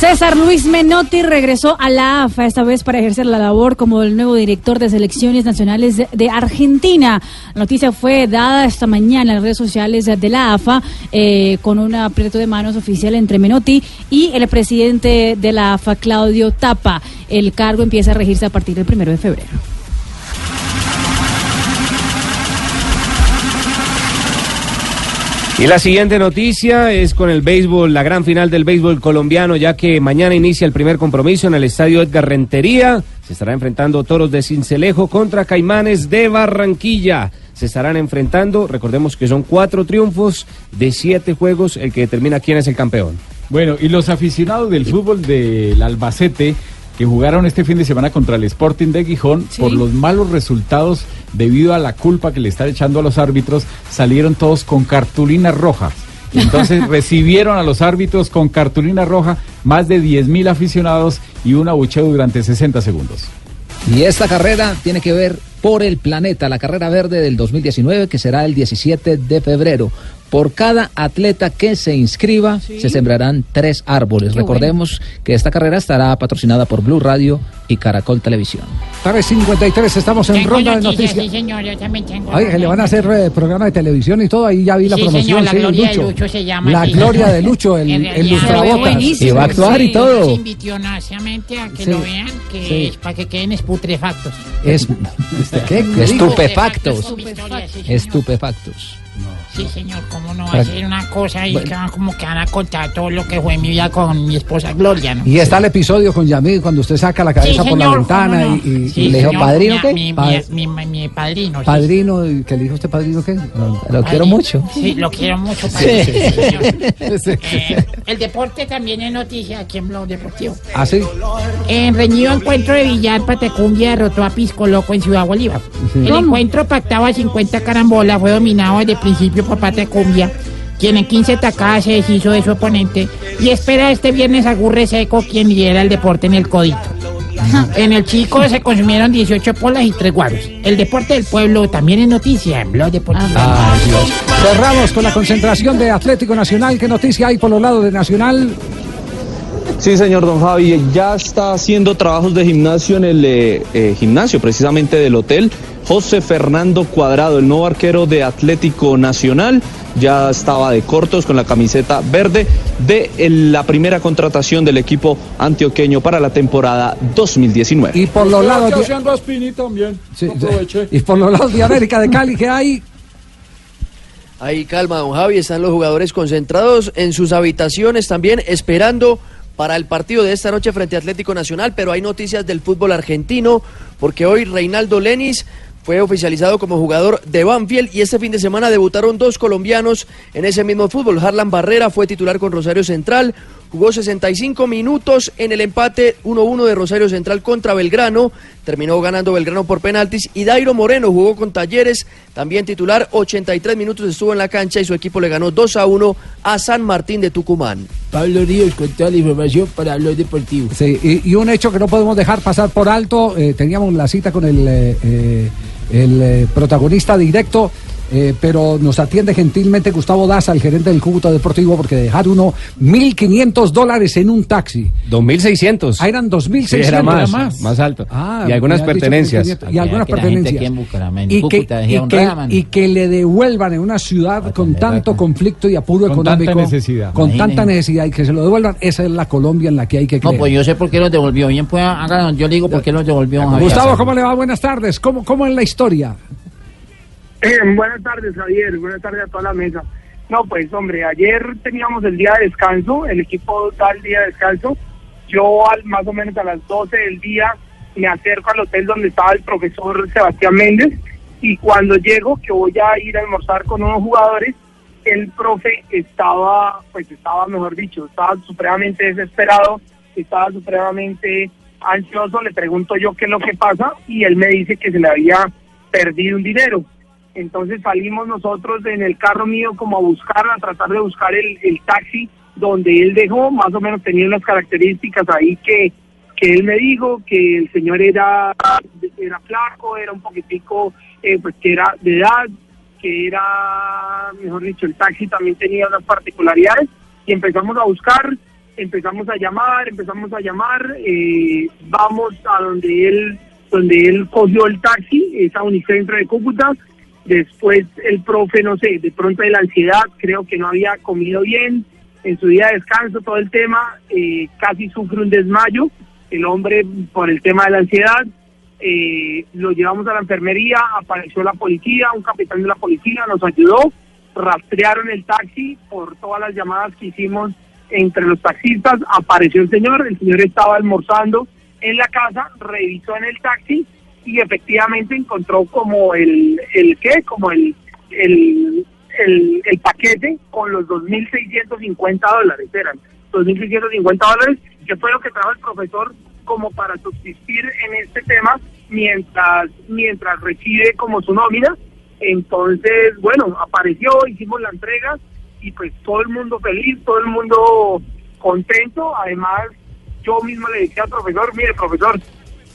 César Luis Menotti regresó a la AFA, esta vez para ejercer la labor como el nuevo director de selecciones nacionales de, Argentina. La noticia fue dada esta mañana en las redes sociales de la AFA eh, con un aprieto de manos oficial entre Menotti y el presidente de la AFA, Claudio Tapa. El cargo empieza a regirse a partir del primero de febrero.
Y la siguiente noticia es con el béisbol, la gran final del béisbol colombiano, ya que mañana inicia el primer compromiso en el estadio Edgar Rentería. Se estará enfrentando Toros de Cincelejo contra Caimanes de Barranquilla. Se estarán enfrentando, recordemos que son cuatro triunfos de siete juegos, el que determina quién es el campeón.
Bueno, y los aficionados del fútbol del Albacete que jugaron este fin de semana contra el Sporting de Gijón por los malos resultados debido a la culpa que le están echando a los árbitros, salieron todos con cartulina roja. Y *laughs* Entonces recibieron a los árbitros con cartulina roja más de 10.000 aficionados y un abucheo durante 60 segundos.
Y esta carrera tiene que ver por el planeta, la carrera verde del 2019, que será el 17 de febrero. Por cada atleta que se inscriba, se sembrarán tres árboles.
Qué
Recordemos que esta carrera estará patrocinada por Blue Radio y Caracol Televisión.
3.53, estamos en
Tengo
ronda de
noticias, sí, señor, yo también tengo.
Oye, que le van a hacer eh, programa de televisión y todo, ahí ya vi la
Sí,
promoción.
señor, la
sí,
gloria de
Lucho.
Se llama.
La
sí,
gloria de Lucho, *laughs* el,
En
el lustrabotas.
Y va a actuar y todo.
Los invito naciamente a que
Sí,
lo vean, que
sí.
es para que queden esputrefactos.
Es, *laughs* este, ¿qué?
Estupefactos. Estupefactos.
Sí, señor, cómo no va a ser una cosa y que van como que van a contar todo lo que fue mi vida con mi esposa Gloria, ¿no?
Y está el episodio con Yamil cuando usted saca la cabeza
Sí,
por la
señor,
ventana
cómo no.
y, y-
Sí,
le dijo
señor,
padrino
mi-
qué?
Mi,
Pa-
mi, mi- mi padrino. sí.
padrino, ¿y ¿qué le dijo usted padrino qué?
Lo quiero mucho.
Sí, lo quiero mucho. Padrino, sí, señor. Eh, el deporte también es noticia aquí en Blog Deportivo.
¿Ah, sí?
En reñido encuentro de Villar, Patecumbia derrotó a Pisco Loco en Ciudad Bolívar. El encuentro pactado a 50 carambolas fue dominado desde el principio por Patecumbia, quien en 15 tacadas se deshizo de su oponente y espera este viernes a Gurre Seco, quien lidera el deporte en el codito. En el Chico se consumieron 18 polas y 3 guaros. El deporte del pueblo también es noticia en Blog Deportivo.
Ay, Dios. Cerramos con la concentración de Atlético Nacional. ¿Qué noticia hay por los lados de Nacional?
Sí, señor Don Javi, ya está haciendo trabajos de gimnasio en el eh, eh, gimnasio precisamente del hotel. José Fernando Cuadrado, el nuevo arquero de Atlético Nacional, ya estaba de cortos con la camiseta verde de el- la primera contratación del equipo antioqueño para la temporada 2019.
Y por los lados de,
haciendo Spini también.
sí,
Aproveché.
y por los lados de América de Cali, ¿qué hay?
Ahí calma, don Javi, están los jugadores concentrados en sus habitaciones también esperando para el partido de esta noche frente a Atlético Nacional, pero hay noticias del fútbol argentino porque hoy Reinaldo Lenis fue oficializado como jugador de Banfield y este fin de semana debutaron dos colombianos en ese mismo fútbol. Harlan Barrera fue titular con Rosario Central, jugó 65 minutos en el empate 1-1 de Rosario Central contra Belgrano, terminó ganando Belgrano por penaltis y Dairo Moreno jugó con Talleres, también titular, 83 minutos estuvo en la cancha y su equipo le ganó 2-1 a San Martín de Tucumán.
Pablo Ríos con toda la información para Blog Deportivo.
Sí, y, y un hecho que no podemos dejar pasar por alto, eh, teníamos la cita con el, eh, eh, el eh, protagonista directo, eh, pero nos atiende gentilmente Gustavo Daza, el gerente del Cúcuta Deportivo, porque dejar uno 1.500 dólares en un taxi.
2.600.
Ah, eran 2.600.
Sí, era más,
Era
más,
más.
alto.
Ah,
y algunas pertenencias.
1.500. Y algunas
que la gente
pertenencias. y, que, y que- y que le devuelvan en una ciudad con tanto conflicto y apuro
Con tanta
económico,
necesidad.
con tanta necesidad y que se lo devuelvan, esa es la Colombia en la que hay que
No,
creer.
pues yo sé por qué los devolvió. Bien, pues. Yo le digo por qué los devolvió.
Gustavo, ¿cómo le va? Buenas tardes. ¿Cómo, cómo es la historia?
Eh, buenas tardes, Javier. Buenas tardes a toda la mesa. No, pues, hombre, ayer teníamos el día de descanso, el equipo da el día de descanso. Yo, al, más o menos a las 12 del día, me acerco al hotel donde estaba el profesor Sebastián Méndez. Y cuando llego, que voy a ir a almorzar con unos jugadores, el profe estaba, pues estaba, mejor dicho, estaba supremamente desesperado, estaba supremamente ansioso. Le pregunto yo qué es lo que pasa y él me dice que se le había perdido un dinero. Entonces salimos nosotros en el carro mío como a buscar, a tratar de buscar el, el taxi donde él dejó, más o menos tenía unas características ahí que, que él me dijo, que el señor era, era flaco, era un poquitico, eh, pues que era de edad, que era, mejor dicho, el taxi también tenía unas particularidades. Y empezamos a buscar, empezamos a llamar, empezamos a llamar, eh, vamos a donde él, donde él cogió el taxi, es a Unicentro de Cúcuta, después el profe, no sé, de pronto de la ansiedad, creo que no había comido bien, en su día de descanso, todo el tema, eh, casi sufre un desmayo, el hombre por el tema de la ansiedad, eh, lo llevamos a la enfermería, apareció la policía, un capitán de la policía nos ayudó, rastrearon el taxi por todas las llamadas que hicimos entre los taxistas, apareció el señor, el señor estaba almorzando en la casa, revisó en el taxi y efectivamente encontró como el, el qué, como el, el, el, el paquete con los 2.650 dólares, eran 2.650 dólares, que fue lo que trajo el profesor como para subsistir en este tema mientras, mientras recibe como su nómina. Entonces, bueno, apareció, hicimos la entrega y pues todo el mundo feliz, todo el mundo contento. Además, yo mismo le dije al profesor, mire, profesor,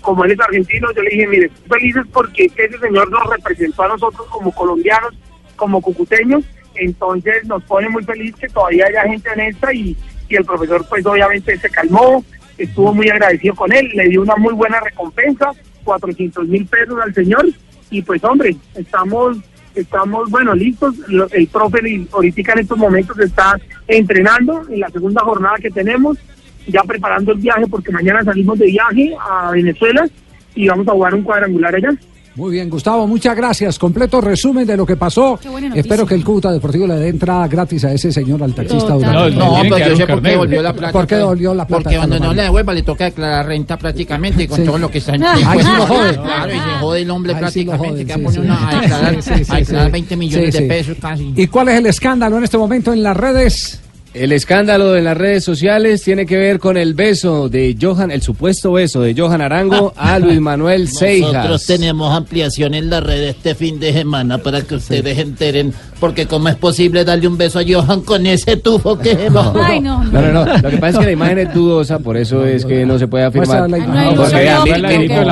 como él es argentino, yo le dije, mire, felices porque ese señor nos representó a nosotros como colombianos, como cucuteños, entonces nos pone muy feliz que todavía haya gente honesta y, y el profesor pues obviamente se calmó, estuvo muy agradecido con él, le dio una muy buena recompensa, 400 mil pesos al señor y pues hombre, estamos estamos bueno listos, el profe ahorita en estos momentos está entrenando en la segunda jornada que tenemos, ya preparando el viaje porque mañana salimos de viaje a Venezuela y vamos a jugar un cuadrangular allá.
Muy bien, Gustavo, muchas gracias. Completo resumen de lo que pasó. Espero que el Cúcuta Deportivo le dé entrada gratis a ese señor, al taxista.
No,
Durán.
no, pero yo sé por qué volvió la plata.
¿Por qué devolvió la plata?
Porque cuando no le devuelva le toca declarar renta prácticamente con
Sí.
todo lo que está en
Ah, ahí sí lo jode.
Claro, y se jode el hombre
Ahí sí
prácticamente.
jode,
que
sí,
pone
sí.
uno a declarar,
Sí, sí, sí,
a declarar
sí.
20 millones
Sí,
de
sí.
pesos casi.
¿Y cuál es el escándalo en este momento en las redes?
El escándalo de las redes sociales tiene que ver con el beso de Johan, el supuesto beso de Johan Arango a *laughs* Luis Manuel
Nosotros
Seijas.
tenemos ampliación en la red este fin de semana para que ustedes enteren, porque cómo es posible darle un beso a Johan con ese tufo que
No,
Ay, no,
no, no, no. Lo que pasa es que la imagen es dudosa, por eso es que no se puede afirmar.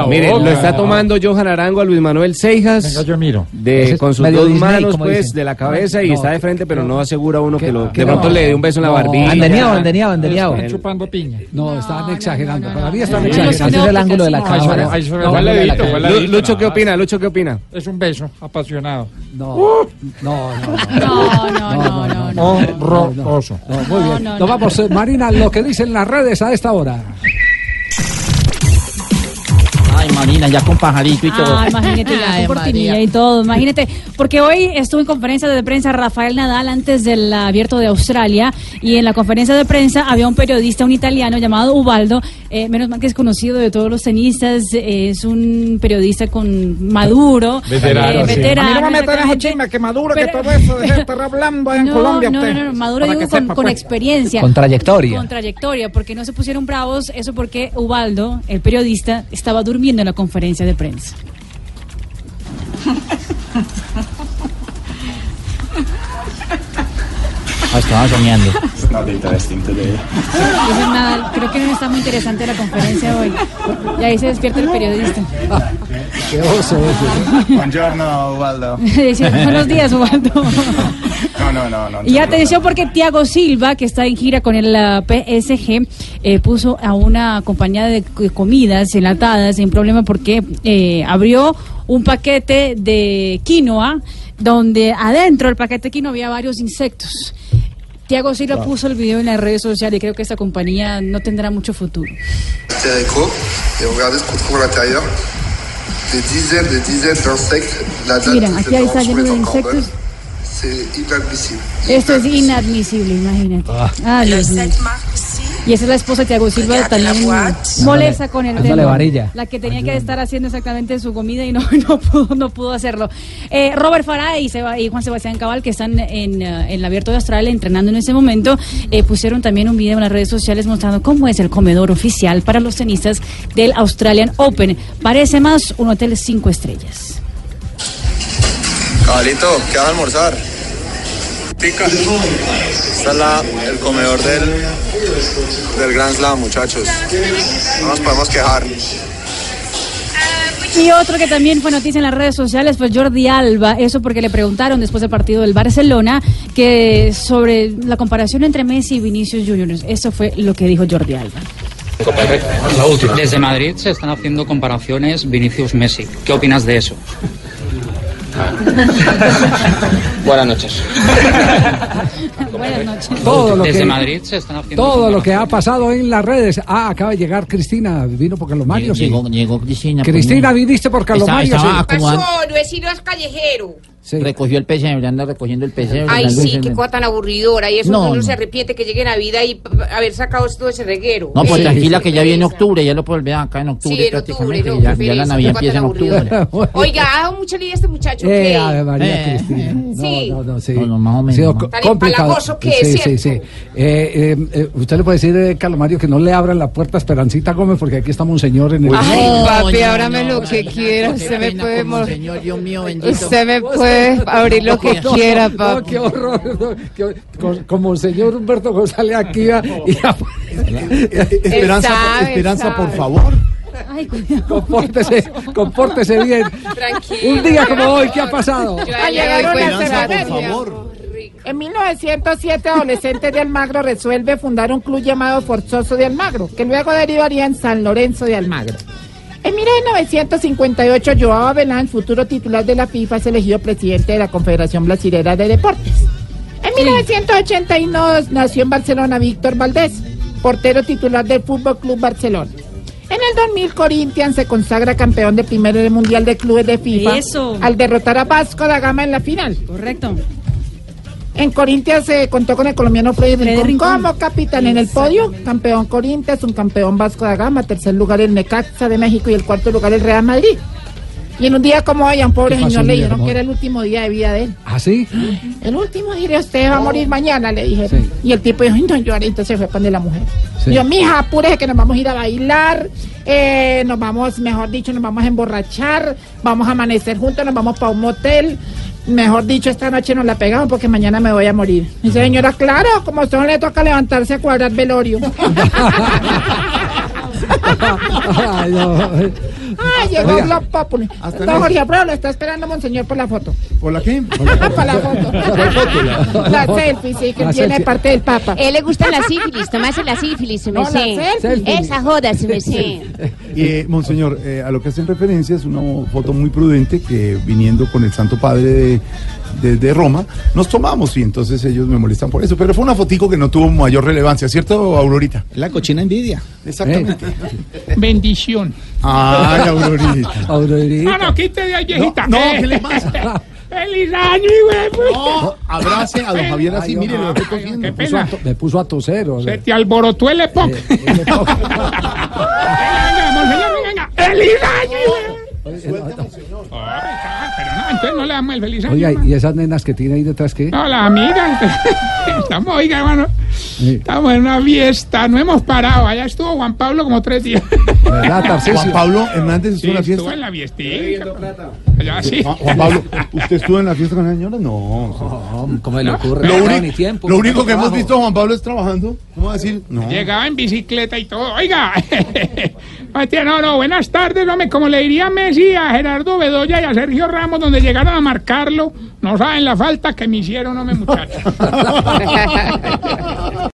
Mire, lo está tomando Johan Arango a Luis Manuel Seijas.
Venga, yo miro.
De, con sus dos
Disney,
manos, pues,
dicen.
de la cabeza y está de frente, pero no asegura uno que lo. De pronto le dé un beso en la barbilla.
Andeneado, andeneado, andeneado.
Están chupando piña.
No, estaban exagerando. Para mí están exagerando.
Ese es el ángulo de la cámara.
Lucho, ¿qué opina? Lucho, ¿qué opina?
Es un beso apasionado.
No, no, no.
No, no, no.
Horroroso.
Muy bien.
no,
Nos
no.
vamos, eh, Marina, lo que dicen las redes a esta hora.
Ay, Marina, ya con pajarito y todo.
Ah, imagínate, ya, con cortinilla y todo. Imagínate, porque hoy estuvo en conferencia de prensa Rafael Nadal antes del abierto de Australia y en la conferencia de prensa había un periodista, un italiano llamado Ubaldo, eh, menos mal que es conocido de todos los tenistas, eh, es un periodista con maduro,
Veterano,
eh,
sí.
veterano,
A mí no me metan esos
exactamente.
chismes que maduro, que
Pero-
todo eso, de estar hablando *laughs* en
No,
Colombia
no,
usted.
no, no, Maduro digo con,
sepa,
con experiencia.
Con trayectoria.
Con trayectoria, porque no se pusieron bravos, eso porque Ubaldo, el periodista, estaba durmiendo en la conferencia de prensa. *laughs*
Ah, estaba soñando.
Dice Nadal, creo que no está muy interesante la conferencia hoy. Y ahí se despierta el periodista.
Qué oso ese.
Buongiorno, Ubaldo. *laughs*
Buenos días, Ubaldo.
No, no, no, no.
Y atención porque Thiago Silva, que está en gira con el PSG, eh, puso a una compañía de comidas enlatadas sin problema porque eh, abrió un paquete de quinoa donde adentro del paquete de quinoa había varios insectos. Thiago Silva
Wow.
puso el video en las redes sociales y creo que esta compañía no tendrá mucho futuro. Miren, aquí ahí está
dedans
lleno de insectos. Esto es inadmisible, imagínate. Ah, Dios mío. Y esa es la esposa de Thiago Silva también molesta con el tema. La que tenía que estar haciendo exactamente su comida y no, *laughs* no, pudo, no pudo hacerlo. Eh, Robert Farah y, Seba- y Juan Sebastián Cabal, que están en, eh, en el abierto de Australia entrenando en ese momento, eh, pusieron también un video en las redes sociales mostrando cómo es el comedor oficial para los tenistas del Australian Open. Parece más un hotel cinco estrellas.
Cabalito, ¿qué vas a almorzar? Pica. Está es la- el comedor del, del Grand Slam, muchachos. No nos podemos quejar.
Y otro que también fue noticia en las redes sociales fue Jordi Alba, eso porque le preguntaron después del partido del Barcelona que sobre la comparación entre Messi y Vinicius Juniors. Eso fue lo que dijo Jordi Alba.
Desde Madrid se están haciendo comparaciones Vinicius-Messi. ¿Qué opinas de eso? Buenas noches.
Buenas noches.
Todo lo
Desde
que,
Madrid se están haciendo
todo lo que ha pasado en las redes. Ah, acaba de llegar Cristina, vino por Carlomario. sí.
Llegó, llegó Cristina.
Cristina,
pues,
viniste por Carlomario.
Estaba-
sí.
estaba acomodando-
No es ir callejero.
Recogió el pesebre, anda recogiendo el pesebre.
Ay, sí, qué cosa tan aburridora. Y eso
No,
uno
no.
se arrepiente que llegue Navidad y haber sacado todo ese reguero.
No, pues
Eh,
tranquila que ya viene octubre, ya lo puedes ver acá en octubre
Sí, en octubre,
prácticamente.
no,
ya, la Navidad empieza en octubre. *laughs*
Oiga, ha dado mucha lidia este muchacho.
Eh,
¿qué?
Ave María
Eh,
Cristina.
Sí.
no, no, sí.
No, más o menos,
Tan
complicado.
que
sí,
es,
sí, sí. Eh, eh, eh, usted le puede decir, eh, Carlos Mario, que no le abran la puerta a Esperancita Gómez porque aquí estamos un señor en el...
Ay, papi, ábrame lo que quiera. Usted me puede
Señor, Dios mío, bendito.
Usted me puede *laughs* abrir lo que quiera,
no,
papi.
qué horror. no, como el señor Humberto González aquí va y
Esperanza,
sabe,
Esperanza,
sabe.
por favor.
Ay, cuidado.
compórtese, compórtese bien.
Tranquilo.
Un día como hoy, ¿qué ha pasado?
Yo ya
llegaron. En 1907, adolescentes de Almagro resuelve fundar un club llamado Forzoso de Almagro, que luego derivaría en San Lorenzo de Almagro. En 1958, Joao Abelán, futuro titular de la FIFA, es elegido presidente de la Confederación Brasilera de Deportes. En 1982 nació en Barcelona Víctor Valdés, portero titular del Fútbol Club Barcelona. En el 2000, Corinthians se consagra campeón de primero del Mundial de Clubes de FIFA
Eso.
al derrotar a Vasco da Gama en la final.
Correcto.
En Corinthians se contó con el colombiano Freddy
Freddy
Rincón
Rincón.
como capitán en el podio. Campeón Corinthians, un campeón Vasco da Gama, tercer lugar el Necaxa de México y el cuarto lugar el Real Madrid. Y en un día como hoy a un pobre
¿Qué pasó,
señor le dijeron que era el último día de vida de él.
¿Ah, sí? *gasps*
El último día usted va a morir mañana, le dije.
Sí.
Y el tipo dijo, "Ay, no llore, entonces fue para de la mujer.
Sí.
Y yo, mija, apúrese que nos vamos a ir a bailar, eh, nos vamos, mejor dicho, nos vamos a emborrachar, vamos a amanecer juntos, nos vamos para un motel. Mejor dicho, esta noche nos la pegamos porque mañana me voy a morir. Y dice, señora, claro, como son le toca levantarse a cuadrar velorio. *laughs*
Ay, no.
Ah, llegó
Oiga,
Blog Populi.
hasta
Don. Jorge Abreu, lo está esperando Monseñor por la foto.
¿Por la qué? *laughs*
para la foto. *laughs* la selfie, sí, que
La
tiene
selfie.
parte del Papa.
Él le gusta la sífilis, tomarse la sífilis, se me
No, la
sé.
selfie.
Esa joda, se me sé.
Eh, monseñor, eh, a lo que hacen referencia es una foto muy prudente que viniendo con el Santo Padre de, de- de Roma, nos tomamos y entonces ellos me molestan por eso. Pero fue una fotico que no tuvo mayor relevancia, ¿cierto, Aurorita?
La cochina envidia.
Exactamente.
Bendición.
Ay, Aurorita.
Aurorita.
no, quite de ahí, viejita.
No, ¿qué le pasa?
¡Feliz año, güey!
No, abrace a don Javier así, mire,
no.
lo estoy tosiendo.
Qué
Me puso, a
pena.
to- me puso a toser. o sea.
Se te alborotó el epoc.
Eh, el epoc. *laughs*
Venga, monseñor, venga. ¡Feliz año, güey! Pero no, entonces no le damos el feliz año.
Oiga,
hermano.
¿y esas nenas que tiene ahí detrás qué?
No, la amiga. *laughs* Estamos, oiga, hermano.
Sí.
Estamos en una fiesta, no hemos parado. Allá estuvo Juan Pablo como tres días.
¿Verdad?
Juan Pablo Hernández
Sí,
estuvo en la
estuvo
fiesta.
en la fiestica. Allá sí.
Juan Pablo, ¿usted estuvo en la fiesta con la señora? No.
No, ¿Cómo le ocurre?
Lo,
No,
uni-
ni tiempo.
lo único que hemos visto a Juan Pablo es trabajando. ¿Cómo va a decir? No.
Llegaba en bicicleta y todo. Oiga, *laughs*
no, no, buenas tardes, hombre. Como le diría Messi a Gerardo Bedoya y a Sergio Ramos, donde llegaron a marcarlo, no saben la falta que me hicieron, hombre, muchachos. *laughs*